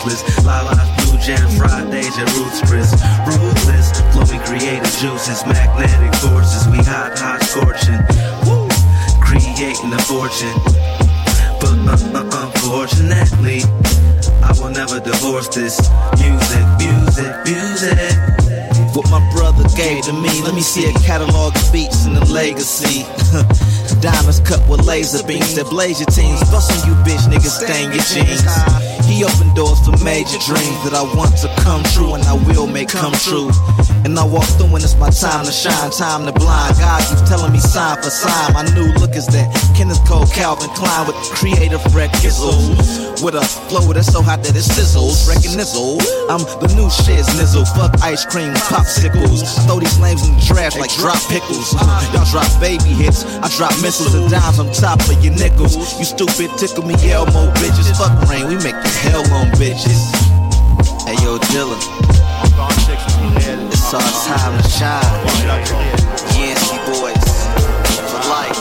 useless. Lala's Blue Jam Fridays at Roots Chris. Ruthless, flowing creative juices, magnetic forces. We hot, hot scorching. Woo! Creating a fortune. But uh, uh, unfortunately, I will never divorce this music, music, music. What my brother gave to me, let me see a catalog of beats and the legacy. *laughs* Diamonds cut with laser beams that blaze your teams. Bust on you bitch niggas, stain your jeans. He opened doors for major dreams that I want to come true and I will make come true. And I walk through when it's my time to shine, time to blind. God keeps telling me sign for sign. My new look is that Kenneth Cole, Calvin Klein with creative reckizzles. With a flow that's so hot that it sizzles. Recognizzle. I'm the new shiz nizzle. Fuck ice cream, popsicles. I throw these lames in the trash like drop pickles. Uh, y'all drop baby hits. I drop missiles and dimes on top of your nickels. You stupid, tickle me Elmo bitches. Fuck rain, we make the hell on bitches. Hey yo, Dilla. It's our time to shine. Yancey boys for life.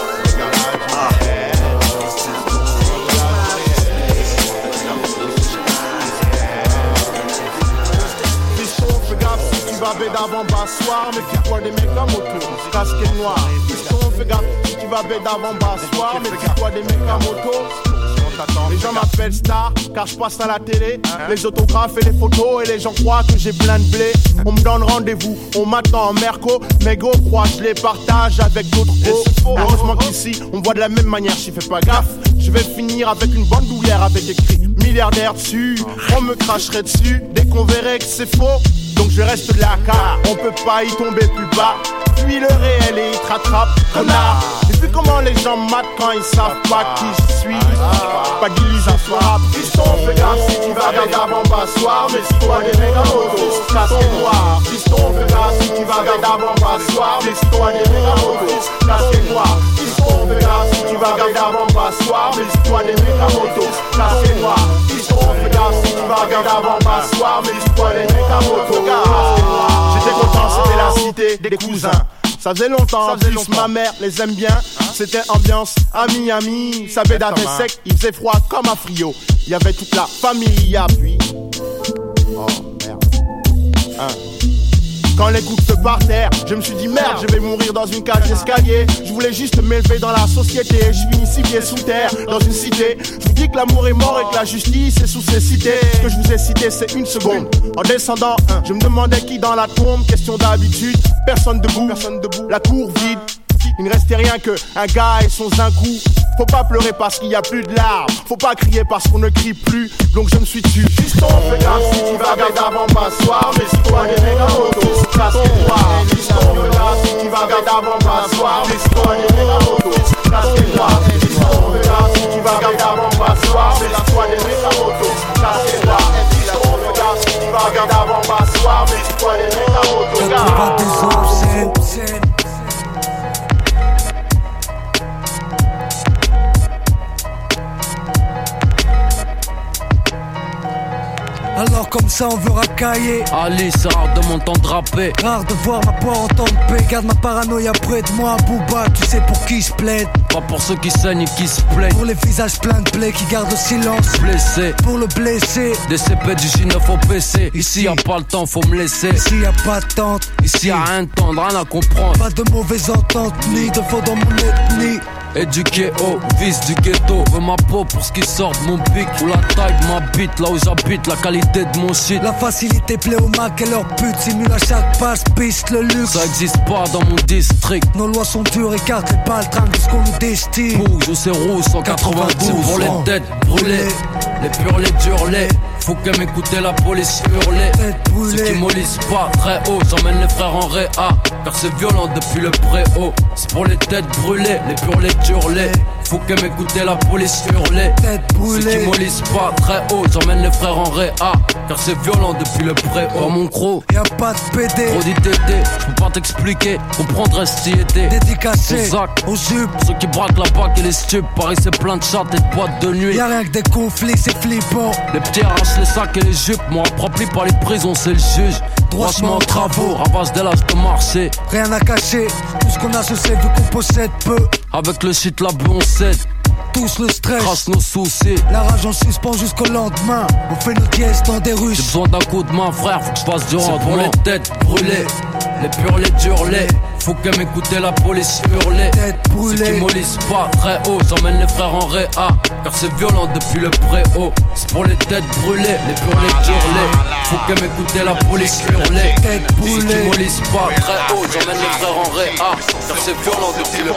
Fiston, fais gaffe si tu vas bête avant bassoir, mais fais-toi des mecs à moto, casquette noire. Fiston, fais gaffe si tu vas bête avant bassoir, mais fais-toi des mecs à moto. Les gens m'appellent star car je passe à la télé. Les autographes et les photos et les gens croient que j'ai plein de blé. On me donne rendez-vous, on m'attend en merco. Mes go croient, je les partage avec d'autres go. Heureusement qu'ici, on voit de la même manière, j'y fais pas gaffe. Je vais finir avec une bande douillère avec écrit milliardaire dessus. On me cracherait dessus dès qu'on verrait que c'est faux. Donc je reste de la car on peut pas y tomber plus bas. Puis le réel et il te rattrape, connard. Vu comment les gens matent quand ils savent pas qui je suis. Pas diligent sur rap, piston, fais gaffe si tu vas vers d'avant passoire. Mais si toi des mecs à moto, casque noir. Piston, fais gaffe si tu vas vers d'avant passoire. Mais si toi des mecs à moto, casque noir. Piston, fais gaffe si tu vas vers d'avant passoire. Mais si toi des mecs à moto, casque noir. Piston, fais gaffe si tu vas vers d'avant passoire. Mais si toi des mecs à moto, casque noir. J'étais content, c'était la cité des cousins. Ça faisait longtemps, ça faisait longtemps. ma mère les aime bien. C'était ambiance à Miami. Ça bédavait sec, il faisait froid comme un frio. Il y avait toute la famille à puis. Oh merde. Hein? Quand les coups se par terre, je me suis dit merde, je vais mourir dans une cage d'escalier. Je voulais juste m'élever dans la société. Je suis ici pieds sous terre, dans une cité. Je vous dis que l'amour est mort et que la justice est sous ces cités. Ce que je vous ai cité, c'est une seconde. En descendant, je me demandais qui dans la tombe. Question d'habitude, personne debout, personne debout. La cour vide, il ne restait rien que un gars et son coup Faut pas pleurer parce qu'il y a plus de larmes. Faut pas crier parce qu'on ne crie plus. Donc je me suis tué. Juste on fait gaffe si tu vas vers d'avant passoire. Mais si toi les mecs à moto, casse tes doigts. Juste on fait gaffe si tu vas vers d'avant passoire. Mais si toi les mecs à moto, casse tes doigts. Juste on fait gaffe si tu vas vers d'avant passoire. Mais si toi les à moto, casse tes doigts. Juste on fait gaffe si tu vas vers d'avant passoire. Mais si toi les à moto, casse tes doigts. Alors comme ça on veut racailler. Allez c'est rare de m'entendre rapper. Rare de voir ma porte en paix. Garde ma paranoïa près de moi Booba. Tu sais pour qui je plaide. Pas pour ceux qui saignent et qui se plaignent. Pour les visages pleins de plaies qui gardent le silence. Blessé. Pour le blessé. Des CP du J9 au PC Ici y'a pas le temps faut me laisser. Ici y'a pas de tente. Ici y'a rien de tendre rien à comprendre. Pas de mauvaises ententes ni de faux dans mon ethnie. Éduqué au vice du ghetto. Veux ma peau pour ce qui sort de mon pic. Ou la taille de ma bite Là où j'habite La qualité de mon shit. La facilité plaît au Mac et leur pute Simule à chaque passe piste le luxe. Ça existe pas dans mon district. Nos lois sont dures Écarte les balles de ce qu'on nous destine. Bouge ou c'est rouge 192 Pour les têtes brûlées. Les purs les durs les faut que m'écouter la police hurler. Ceux qui mollissent pas très haut J'emmène les frères en réa. Car c'est violent depuis le préau. C'est pour les têtes brûlées Les purs les Faut que m'écouter la police hurler. Ceux qui mollissent pas très haut J'emmène les frères en réa Car c'est violent depuis le préau Mon gros Y'a pas de PD Trop d'ITT J'peux pas t'expliquer Comprendre si était Dédicacé Aux sacs Aux jupes Ceux qui braquent la bague et les stupes Paris c'est plein de chats et de boîtes de nuit Y'a rien que des conflits c'est flippant Les petits arrachent les sacs et les jupes, moi rempli par les prisons, c'est le juge. Droitement en travaux, ravasse des lâches de marché. Rien à cacher, tout ce qu'on a ce sait vu qu'on possède peu. Avec le shit, la on cède. Tous le stress, Trace nos soucis. La rage en suspend jusqu'au lendemain. On fait nos dièses des rues. J'ai besoin d'un coup de main, frère, faut que je fasse du rendement. pour les têtes brûlées, les purs, les durs, les. Faut que m'écouter la police hurler. Tête brûlée. Ceux qui mollissent pas très haut, j'emmène les frères en réa. Car c'est violent depuis le préau. C'est pour les têtes brûlées, les purs, les durs, les. Faut que m'écouter la police hurler. Tête Ceux brûlée. qui mollissent pas très haut, j'emmène les frères en réa. Car c'est violent depuis le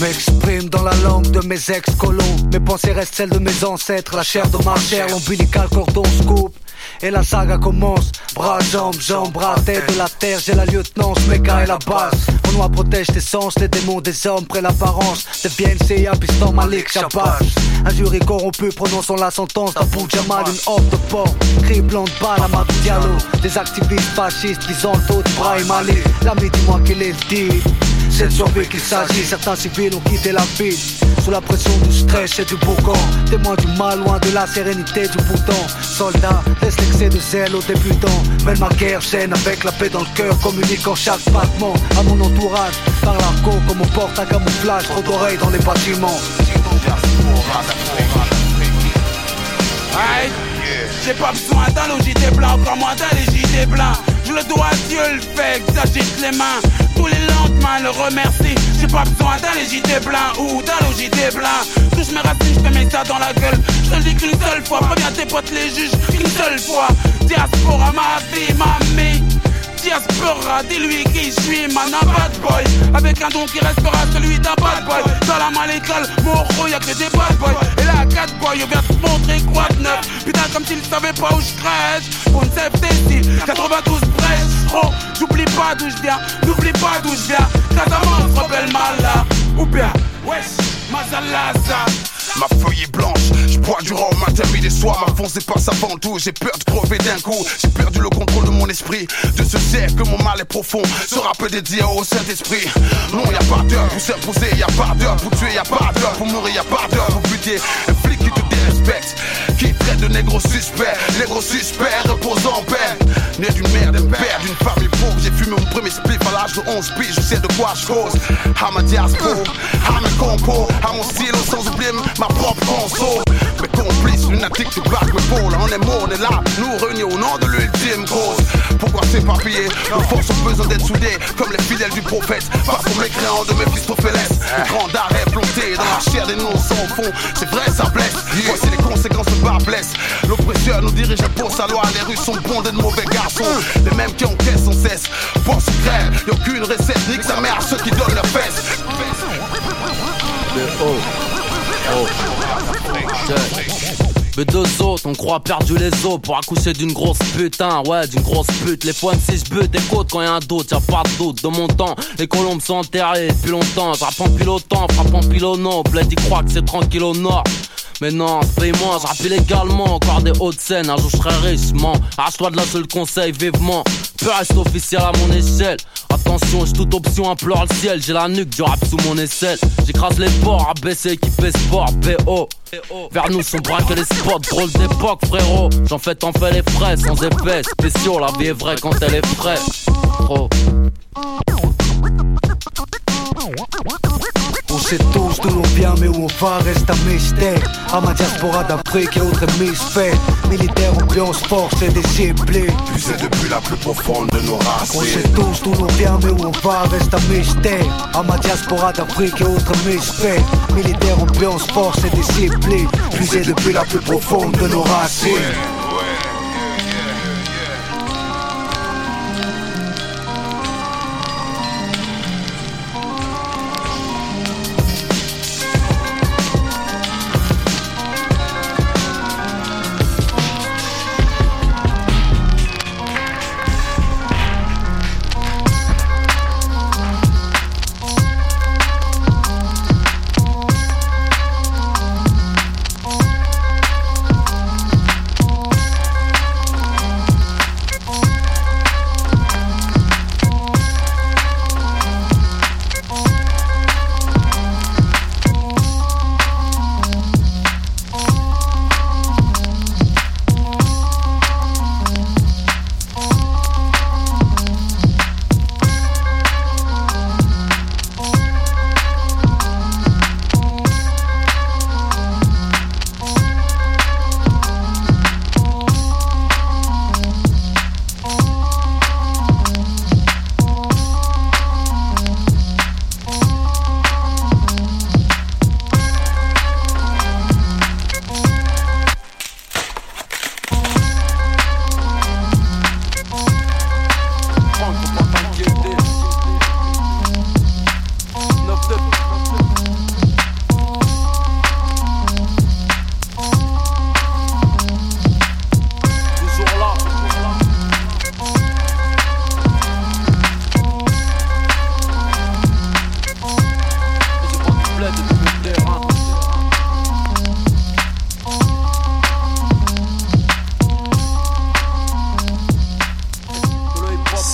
M'exprime dans la langue de mes ex-colons. Mes pensées restent celles de mes ancêtres. La chair de ma chair, l'ombilical cordon se coupe. Et la saga commence. Bras, jambes, jambes, bras, tête de la terre. J'ai la lieutenance, méga et la base. Mon noir protège tes sens, les démons des hommes près l'apparence. Deviennent CIA, piston Malik, Shabazz. Un jury corrompu prononçant la sentence d'Abu Jamal, une horde de porc. Criblant de balles à Diallo. Des activistes fascistes disant le taux d'Ibrahim Ali. L'ami, dis-moi quel est le deal. C'est de survie qu'il s'agit, certains civils ont quitté la ville Sous la pression du stress et du bourgon Témoin du mal, loin de la sérénité du bouton. Soldat, laisse l'excès de zèle aux débutants. Mène ma guerre saine avec la paix dans le cœur Communiquant chaque battement à mon entourage. Par l'arco comme on porte un camouflage Trop d'oreilles dans les bâtiments. J'ai pas besoin d'un logité blanc, encore moins d'un légité blanc. Je le dois à Dieu le fait que j'agite les mains. Tous les lendemains le remercie. J'ai pas besoin d'un légité blanc ou d'un logité blanc. Touche mes racines, je te mets ça dans la gueule. Je le dis qu'une seule fois, préviens tes potes les juges qu'une seule fois. Diaspora, ma vie, ma vie. Diaspora, dis-lui qui suis, man, un bad boy. Avec un don qui restera celui d'un bad boy. Dans la malécole, mon y'a que des bad boys. Et là, 4 boys, on vient te montrer quoi de neuf. Putain, comme s'ils savaient pas où je crèche. Pour une CFT 92 brèche. Oh, j'oublie pas d'où je viens, n'oublie pas d'où je viens. Casamance, rebelle mal là. Ou bien, wesh. Ma feuille est blanche, je bois du rhum interdit des soirs, ma fonce passe avant tout, j'ai peur de crever d'un coup, j'ai perdu le contrôle de mon esprit, de ce cercle que mon mal est profond, ce rap dédié au Saint-Esprit. Non, y a pas d'heure pour s'imposer, y a pas d'heure pour tuer, y a pas d'heure pour mourir, y a pas d'heure pour buter. Un flic qui te dérespecte, de négro suspect, négro suspect, repose en paix. Né d'une mère, d'un père, d'une famille pauvre, j'ai fumé mon premier spliff à l'âge de 11 piges, je sais de quoi je cause. À ma diaspora, à mes compos, à mon stylo sans oublier ma propre console. Mes complices lunatiques du black pôle, on est mort, on est là, nous réunis au nom de l'ultime cause. Pourquoi s'éparpiller? Nos forces ont besoin d'être soudées, comme les fidèles du prophète. Parce qu'on mécréant de Méphistophélès, le grand arrêt planté dans la chair des noms sans fond. C'est vrai, ça blesse. Voici les conséquences de bas blesse. L'oppresseur nous dirige pour sa loi, les rues sont bondées de mauvais garçons. Les mêmes qui encaissent sans cesse. Pour se crève, y'a aucune recette, nique sa mère à ceux qui donnent oh. Oh. Mais deux autres, on croit perdu les os pour accoucher d'une grosse putain, ouais, d'une grosse pute. Les points si je bute, écoute quand y'a un doute, y'a pas de doute. De mon temps, les colombes sont enterrées depuis longtemps. J'rappe en pilotant, frappe en pilonnant. Bled y croit que c'est tranquille au nord. Mais non, paye-moi, je rappelle également encore des hautes scènes, un jour je serai richement. Arrache-toi de là, seul conseil, vivement. Peu reste officiel à mon échelle. Attention, j'ai toute option, implore le ciel. J'ai la nuque du rap sous mon aisselle. J'écrase les ports, abaissé, équipé sport, PO. Vers nous sont braqués les spots, drôle d'époque, frérot. J'en fais, t'en fais les frais, sans effet spéciaux. La vie est vraie quand elle est fraîche. Trop. On sait tous d'où l'on vient, mais où on va reste un mystère. À ma diaspora d'Afrique et autres hémisphères. Militaire, ambiance, force et discipline. Puisé depuis la plus profonde de nos races. On sait tous d'où l'on vient, mais où on va reste un mystère. À ma diaspora d'Afrique et autres hémisphères. Militaire, ambiance, force et discipline. Puisé depuis la plus profonde de nos racines.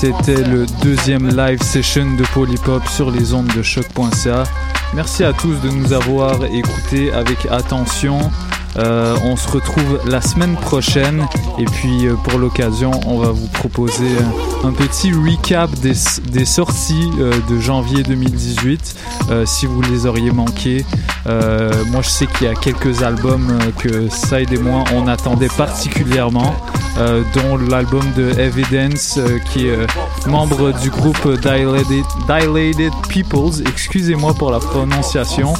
C'était le deuxième live session de Polypop sur les ondes de choc.ca. Merci à tous de nous avoir écoutés avec attention. Euh, on se retrouve la semaine prochaine et puis euh, pour l'occasion, on va vous proposer un, petit recap des, sorties euh, de janvier 2018 si vous les auriez manqués. moi, je sais qu'il y a quelques albums que ça et moi on attendait particulièrement. Euh, dont l'album de Evidence, euh, qui est euh, membre du groupe Dilated, Peoples. Excusez-moi pour la prononciation.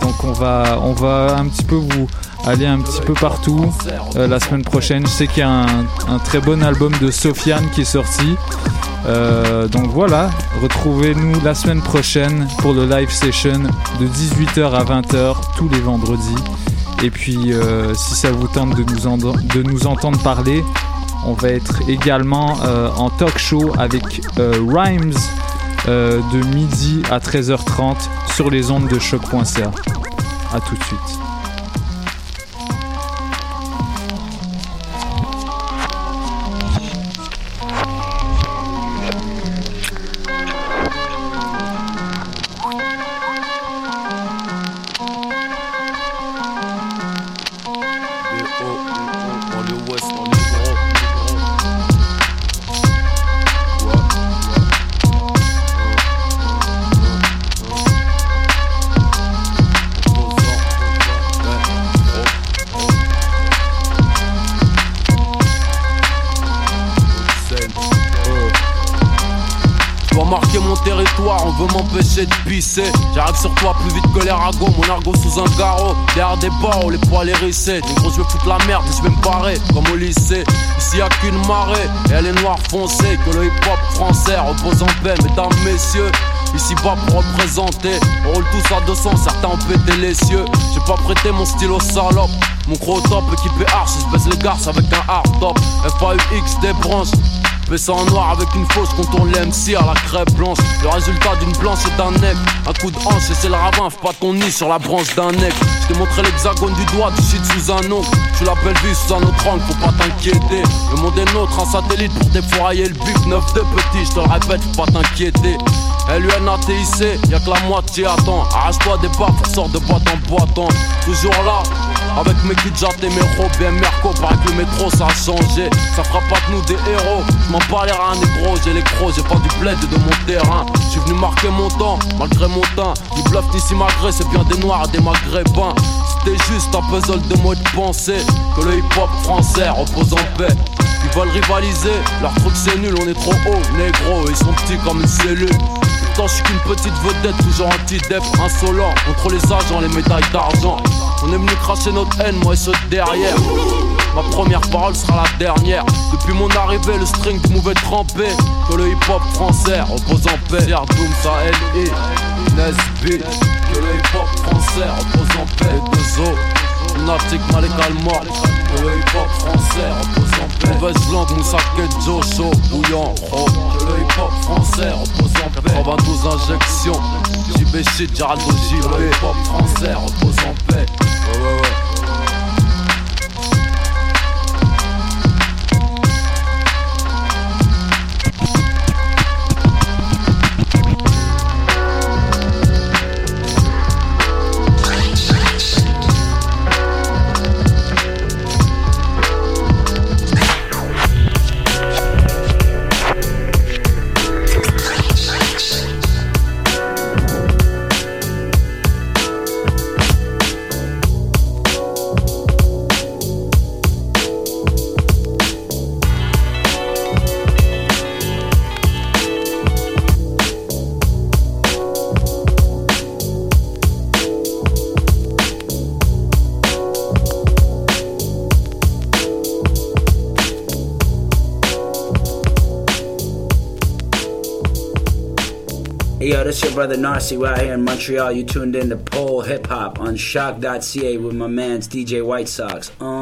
donc on va, on va un petit peu vous aller un petit peu partout la semaine prochaine. Je sais qu'il y a un, très bon album de Sofiane qui est sorti. Donc voilà, retrouvez-nous la semaine prochaine pour le live session de 18h à 20h tous les vendredis. Et puis euh, si ça vous tente de nous, entendre parler, on va être également euh, en talk show avec euh, Rhymes de midi à 13h30 sur les ondes de choc.ca. A tout de suite. Marquer mon territoire, on veut m'empêcher de pisser. J'arrive sur toi plus vite que les ragots, mon argot sous un garrot. Derrière des barreaux, les poils hérissés. Négro, je vais foutre la merde et je vais me barrer, comme au lycée. Ici y a qu'une marée, et elle est noire foncée. Que le hip hop français repose en paix, mesdames, messieurs. Ici bas pour représenter, on roule tous à 200, certains ont pété les cieux. J'ai pas prêté mon stylo salope. Mon gros top équipé arch, je baisse les garces avec un hard top. FAUX des branches. Baissant en noir avec une fausse contourne l'MC à la crêpe blanche. Le résultat d'une blanche est un nec. Un coup de hanche et c'est le ravin, pas ton nid sur la branche d'un nec. Je t'ai montré l'hexagone du doigt, du shit sous un ongle. Tu la belle vie sous un autre angle, faut pas t'inquiéter. Le monde est nôtre, un satellite pour défourailler le bif. Neuf de petit, je te le répète, faut pas t'inquiéter. LUNATIC, y'a que la moitié attend. Arrache-toi des baffes, sors de boîte en boîte. Toujours là, avec mes kidjats et mes robes bien Merco, paraît que le métro ça a changé. Ça fera pas de nous des héros. Je m'en bats les reins négro, j'ai les crocs, j'ai pas du bled de mon terrain. Je suis venu marquer mon temps, malgré mon teint. Ni bluff ni si malgré, c'est bien des noirs et des maghrébins. C'était juste un puzzle de mots de pensée. Que le hip hop français repose en paix. Ils veulent rivaliser, leur truc c'est nul, on est trop haut, négro, ils sont petits comme une cellule. Pourtant je suis qu'une petite vedette, toujours anti-dep, insolent Contre les agents, les médailles d'argent On est venu cracher notre haine, moi et ceux de derrière. Ma première parole sera la dernière. Depuis mon arrivée, le string mauvais trempé Que le hip-hop français repose en paix. Doom, ça L.I. Nesby Que le hip-hop français repose en paix. Les deux os Lunatic, Malekal mort Que le hip-hop français repose en paix Mauvaise langue, Moussa Kedjo, chaud, bouillant, oh. Que le hip-hop français repose en paix 92 injections JB shit, Geraldo JB le hip-hop français repose en paix Ouais, ouais, ouais this your brother Narcy. We're out here in Montreal. You tuned in to Pole Hip Hop on shock.ca with my man's DJ White Sox. Uh.